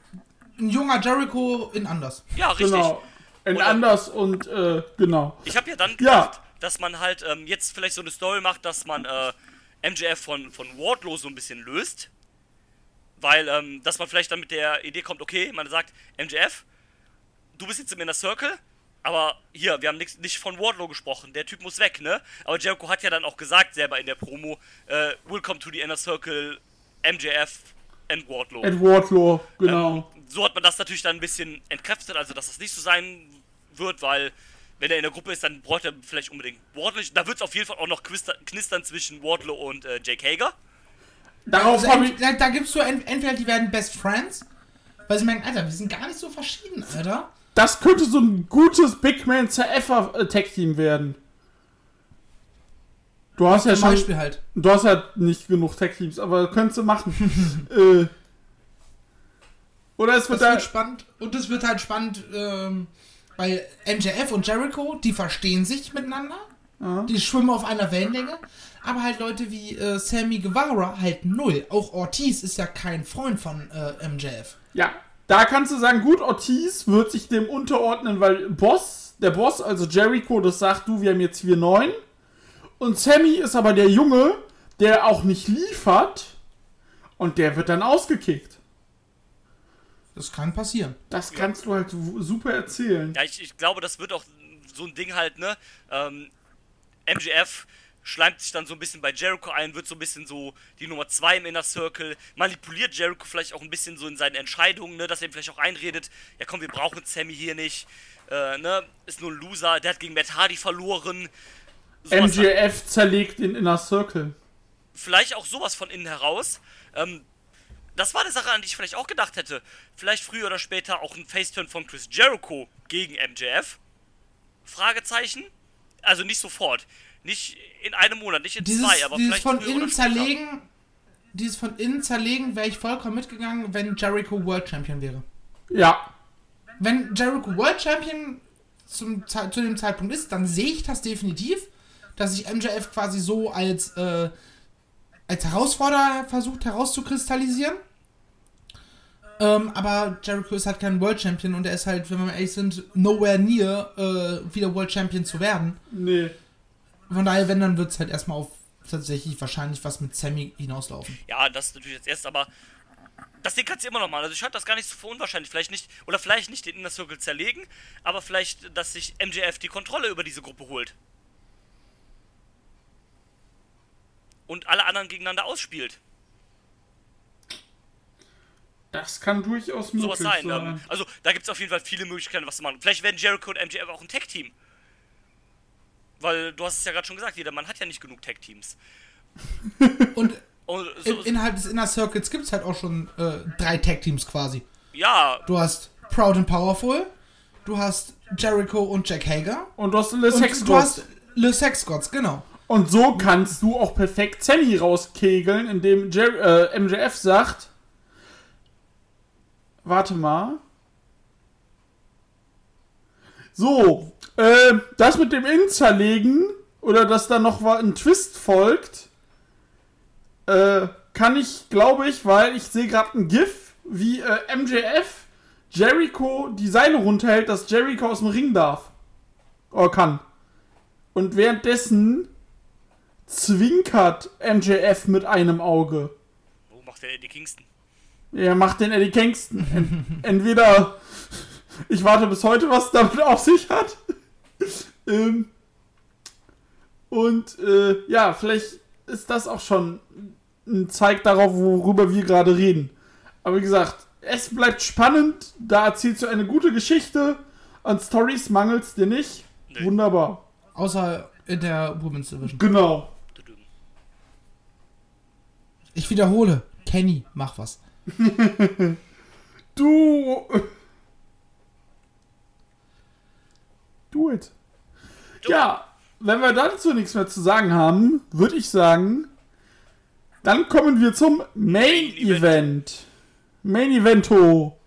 ein junger Jericho in anders. Ja, richtig. Genau. In Oder- anders und äh, genau. Ich habe ja dann Ja. gedacht, dass man halt ähm, jetzt vielleicht so eine Story macht, dass man äh, MJF von, von Wardlow so ein bisschen löst. Weil, ähm, dass man vielleicht dann mit der Idee kommt, okay, man sagt, MJF, du bist jetzt im Inner Circle, aber hier, wir haben nix, nicht von Wardlow gesprochen, der Typ muss weg, ne? Aber Jericho hat ja dann auch gesagt, selber in der Promo, äh, Welcome to the Inner Circle, MJF and Wardlow. Ed Wardlaw, genau. Ähm, so hat man das natürlich dann ein bisschen entkräftet, also dass das nicht so sein wird, weil wenn er in der Gruppe ist, dann braucht er vielleicht unbedingt Wardlow. Da wird es auf jeden Fall auch noch knister- knistern zwischen Wardlow und äh, Jake Hager. Darauf Also, ich. da, da gibst du ent, entweder die werden Best Friends, weil sie merken, Alter, wir sind gar nicht so verschieden, Alter. Das könnte so ein gutes Big Man CFer äh, Tag Team werden. Du hast ja schon. Beispiel halt. Du hast ja nicht genug Tag Teams, aber könntest du machen. (laughs) äh, oder es wird Das da. wird spannend. Und es wird halt spannend, ähm, weil MJF und Jericho, die verstehen sich miteinander. Die schwimmen auf einer Wellenlänge. Aber halt Leute wie äh, Sammy Guevara halt null. Auch Ortiz ist ja kein Freund von äh, MJF. Ja, da kannst du sagen, gut, Ortiz wird sich dem unterordnen, weil Boss, der Boss, also Jericho, das sagt, du, wir haben jetzt 4-9. Und Sammy ist aber der Junge, der auch nicht liefert. Und der wird dann ausgekickt. Das kann passieren. Das kannst du halt super erzählen. Ja, ich, ich glaube, das wird auch so ein Ding halt, ne? Ähm, MGF schleimt sich dann so ein bisschen bei Jericho ein, wird so ein bisschen so die Nummer 2 im Inner Circle, manipuliert Jericho vielleicht auch ein bisschen so in seinen Entscheidungen, ne? Dass er ihm vielleicht auch einredet, ja komm, wir brauchen Sammy hier nicht, äh, ne? Ist nur ein Loser, der hat gegen Matt Hardy verloren. Sowas. MJF zerlegt den Inner Circle. vielleicht auch sowas von innen heraus. Ähm, das war eine Sache, an die ich vielleicht auch gedacht hätte. Vielleicht früher oder später auch ein Faceturn von Chris Jericho gegen MJF. Fragezeichen. Also nicht sofort. Nicht in einem Monat, nicht in Dieses, zwei, aber dieses vielleicht von innen zerlegen, dieses von innen zerlegen, wäre ich vollkommen mitgegangen, wenn Jericho World Champion wäre. Ja. Wenn Jericho World Champion zum, zu dem Zeitpunkt ist, dann sehe ich das definitiv, dass sich MJF quasi so als, äh, als Herausforderer versucht herauszukristallisieren. Ähm, aber Jericho ist halt kein World Champion und er ist halt, wenn wir mal ehrlich sind, nowhere near äh, wieder World Champion zu werden. Nee. Von daher, wenn, dann wird es halt erstmal auf tatsächlich wahrscheinlich was mit Sammy hinauslaufen. Ja, das ist natürlich jetzt erst, aber das Ding kannst du immer noch mal. Also ich halte das gar nicht so für unwahrscheinlich. Vielleicht nicht, oder vielleicht nicht den Inner Circle zerlegen, aber vielleicht, dass sich MJF die Kontrolle über diese Gruppe holt. Und alle anderen gegeneinander ausspielt. Das kann durchaus möglich sowas sein. sein. Ähm, also da gibt es auf jeden Fall viele Möglichkeiten, was zu machen. Vielleicht werden Jericho und MJF auch ein Tag-Team. Weil du hast es ja gerade schon gesagt, jeder Mann hat ja nicht genug Tag-Teams. (laughs) Und Und im, so, innerhalb des Inner Circles gibt es halt auch schon äh, drei Tag-Teams quasi. ja, Du hast Proud and Powerful, du hast Jericho und Jack Hager Und du hast Le und Sex du Gods. hast Le Sex Gods, genau. Und so kannst du auch perfekt Sammy rauskegeln, indem Jer äh, MJF sagt: Warte mal. So, äh, das mit dem In zerlegen oder dass da noch ein Twist folgt, äh, kann ich, glaube ich, weil ich sehe gerade ein GIF, wie äh, MJF Jericho die Seile runterhält, dass Jericho aus dem Ring darf. Oder kann. Und währenddessen zwinkert MJF mit einem Auge. wo macht der Eddie Kingston? Er macht den Eddie Kingston. (laughs) En entweder ich warte bis heute, was damit auf sich hat. ähm, und äh, ja, vielleicht ist das auch schon ein Zeig darauf, worüber wir gerade reden. Aber wie gesagt, es bleibt spannend. Da erzählst du eine gute Geschichte. An Stories mangelt's dir nicht. Nö. Wunderbar. Außer in der Women's Division. Genau. Ich wiederhole, Kenny, mach was. (laughs) Du. Do it. Ja, wenn wir dazu nichts mehr zu sagen haben, würde ich sagen, dann kommen wir zum Main Main Event. Event. Main Evento.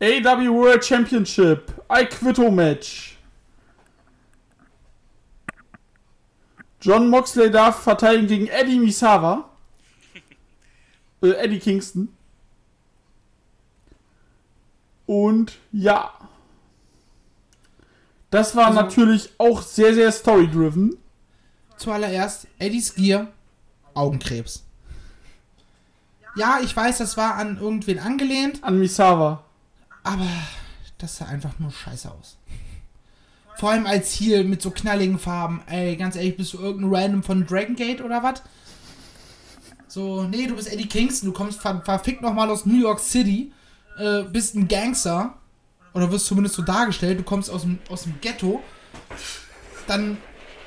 AW World Championship. I Quito Match. John Moxley darf verteidigen gegen Eddie Misawa. (laughs) äh, Eddie Kingston. Und ja. Das war Also- natürlich auch sehr, sehr story-driven. Zuallererst Eddies Gear, Augenkrebs. Ja, ich weiß, das war an irgendwen angelehnt, An Misawa. aber das sah einfach nur scheiße aus. Vor allem als Heel mit so knalligen Farben. Ey, ganz ehrlich, bist du irgendein Random von Dragon Gate oder was? So, nee, du bist Eddie Kingston, du kommst ver verfickt nochmal aus New York City, äh, bist ein Gangster, oder wirst zumindest so dargestellt, du kommst aus dem, aus dem Ghetto, dann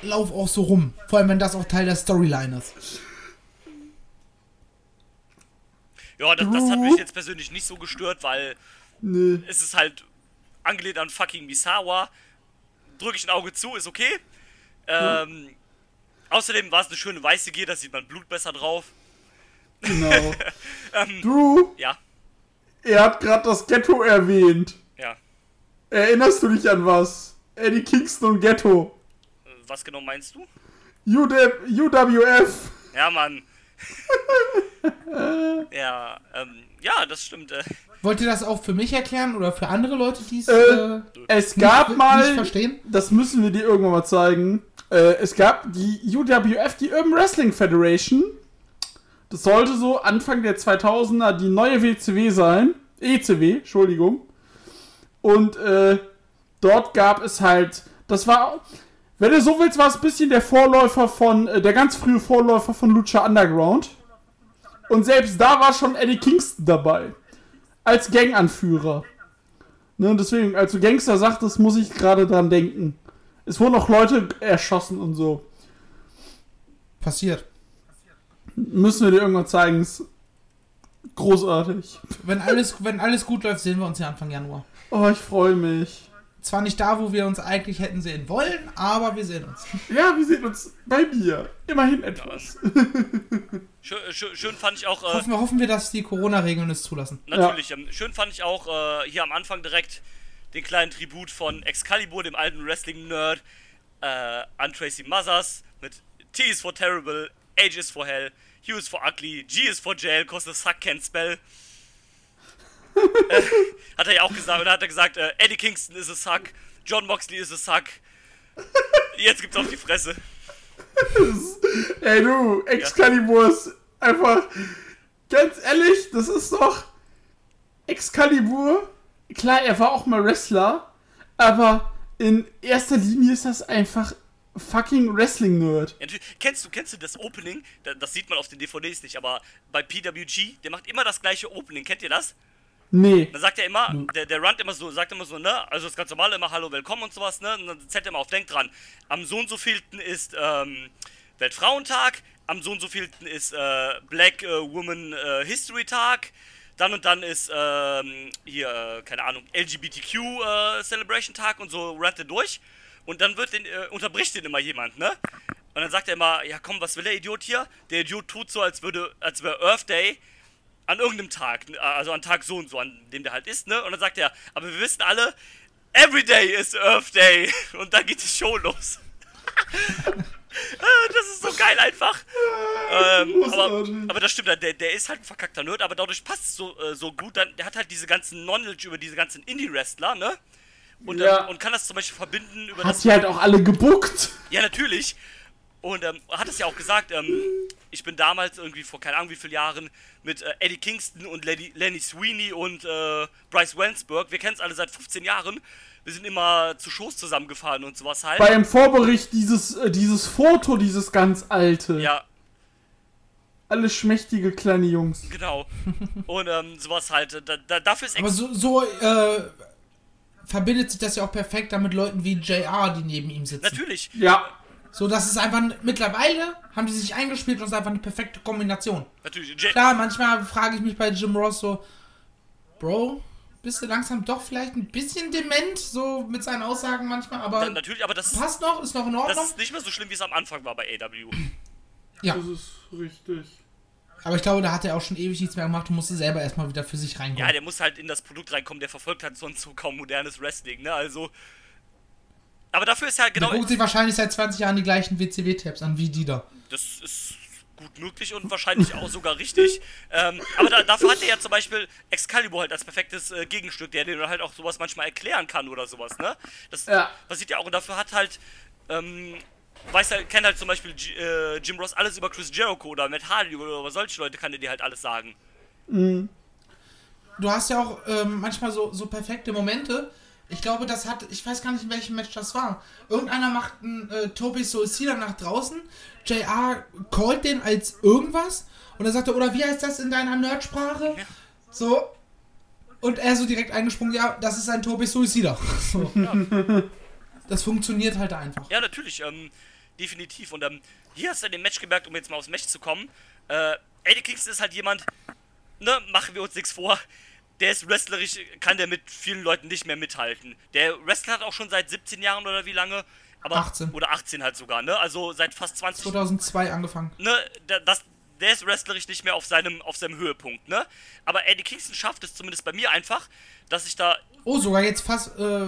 lauf auch so rum. Vor allem, wenn das auch Teil der Storyline ist. Ja, das, das hat mich jetzt persönlich nicht so gestört, weil Nee. es ist halt angelehnt an fucking Misawa. Drücke ich ein Auge zu, ist okay. Ähm, außerdem war es eine schöne weiße Gier, da sieht man Blut besser drauf. Genau. (laughs) Drew, Ja, er hat gerade das Ghetto erwähnt. Erinnerst du dich an was? Eddie Kingston und Ghetto. Was genau meinst du? UWF. Ja, Mann. (laughs) ja, ähm, ja, das stimmt. Äh, Wollt ihr das auch für mich erklären oder für andere Leute, die es Äh, äh, Es nicht, gab nicht mal, verstehen? das müssen wir dir irgendwann mal zeigen, Äh, es gab die UWF, die Urban Wrestling Federation. Das sollte so Anfang der 2000er die neue WCW sein. ECW, Entschuldigung. Und äh, dort gab es halt, das war, wenn du so willst, war es ein bisschen der Vorläufer von, äh, der ganz frühe Vorläufer von Lucha Underground. Und selbst da war schon Eddie Kingston dabei. Als Ganganführer. Ne, und deswegen, als du Gangster sagtest, muss ich gerade dran denken. Es wurden auch Leute erschossen und so. Passiert. Müssen wir dir irgendwann zeigen. Ist großartig. Wenn alles, wenn alles gut läuft, sehen wir uns ja Anfang Januar. Oh, ich freue mich. Zwar nicht da, wo wir uns eigentlich hätten sehen wollen, aber wir sehen uns. Ja, wir sehen uns bei mir. Immerhin etwas. Schön, schön, schön fand ich auch, äh, Hoffen wir, hoffen wir, dass die Corona-Regeln es zulassen. natürlich, ähm, schön fand ich auch äh, hier am Anfang direkt den kleinen Tribut von Excalibur, dem alten Wrestling-Nerd, äh, an Tracy Mothers mit T is for Terrible, H is for Hell, U is for Ugly, G is for Jail, cause the suck can't spell. Äh, hat er ja auch gesagt, und dann hat er gesagt, äh, Eddie Kingston is a suck, John Moxley is a suck. Jetzt gibt's auf die Fresse. Ey du, Excalibur ist einfach. Ganz ehrlich, das ist doch. Excalibur. Klar, er war auch mal Wrestler. Aber in erster Linie ist das einfach fucking Wrestling-Nerd. Ja. Kennst du, kennst du das Opening? Da- Das sieht man auf den DVDs nicht, aber bei PWG, der macht immer das gleiche Opening. Kennt ihr das? Nee. Dann sagt er immer, der, der Rand immer so, sagt immer so, ne, also das ganz normale immer Hallo, willkommen und sowas, ne, und dann zählt er immer auf, denkt dran, am so und so vielten ist ähm, Weltfrauentag, am so und so vielten ist äh, Black äh, Woman äh, History Tag, dann und dann ist ähm, hier, äh, keine Ahnung, LGBTQ äh, Celebration Tag und so rannt er durch und dann wird den, äh, unterbricht den immer jemand, ne? Und dann sagt er immer, ja komm, was will der Idiot hier? Der Idiot tut so, als würde, als wäre Earth Day an irgendeinem Tag, ne, also an Tag so und so, an dem der halt ist, ne? Und dann sagt er, aber wir wissen alle, every day is Earth Day. (laughs) Und dann geht die Show los. (laughs) Äh, das ist so geil einfach. Ähm, aber, aber das stimmt, der, der ist halt ein verkackter Nerd, aber dadurch passt es so, äh, so gut. Dann, der hat halt diese ganzen Knowledge über diese ganzen Indie-Wrestler, ne? Und, Ja. und kann das zum Beispiel verbinden über Hat sie halt auch alle gebuckt. ja, natürlich. Und ähm, hat es ja auch gesagt, ähm, ich bin damals irgendwie vor keine Ahnung wie vielen Jahren mit äh, Eddie Kingston und Lenny, Lenny Sweeney und äh, Bryce Wensberg, wir kennen es alle seit 15 Jahren, wir sind immer zu Shows zusammengefahren und sowas halt. Bei im Vorbericht dieses, äh, dieses Foto, dieses ganz alte. ja, Alle schmächtige kleine Jungs. genau. Und ähm, sowas halt, äh, da, da, dafür ist Aber so, so äh, verbindet sich das ja auch perfekt dann mit Leuten wie JR, die neben ihm sitzen. natürlich. Ja. So, das ist einfach, mittlerweile haben die sich eingespielt und es ist einfach eine perfekte Kombination. Natürlich. J Klar, manchmal frage ich mich bei Jim Ross so, Bro, bist du langsam doch vielleicht ein bisschen dement, so mit seinen Aussagen manchmal, aber natürlich, aber das ist, passt noch, ist noch in das Ordnung. ist nicht mehr so schlimm, wie es am Anfang war bei AW. Ja, Das ist richtig. aber ich glaube, da hat er auch schon ewig nichts mehr gemacht und musste selber erstmal wieder für sich Ja, reinkommen. der muss halt in das Produkt reinkommen, der verfolgt halt sonst so kaum modernes Wrestling, ne? Also. Aber dafür ist ja Der genau. guckt sich wahrscheinlich seit 20 Jahren die gleichen WCW-Tabs an wie die da. Das ist gut möglich und wahrscheinlich auch sogar richtig. Ähm, aber da, dafür hat er ja zum Beispiel Excalibur halt als perfektes äh, Gegenstück, der dir halt auch sowas manchmal erklären kann oder sowas, ne? Das Ja. passiert ja auch und dafür hat halt. Ähm, weiß halt, kennt halt zum Beispiel G äh, Jim Ross alles über Chris Jericho oder Matt Hardy oder über solche Leute kann er dir halt alles sagen. Du hast ja auch ähm, manchmal so, so perfekte Momente. Ich glaube, das hat, ich weiß gar nicht, in welchem Match das war. Irgendeiner macht einen äh, Toby Suicida nach draußen. JR callt den als irgendwas. Und er, oder wie heißt das in deiner Nerdsprache? So. Und er so direkt eingesprungen, ja, das ist ein Toby Suicida. (laughs) So. Das funktioniert halt einfach. Ja, natürlich, ähm, definitiv. Und ähm, hier hast du in dem Match gemerkt, um jetzt mal aufs Match zu kommen. Äh, Eddie Kingston ist halt jemand, ne, machen wir uns nichts vor. Der ist wrestlerisch, kann der mit vielen Leuten nicht mehr mithalten. Der Wrestler hat auch schon seit 17 Jahren oder wie lange? Aber, 18. Oder 18 halt sogar, ne? Also seit fast 20 2002 angefangen. ne, da- das, der ist wrestlerisch nicht mehr auf seinem, auf seinem Höhepunkt, ne? Aber Eddie Kingston schafft es zumindest bei mir einfach, dass ich da, Oh, sogar jetzt fast, äh,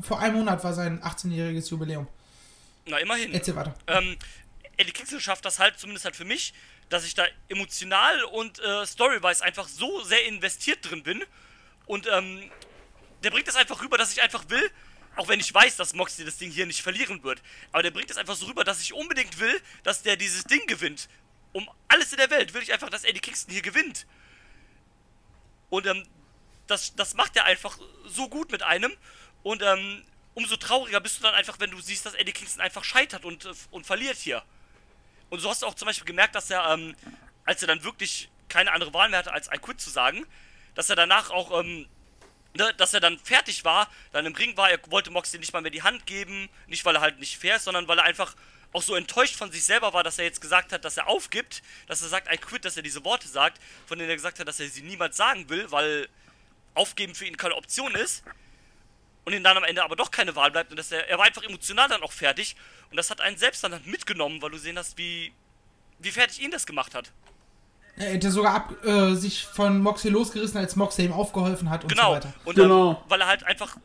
vor einem Monat war sein 18-jähriges Jubiläum. na immerhin, Erzähl weiter. ähm, Eddie Kingston schafft das halt, zumindest halt für mich, dass ich da emotional und äh, storywise einfach so sehr investiert drin bin. Und ähm, der bringt das einfach rüber, dass ich einfach will, Auch wenn ich weiß, dass Moxley das Ding hier nicht verlieren wird. Aber der bringt es einfach so rüber, dass ich unbedingt will, dass der dieses Ding gewinnt. Um alles in der Welt will ich einfach, dass Eddie Kingston hier gewinnt. Und ähm, das, das macht er einfach so gut mit einem. Und ähm, umso trauriger bist du dann einfach, wenn du siehst, dass Eddie Kingston einfach scheitert und, äh, und verliert hier. Und so hast du auch zum Beispiel gemerkt, dass er, ähm, als er dann wirklich keine andere Wahl mehr hatte, als I quit zu sagen, dass er danach auch, ähm, ne, dass er dann fertig war, dann im Ring war, er wollte Moxley nicht mal mehr die Hand geben, nicht weil er halt nicht fair ist, sondern weil er einfach auch so enttäuscht von sich selber war, dass er jetzt gesagt hat, dass er aufgibt, dass er sagt, I quit, dass er diese Worte sagt, von denen er gesagt hat, dass er sie niemals sagen will, weil aufgeben für ihn keine Option ist und ihm dann am Ende aber doch keine Wahl bleibt und dass er, er war einfach emotional dann auch fertig und das hat einen selbst dann mitgenommen, weil du sehen hast, wie, wie fertig ihn das gemacht hat. Er hätte sogar ab, äh, sich von Moxley losgerissen, als Moxley ihm aufgeholfen hat und Genau. so weiter. Und Genau. Dann, weil er halt einfach.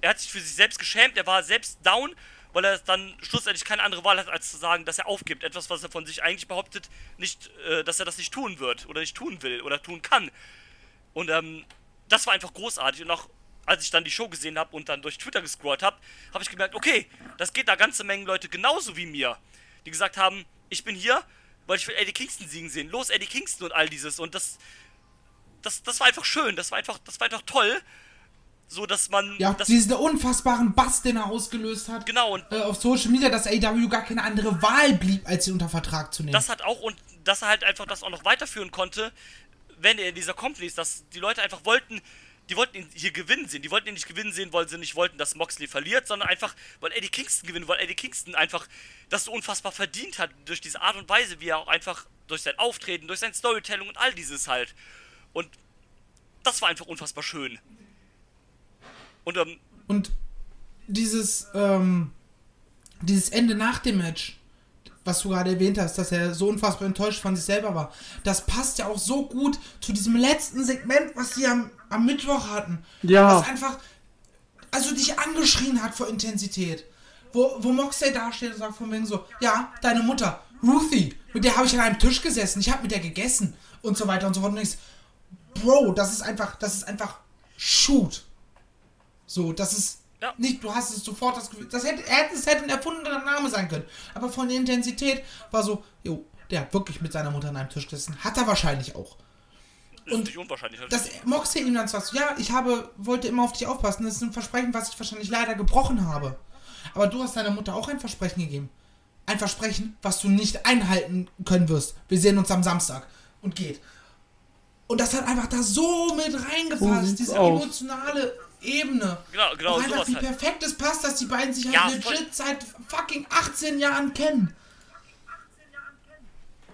Er hat sich für sich selbst geschämt, er war selbst down, weil er dann schlussendlich keine andere Wahl hat, als zu sagen, dass er aufgibt. Etwas, was er von sich eigentlich behauptet, nicht, äh, dass er das nicht tun wird oder nicht tun will oder tun kann. Und ähm, das war einfach großartig. Und auch als ich dann die Show gesehen habe und dann durch Twitter gescrollt habe, habe ich gemerkt, okay, das geht da ganze Mengen Leute genauso wie mir, die gesagt haben, ich bin hier, weil ich will Eddie Kingston siegen sehen. Los, Eddie Kingston und all dieses. Und das, das, das war einfach schön, das war einfach, das war einfach toll. So dass man. Ja, das, diesen unfassbaren Bass, den er ausgelöst hat. genau, und Äh, auf Social Media, dass AEW gar keine andere Wahl blieb, als ihn unter Vertrag zu nehmen. das hat auch, und dass er halt einfach das auch noch weiterführen konnte, wenn er in dieser Company ist, dass die Leute einfach wollten, die wollten ihn hier gewinnen sehen. Die wollten ihn nicht gewinnen sehen, weil sie nicht wollten, dass Moxley verliert, sondern einfach, weil Eddie Kingston gewinnt, weil Eddie Kingston einfach das so unfassbar verdient hat, durch diese Art und Weise, wie er auch einfach durch sein Auftreten, durch sein Storytelling und all dieses halt. Und das war einfach unfassbar schön. Und ähm, Und dieses, ähm, dieses Ende nach dem Match, was du gerade erwähnt hast, dass er so unfassbar enttäuscht von sich selber war, das passt ja auch so gut zu diesem letzten Segment, was sie am, am Mittwoch hatten. Ja. Was einfach, also dich angeschrien hat vor Intensität. Wo, wo Moxley dasteht und sagt von wegen so, ja, deine Mutter, Ruthie, mit der habe ich an einem Tisch gesessen, ich habe mit der gegessen und so weiter und so fort. Und ich, Bro, das ist einfach, das ist einfach Shoot. So, das ist Ja. nicht, du hast es sofort das Gefühl, das hätte, er hätte, es hätte ein erfundener Name sein können. Aber von der Intensität war so, jo, der hat wirklich mit seiner Mutter an einem Tisch gesessen. Hat er wahrscheinlich auch. ist Und nicht unwahrscheinlich. Das Moxley ihm dann sagt, so, ja, ich habe, wollte immer auf dich aufpassen. Das ist ein Versprechen, was ich wahrscheinlich leider gebrochen habe. Aber du hast deiner Mutter auch ein Versprechen gegeben. Ein Versprechen, was du nicht einhalten können wirst. Wir sehen uns am Samstag. Und geht. Und das hat einfach da so mit reingepasst. sieht's diese aus. emotionale Ebene. Genau, genau, Und einfach, wie halt. perfekt es passt, dass die beiden sich Ja, halt voll. legit seit fucking 18 Jahren kennen.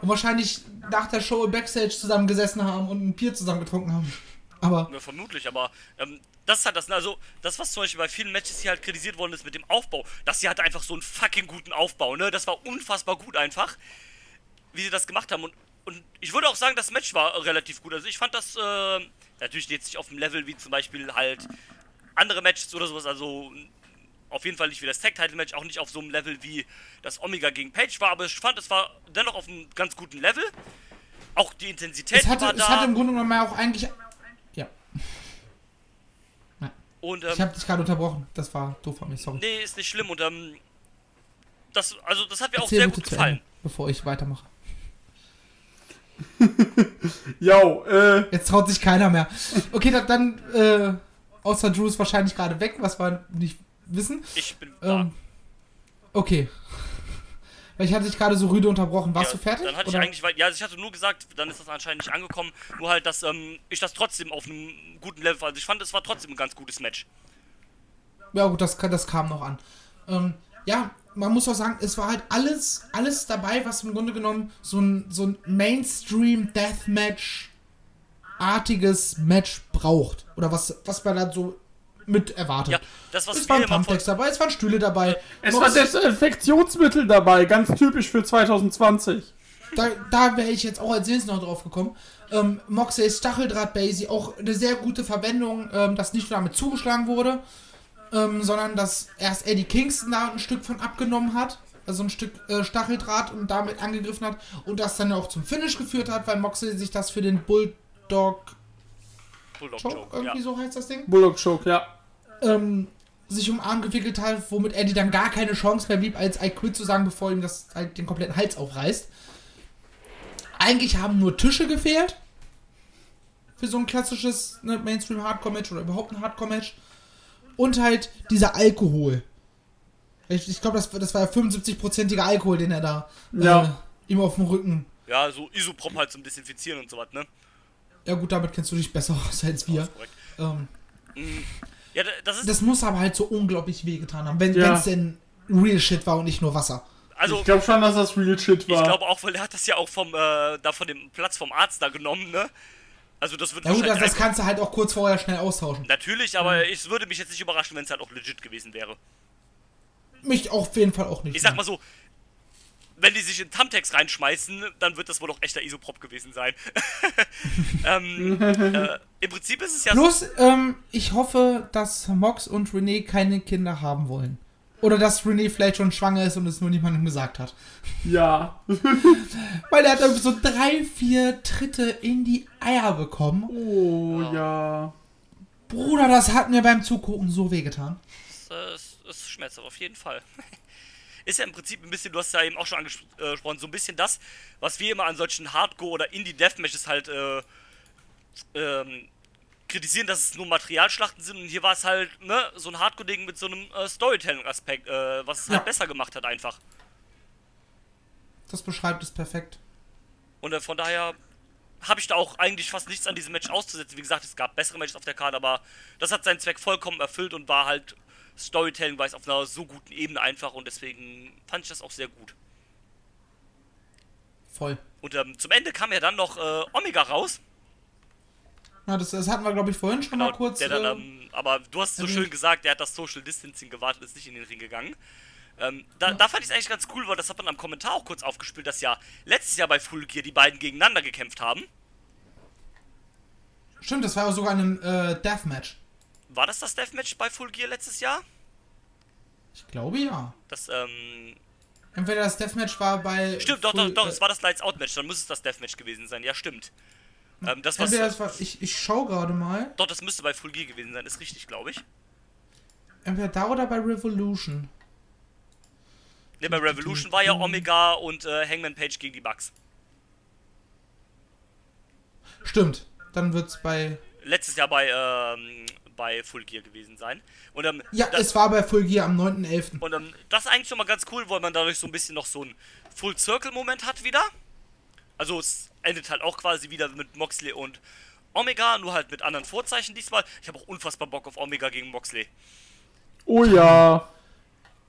Und wahrscheinlich nach der Show im Backstage zusammengesessen haben und ein Bier zusammen getrunken haben. Aber Ja, vermutlich, aber ähm, das ist halt das, also das, was zum Beispiel bei vielen Matches hier halt kritisiert worden ist mit dem Aufbau, dass sie halt einfach so einen fucking guten Aufbau, ne, das war unfassbar gut einfach, wie sie das gemacht haben und, und ich würde auch sagen, das Match war relativ gut, also ich fand das, äh, natürlich jetzt nicht auf dem Level wie zum Beispiel halt andere Matches oder sowas, also auf jeden Fall nicht wie das Tag-Title-Match, auch nicht auf so einem Level wie das Omega gegen Page war, aber ich fand, es war dennoch auf einem ganz guten Level, auch die Intensität es hatte, war es da hatte im Grunde genommen auch eigentlich. Ja, und ähm, ich habe dich gerade unterbrochen. Das war doof von mir, sorry. Nee, ist nicht schlimm und ähm, das, also das hat mir auch Erzähl sehr bitte gut gefallen. Ende, bevor ich weitermache. (laughs) Jo, äh, Jetzt traut sich keiner mehr. Okay, dann, dann äh, außer Drew ist wahrscheinlich gerade weg, was wir nicht wissen. Ich bin da. Ähm, okay. Weil ich hatte dich gerade so rüde unterbrochen. Warst ja, du fertig? Dann hatte oder? ich eigentlich, weil, ja, also ich hatte nur gesagt, dann ist das anscheinend nicht angekommen, nur halt, dass ähm, ich das trotzdem auf einem guten Level, also ich fand, es war trotzdem ein ganz gutes Match. Ja gut, das, das kam noch an. Ähm, ja, man muss auch sagen, es war halt alles, alles dabei, was im Grunde genommen so ein, so ein Mainstream-Deathmatch-artiges Match braucht. Oder was, was man dann so mit erwartet. Ja, das, was es waren Pumptext dabei, es waren Stühle dabei. es war Desinfektionsmittel dabei, ganz typisch für 2020. da, da wäre ich jetzt auch als nächstes noch drauf gekommen. Ähm, Moxleys Stacheldraht-Basie, auch eine sehr gute Verwendung, ähm, dass nicht nur damit zugeschlagen wurde, ähm, sondern dass erst Eddie Kingston da ein Stück von abgenommen hat, also ein Stück äh, Stacheldraht und damit angegriffen hat und das dann auch zum Finish geführt hat, weil Moxley sich das für den Bulldog Bulldog Choke, Joke, irgendwie ja. so heißt das Ding, Bullock Choke, ja. ähm, sich um den Arm gewickelt hat, womit Eddie dann gar keine Chance mehr blieb, als I quit zu sagen, bevor ihm das halt den kompletten Hals aufreißt. Eigentlich haben nur Tische gefehlt. Für so ein klassisches ne, Mainstream-Hardcore-Match oder überhaupt ein Hardcore-Match. Und halt dieser Alkohol. Ich, ich glaube, das, das war 75-prozentiger Alkohol, den er da Ja. äh, ihm auf dem Rücken. Ja, so Isoprop halt zum Desinfizieren und sowas, ne? Ja gut, damit kennst du dich besser aus als wir. Ähm, Ja, da- das ist. das muss aber halt so unglaublich wehgetan haben, wenn Ja. es denn Real Shit war und nicht nur Wasser. Also, ich glaube schon, dass das Real Shit war. ich glaube auch, weil er hat das ja auch vom, äh, da von dem Platz vom Arzt da genommen, ne? Also, das wird Ja gut, das, das kannst du halt auch kurz vorher schnell austauschen. Natürlich, aber es würde mich jetzt nicht überraschen, wenn es halt auch legit gewesen wäre. Mich auf jeden Fall auch nicht. Ich sag mal so, wenn die sich in Tamtex reinschmeißen, dann wird das wohl auch echter Isoprop gewesen sein. (laughs) ähm, äh, Im Prinzip ist es ja so. Plus, ähm, ich hoffe, dass Mox und René keine Kinder haben wollen. Oder dass René vielleicht schon schwanger ist und es nur niemandem gesagt hat. Ja. (laughs) Weil er hat irgendwie so drei, vier Tritte in die Eier bekommen. Oh, ja. Bruder, das hat mir beim Zugucken so wehgetan. Das, äh, das ist schmerzhaft, auf jeden Fall. (laughs) Ist ja im Prinzip ein bisschen, du hast ja eben auch schon angesprochen, so ein bisschen das, was wir immer an solchen Hardcore- oder Indie-Deathmatches halt äh, ähm, kritisieren, dass es nur Materialschlachten sind. Und hier war es halt ne, so ein Hardcore-Ding mit so einem äh, Storytelling-Aspekt, äh, was es halt Ja. besser gemacht hat einfach. Das beschreibt es perfekt. Und äh, von daher habe ich da auch eigentlich fast nichts an diesem Match auszusetzen. Wie gesagt, es gab bessere Matches auf der Karte, aber das hat seinen Zweck vollkommen erfüllt und war halt Storytelling-wise auf einer so guten Ebene einfach und deswegen fand ich das auch sehr gut. Voll. Und ähm, zum Ende kam ja dann noch äh, Omega raus. Ja, das, das hatten wir, glaube ich, vorhin schon mal kurz. dann, äh, ähm, aber du hast es so schön gesagt, der hat das Social Distancing gewartet, ist nicht in den Ring gegangen. Ähm, da, da fand ich es eigentlich ganz cool, weil das hat man am Kommentar auch kurz aufgespielt, dass ja letztes Jahr bei Full Gear die beiden gegeneinander gekämpft haben. Stimmt, das war ja sogar ein äh, Deathmatch. War das das Deathmatch bei Full Gear letztes Jahr? Ich glaube ja. Das, ähm, Entweder das Deathmatch war bei. Stimmt, doch, Full- doch, doch, äh, es war das Lights Out Match, dann muss es das Deathmatch gewesen sein, ja, stimmt. Ähm, das was, das war. Ich, ich schau gerade mal. doch, das müsste bei Full Gear gewesen sein, ist richtig, glaube ich. Entweder da oder bei Revolution. Ne, bei Revolution war ja Omega und äh, Hangman Page gegen die Bucks. Stimmt. Dann wird's bei. Letztes Jahr bei, ähm, bei Full Gear gewesen sein. Und, ähm, Ja, das, es war bei Full Gear am 9.11. und ähm, das ist eigentlich schon mal ganz cool, weil man dadurch so ein bisschen noch so einen Full Circle Moment hat wieder. Also es endet halt auch quasi wieder mit Moxley und Omega, nur halt mit anderen Vorzeichen diesmal. Ich habe auch unfassbar Bock auf Omega gegen Moxley. Oh, ja.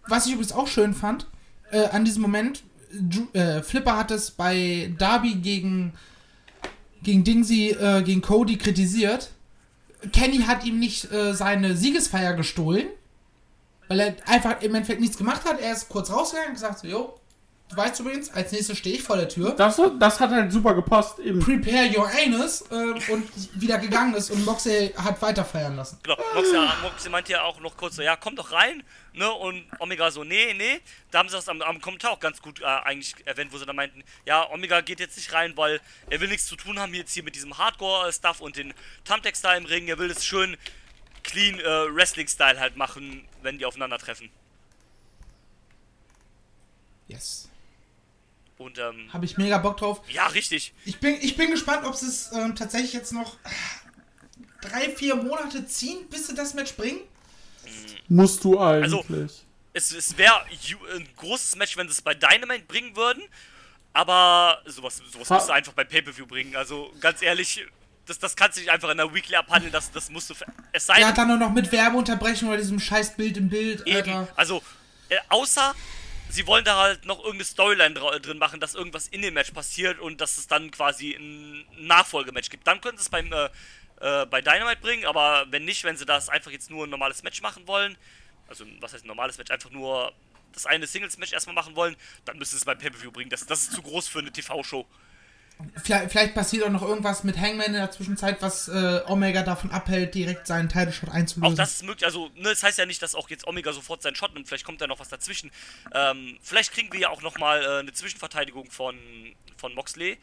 Was ich übrigens auch schön fand, äh, an diesem Moment, äh, Flipper hat es bei Darby gegen, gegen Dingsy, äh, gegen Cody kritisiert. Kenny hat ihm nicht äh, seine Siegesfeier gestohlen, weil er einfach im Endeffekt nichts gemacht hat. Er ist kurz rausgegangen und gesagt so, jo, du weißt übrigens, als nächstes stehe ich vor der Tür. Das, das hat halt super gepasst, eben. Prepare your anus äh, und wieder gegangen ist und Moxley hat weiter feiern lassen. Genau, Moxley, Moxley meinte ja auch noch kurz so, ja, komm doch rein, ne, und Omega so, nee, nee. Da haben sie das am, am Kommentar auch ganz gut äh, eigentlich erwähnt, wo sie dann meinten, ja, Omega geht jetzt nicht rein, weil er will nichts zu tun haben jetzt hier mit diesem Hardcore-Stuff und den Thumbtack-Style im Ring. Er will es schön clean äh, Wrestling-Style halt machen, wenn die aufeinandertreffen. Yes. Und, ähm, Habe ich mega Bock drauf. ja, richtig. Ich bin, ich bin gespannt, ob sie es ähm, tatsächlich jetzt noch äh, drei, vier Monate ziehen, bis sie das Match bringen. Musst du Also- eigentlich. Es, es wäre ein großes Match, wenn sie es bei Dynamite bringen würden, aber sowas, sowas musst du einfach bei Pay-Per-View bringen. Also, ganz ehrlich, das, das kannst du nicht einfach in der Weekly abhandeln, das, das musst du. ver- Es sei Ja, denn, dann nur noch mit Werbeunterbrechung oder diesem scheiß Bild im Bild, Eben. Alter. Also, äh, außer sie wollen da halt noch irgendeine Storyline drin machen, dass irgendwas in dem Match passiert und dass es dann quasi ein Nachfolgematch gibt. Dann können sie es beim äh, äh, bei Dynamite bringen, aber wenn nicht, wenn sie das einfach jetzt nur ein normales Match machen wollen, also was heißt ein normales Match, einfach nur das eine Singles-Match erstmal machen wollen, dann müssen sie es beim Pay-Per-View bringen. Das, das ist zu groß für eine TV-Show. Vielleicht, vielleicht passiert auch noch irgendwas mit Hangman in der Zwischenzeit, was äh, Omega davon abhält, direkt seinen Title Shot einzulösen. Auch das ist möglich, also ne, das heißt ja nicht, dass auch jetzt Omega sofort seinen Shot nimmt, vielleicht kommt da noch was dazwischen. Ähm, vielleicht kriegen wir ja auch nochmal äh, eine Zwischenverteidigung von, von Moxley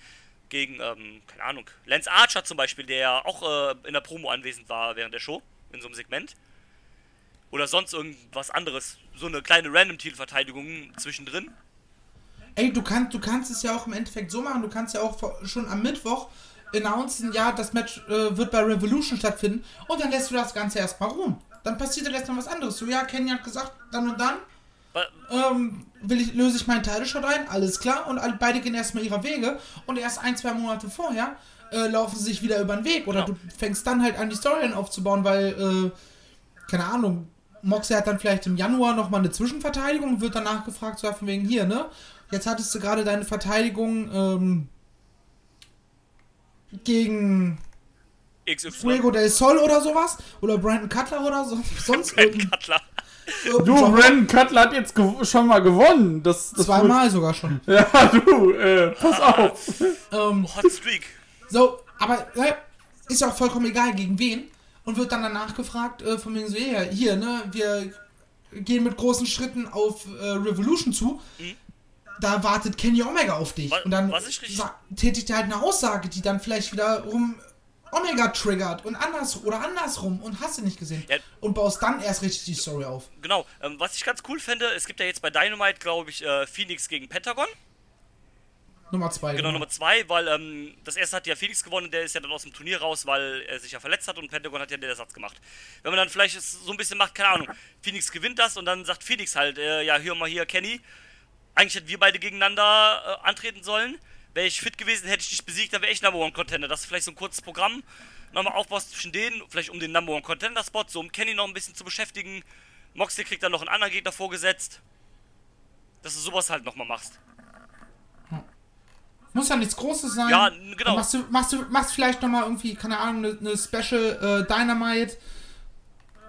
gegen, ähm, keine Ahnung, Lance Archer zum Beispiel, der ja auch äh, in der Promo anwesend war während der Show, in so einem Segment. oder sonst irgendwas anderes. So eine kleine Random-Titelverteidigung zwischendrin. Ey, du kannst, du kannst es ja auch im Endeffekt so machen. Du kannst ja auch schon am Mittwoch announcen, ja, das Match äh, wird bei Revolution stattfinden. Und dann lässt du das Ganze erstmal ruhen. Dann passiert dann erstmal was anderes. So, ja, Kenny hat gesagt, dann und dann ähm, will ich, löse ich meinen Title-Shot ein, alles klar. Und alle, beide gehen erstmal ihrer Wege. Und erst ein, zwei Monate vorher äh, laufen sie sich wieder über den Weg. Oder Genau. du fängst dann halt an, die Storyline aufzubauen, weil, äh, keine Ahnung, Moxley hat dann vielleicht im Januar nochmal eine Zwischenverteidigung und wird danach gefragt, so ja, von wegen hier, ne? Jetzt hattest du gerade deine Verteidigung ähm, gegen XY. Fuego del Sol oder sowas. Oder Brandon Cutler oder so, sonst irgendein, Cutler. Du. Brandon Cutler hat jetzt schon mal gewonnen. Das, das Zweimal sogar schon. (laughs) Ja, du, äh, pass auf. Ähm, Hot Streak. So, aber äh, ist ja auch vollkommen egal gegen wen. Und wird dann danach gefragt, äh, von wegen so, ja, hier, ne, wir gehen mit großen Schritten auf äh, Revolution zu. Da wartet Kenny Omega auf dich. Wa- und dann was tätigt er halt eine Aussage, die dann vielleicht wiederum Omega triggert und anders oder andersrum und hast du nicht gesehen. Ja. Und baust dann erst richtig die Story auf. Genau, ähm, was ich ganz cool fände, es gibt ja jetzt bei Dynamite, glaube ich, äh, Phoenix gegen Pentagon. Nummer zwei. Genau, Nummer zwei, weil ähm, das erste hat ja Phoenix gewonnen, der ist ja dann aus dem Turnier raus, weil er sich ja verletzt hat und Pentagon hat ja den Ersatz gemacht. Wenn man dann vielleicht so ein bisschen macht, keine Ahnung, Phoenix gewinnt das und dann sagt Phoenix halt, äh, ja, hör mal hier, Kenny, eigentlich hätten wir beide gegeneinander äh, antreten sollen. Wäre ich fit gewesen, hätte ich dich besiegt, dann wäre ich Number One Contender. Das ist vielleicht so ein kurzes Programm, nochmal aufbaust zwischen denen, vielleicht um den Number One Contender Spot, so um Kenny noch ein bisschen zu beschäftigen. Moxley kriegt dann noch einen anderen Gegner vorgesetzt. Dass du sowas halt nochmal machst. Muss ja nichts Großes sein. Ja, genau. Machst du, machst du machst vielleicht nochmal irgendwie, keine Ahnung, eine ne Special äh, Dynamite.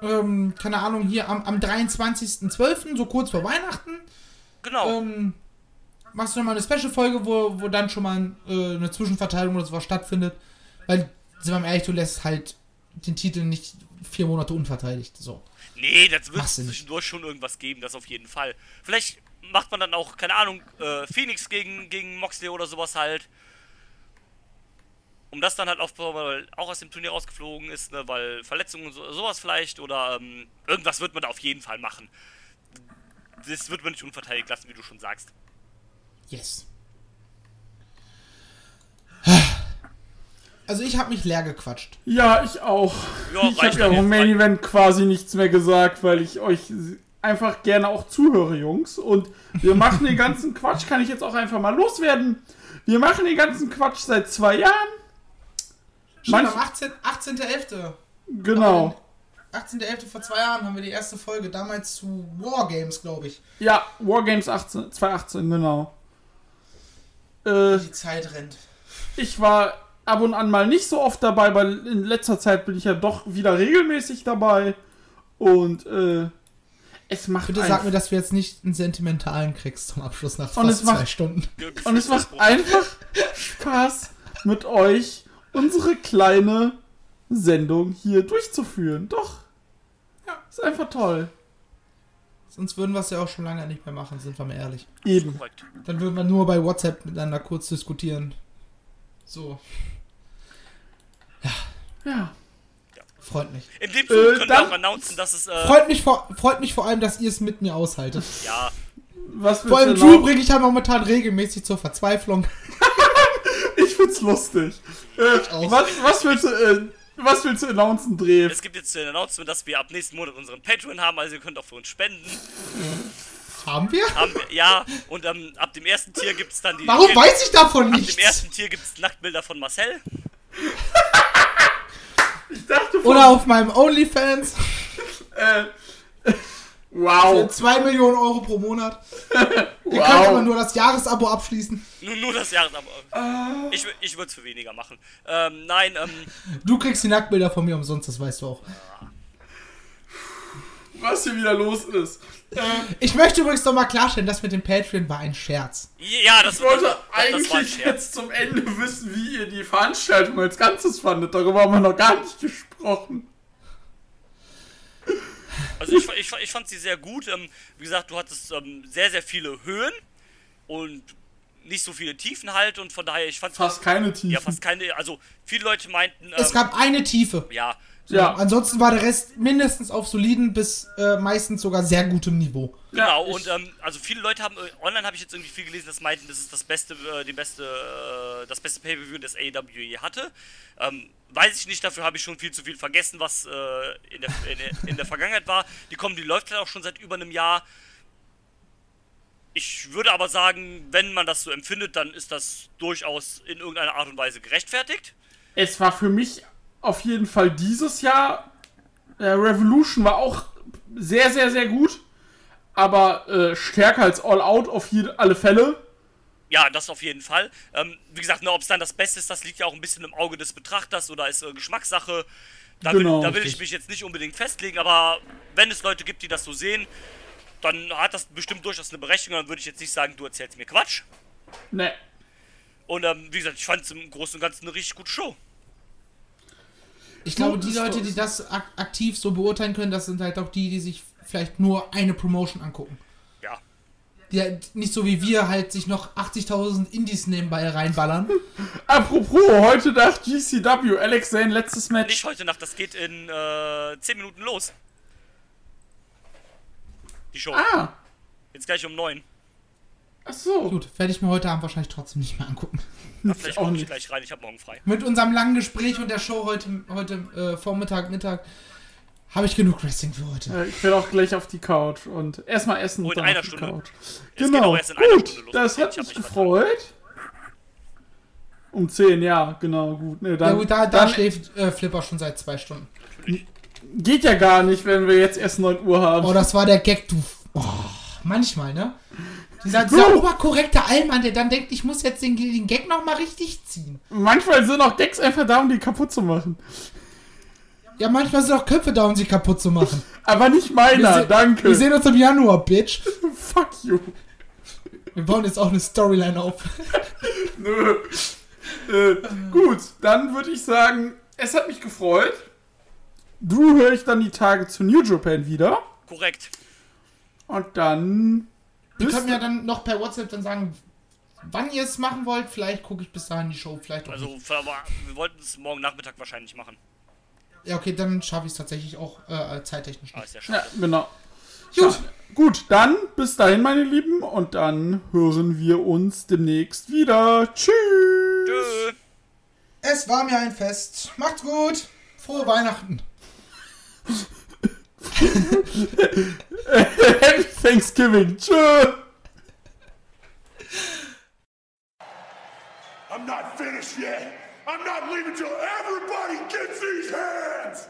Ähm, keine Ahnung, hier am, am 23.12., so kurz vor Weihnachten. Genau. Ähm, machst du nochmal eine Special-Folge, wo, wo dann schon mal äh, eine Zwischenverteilung oder sowas stattfindet. Weil, sind wir mal ehrlich, du lässt halt den Titel nicht vier Monate unverteidigt. So. Nee, das wird zwischendurch schon irgendwas geben, das auf jeden Fall. Vielleicht macht man dann auch, keine Ahnung, äh, Phoenix gegen, gegen Moxley oder sowas halt. Um das dann halt aufzubauen, weil auch aus dem Turnier rausgeflogen ist, ne, weil Verletzungen und so, sowas vielleicht oder ähm, irgendwas wird man da auf jeden Fall machen. Das wird man nicht unverteidigt lassen, wie du schon sagst. Yes. Also ich habe mich leer gequatscht. Ja, ich auch. Ja, ich habe ja jetzt. Main Event quasi nichts mehr gesagt, weil ich euch einfach gerne auch zuhöre, Jungs. Und wir machen den ganzen Quatsch, kann ich jetzt auch einfach mal loswerden. Wir machen den ganzen Quatsch seit zwei Jahren. Schon Manch- am 18. 18.11. Genau. 18.11. vor zwei Jahren haben wir die erste Folge, damals zu Wargames, glaube ich. Ja, Wargames 18, 2018, genau. Äh, Die Zeit rennt. ich war ab und an mal nicht so oft dabei, weil in letzter Zeit bin ich ja doch wieder regelmäßig dabei. Und äh, es macht Bitte sag mir, dass du jetzt nicht einen sentimentalen kriegst zum Abschluss nach fast es macht- zwei Stunden. Und es macht einfach Spaß, mit euch unsere kleine Sendung hier durchzuführen. Doch. Ja. Ist einfach toll. Sonst würden wir es ja auch schon lange nicht mehr machen, sind wir mal ehrlich. Eben. Dann würden wir nur bei WhatsApp miteinander kurz diskutieren. So, Ja. freut mich. In dem Zug Äh, können wir dann- auch announcen, dass es, äh, Freut mich vor, freut mich vor allem, dass ihr es mit mir aushaltet. ja, Was Vor allem Drew bringe ich ja momentan regelmäßig zur Verzweiflung. (laughs) Ich find's lustig. Äh, auch. was, was willst du, äh, was willst du announcen, Dreh? es gibt jetzt ein Announcement, dass wir ab nächsten Monat unseren Patreon haben, also ihr könnt auch für uns spenden. Haben wir? Haben wir, ja, und ähm, ab dem ersten Tier gibt es dann die. Warum ab weiß ich davon dem nichts? ersten Tier gibt es Nacktbilder von Marcel. Ich dachte von, Oder auf meinem OnlyFans äh, für wow. 2 Millionen Euro pro Monat. (laughs) Ihr könnt aber nur das Jahresabo abschließen. Nur, nur das Jahresabo. Ich, wür- ich würde es für weniger machen. Ähm, nein, ähm, Du kriegst die Nacktbilder von mir umsonst, das weißt du auch. Was hier wieder los ist. Äh, Ich möchte übrigens noch mal klarstellen, das mit dem Patreon war ein Scherz. ja, das, ich wollte das, das war ein eigentlich jetzt zum Ende wissen, wie ihr die Veranstaltung als Ganzes fandet. Darüber haben wir noch gar nicht gesprochen. Also ich, ich, ich fand sie sehr gut. Ähm, wie gesagt, du hattest ähm, sehr, sehr viele Höhen und nicht so viele Tiefen halt und von daher, ich fand Fast keine Tiefen. ja fast keine, also viele Leute meinten, ähm, Es gab eine Tiefe. ja, Ja. Ansonsten war der Rest mindestens auf soliden bis äh, meistens sogar sehr gutem Niveau. Genau, Ja, und ähm, also viele Leute haben, äh, online habe ich jetzt irgendwie viel gelesen, das meinten, das ist das beste, äh, die beste, äh, das beste Pay-Per-View, das AEW je hatte. Ähm, weiß ich nicht, dafür habe ich schon viel zu viel vergessen, was äh, in, der, in, in der Vergangenheit war. Die Comedy läuft halt auch schon seit über einem Jahr. Ich würde aber sagen, wenn man das so empfindet, dann ist das durchaus in irgendeiner Art und Weise gerechtfertigt. Es war für mich auf jeden Fall dieses Jahr. Äh, Revolution war auch sehr, sehr, sehr gut. Aber äh, stärker als All Out auf jede, alle Fälle. Ja, das auf jeden Fall. Ähm, wie gesagt, ob es dann das Beste ist, das liegt ja auch ein bisschen im Auge des Betrachters oder ist äh, Geschmackssache. Da, Genau, will, da will ich mich jetzt nicht unbedingt festlegen, aber wenn es Leute gibt, die das so sehen, dann hat das bestimmt durchaus eine Berechtigung. Dann würde ich jetzt nicht sagen, du erzählst mir Quatsch. Ne. Und ähm, wie gesagt, ich fand es im Großen und Ganzen eine richtig gute Show. Ich glaube, die Leute, die das ak aktiv so beurteilen können, das sind halt auch die, die sich vielleicht nur eine Promotion angucken. Ja. Die halt nicht so wie wir halt sich noch 80.000 Indies nebenbei reinballern. (laughs) Apropos, heute nach GCW, Alex Zane, letztes Match. Nicht heute Nacht, das geht in äh, 10 Minuten los. Die Show. Ah, Jetzt gleich um 9. ach so. Gut, werde ich mir heute Abend wahrscheinlich trotzdem nicht mehr angucken. Ja, vielleicht auch komme ich nicht. gleich rein, ich habe morgen frei. Mit unserem langen Gespräch und der Show heute, heute äh, Vormittag, Mittag habe ich genug Wrestling für heute. Äh, Ich werde auch gleich auf die Couch und erstmal essen Oh, und in dann einer auf die Stunde. Couch. Es geht Genau, auch erst in einer gut, Stunde los. das hat mich mich gefreut. Um 10, ja, genau, gut. Ne, dann, Ja gut, da, da dann schläft äh, Flipper schon seit zwei Stunden. geht ja gar nicht, wenn wir jetzt erst 9 Uhr haben. Oh, das war der Gag, du. Oh, manchmal, ne? Dieser, dieser oberkorrekte Allmann, der dann denkt, ich muss jetzt den, den Gag nochmal richtig ziehen. Manchmal sind auch Gags einfach da, um die kaputt zu machen. Ja, manchmal sind auch Köpfe da, um sie kaputt zu machen. (laughs) Aber nicht meiner, se- danke. Wir sehen uns im Januar, Bitch. (laughs) Fuck you. Wir bauen jetzt auch eine Storyline auf. (laughs) Nö. Äh, gut, dann würde ich sagen, es hat mich gefreut. Du höre ich dann die Tage zu New Japan wieder. Korrekt. Und dann. Wir können ja dann noch per WhatsApp dann sagen, wann ihr es machen wollt. Vielleicht gucke ich bis dahin die Show, vielleicht auch Also, nicht. wir wollten es morgen Nachmittag wahrscheinlich machen. Ja, okay, dann schaffe ich es tatsächlich auch äh, zeittechnisch nicht. ist ja Ja, schade. genau. Gut. Gut, dann bis dahin, meine Lieben. Und dann hören wir uns demnächst wieder. Tschüss. Tschö. Es war mir ein Fest. Macht's gut. Frohe Weihnachten. Happy Thanksgiving. Tschüss. I'm not finished yet. I'm not leaving till everybody gets these hands.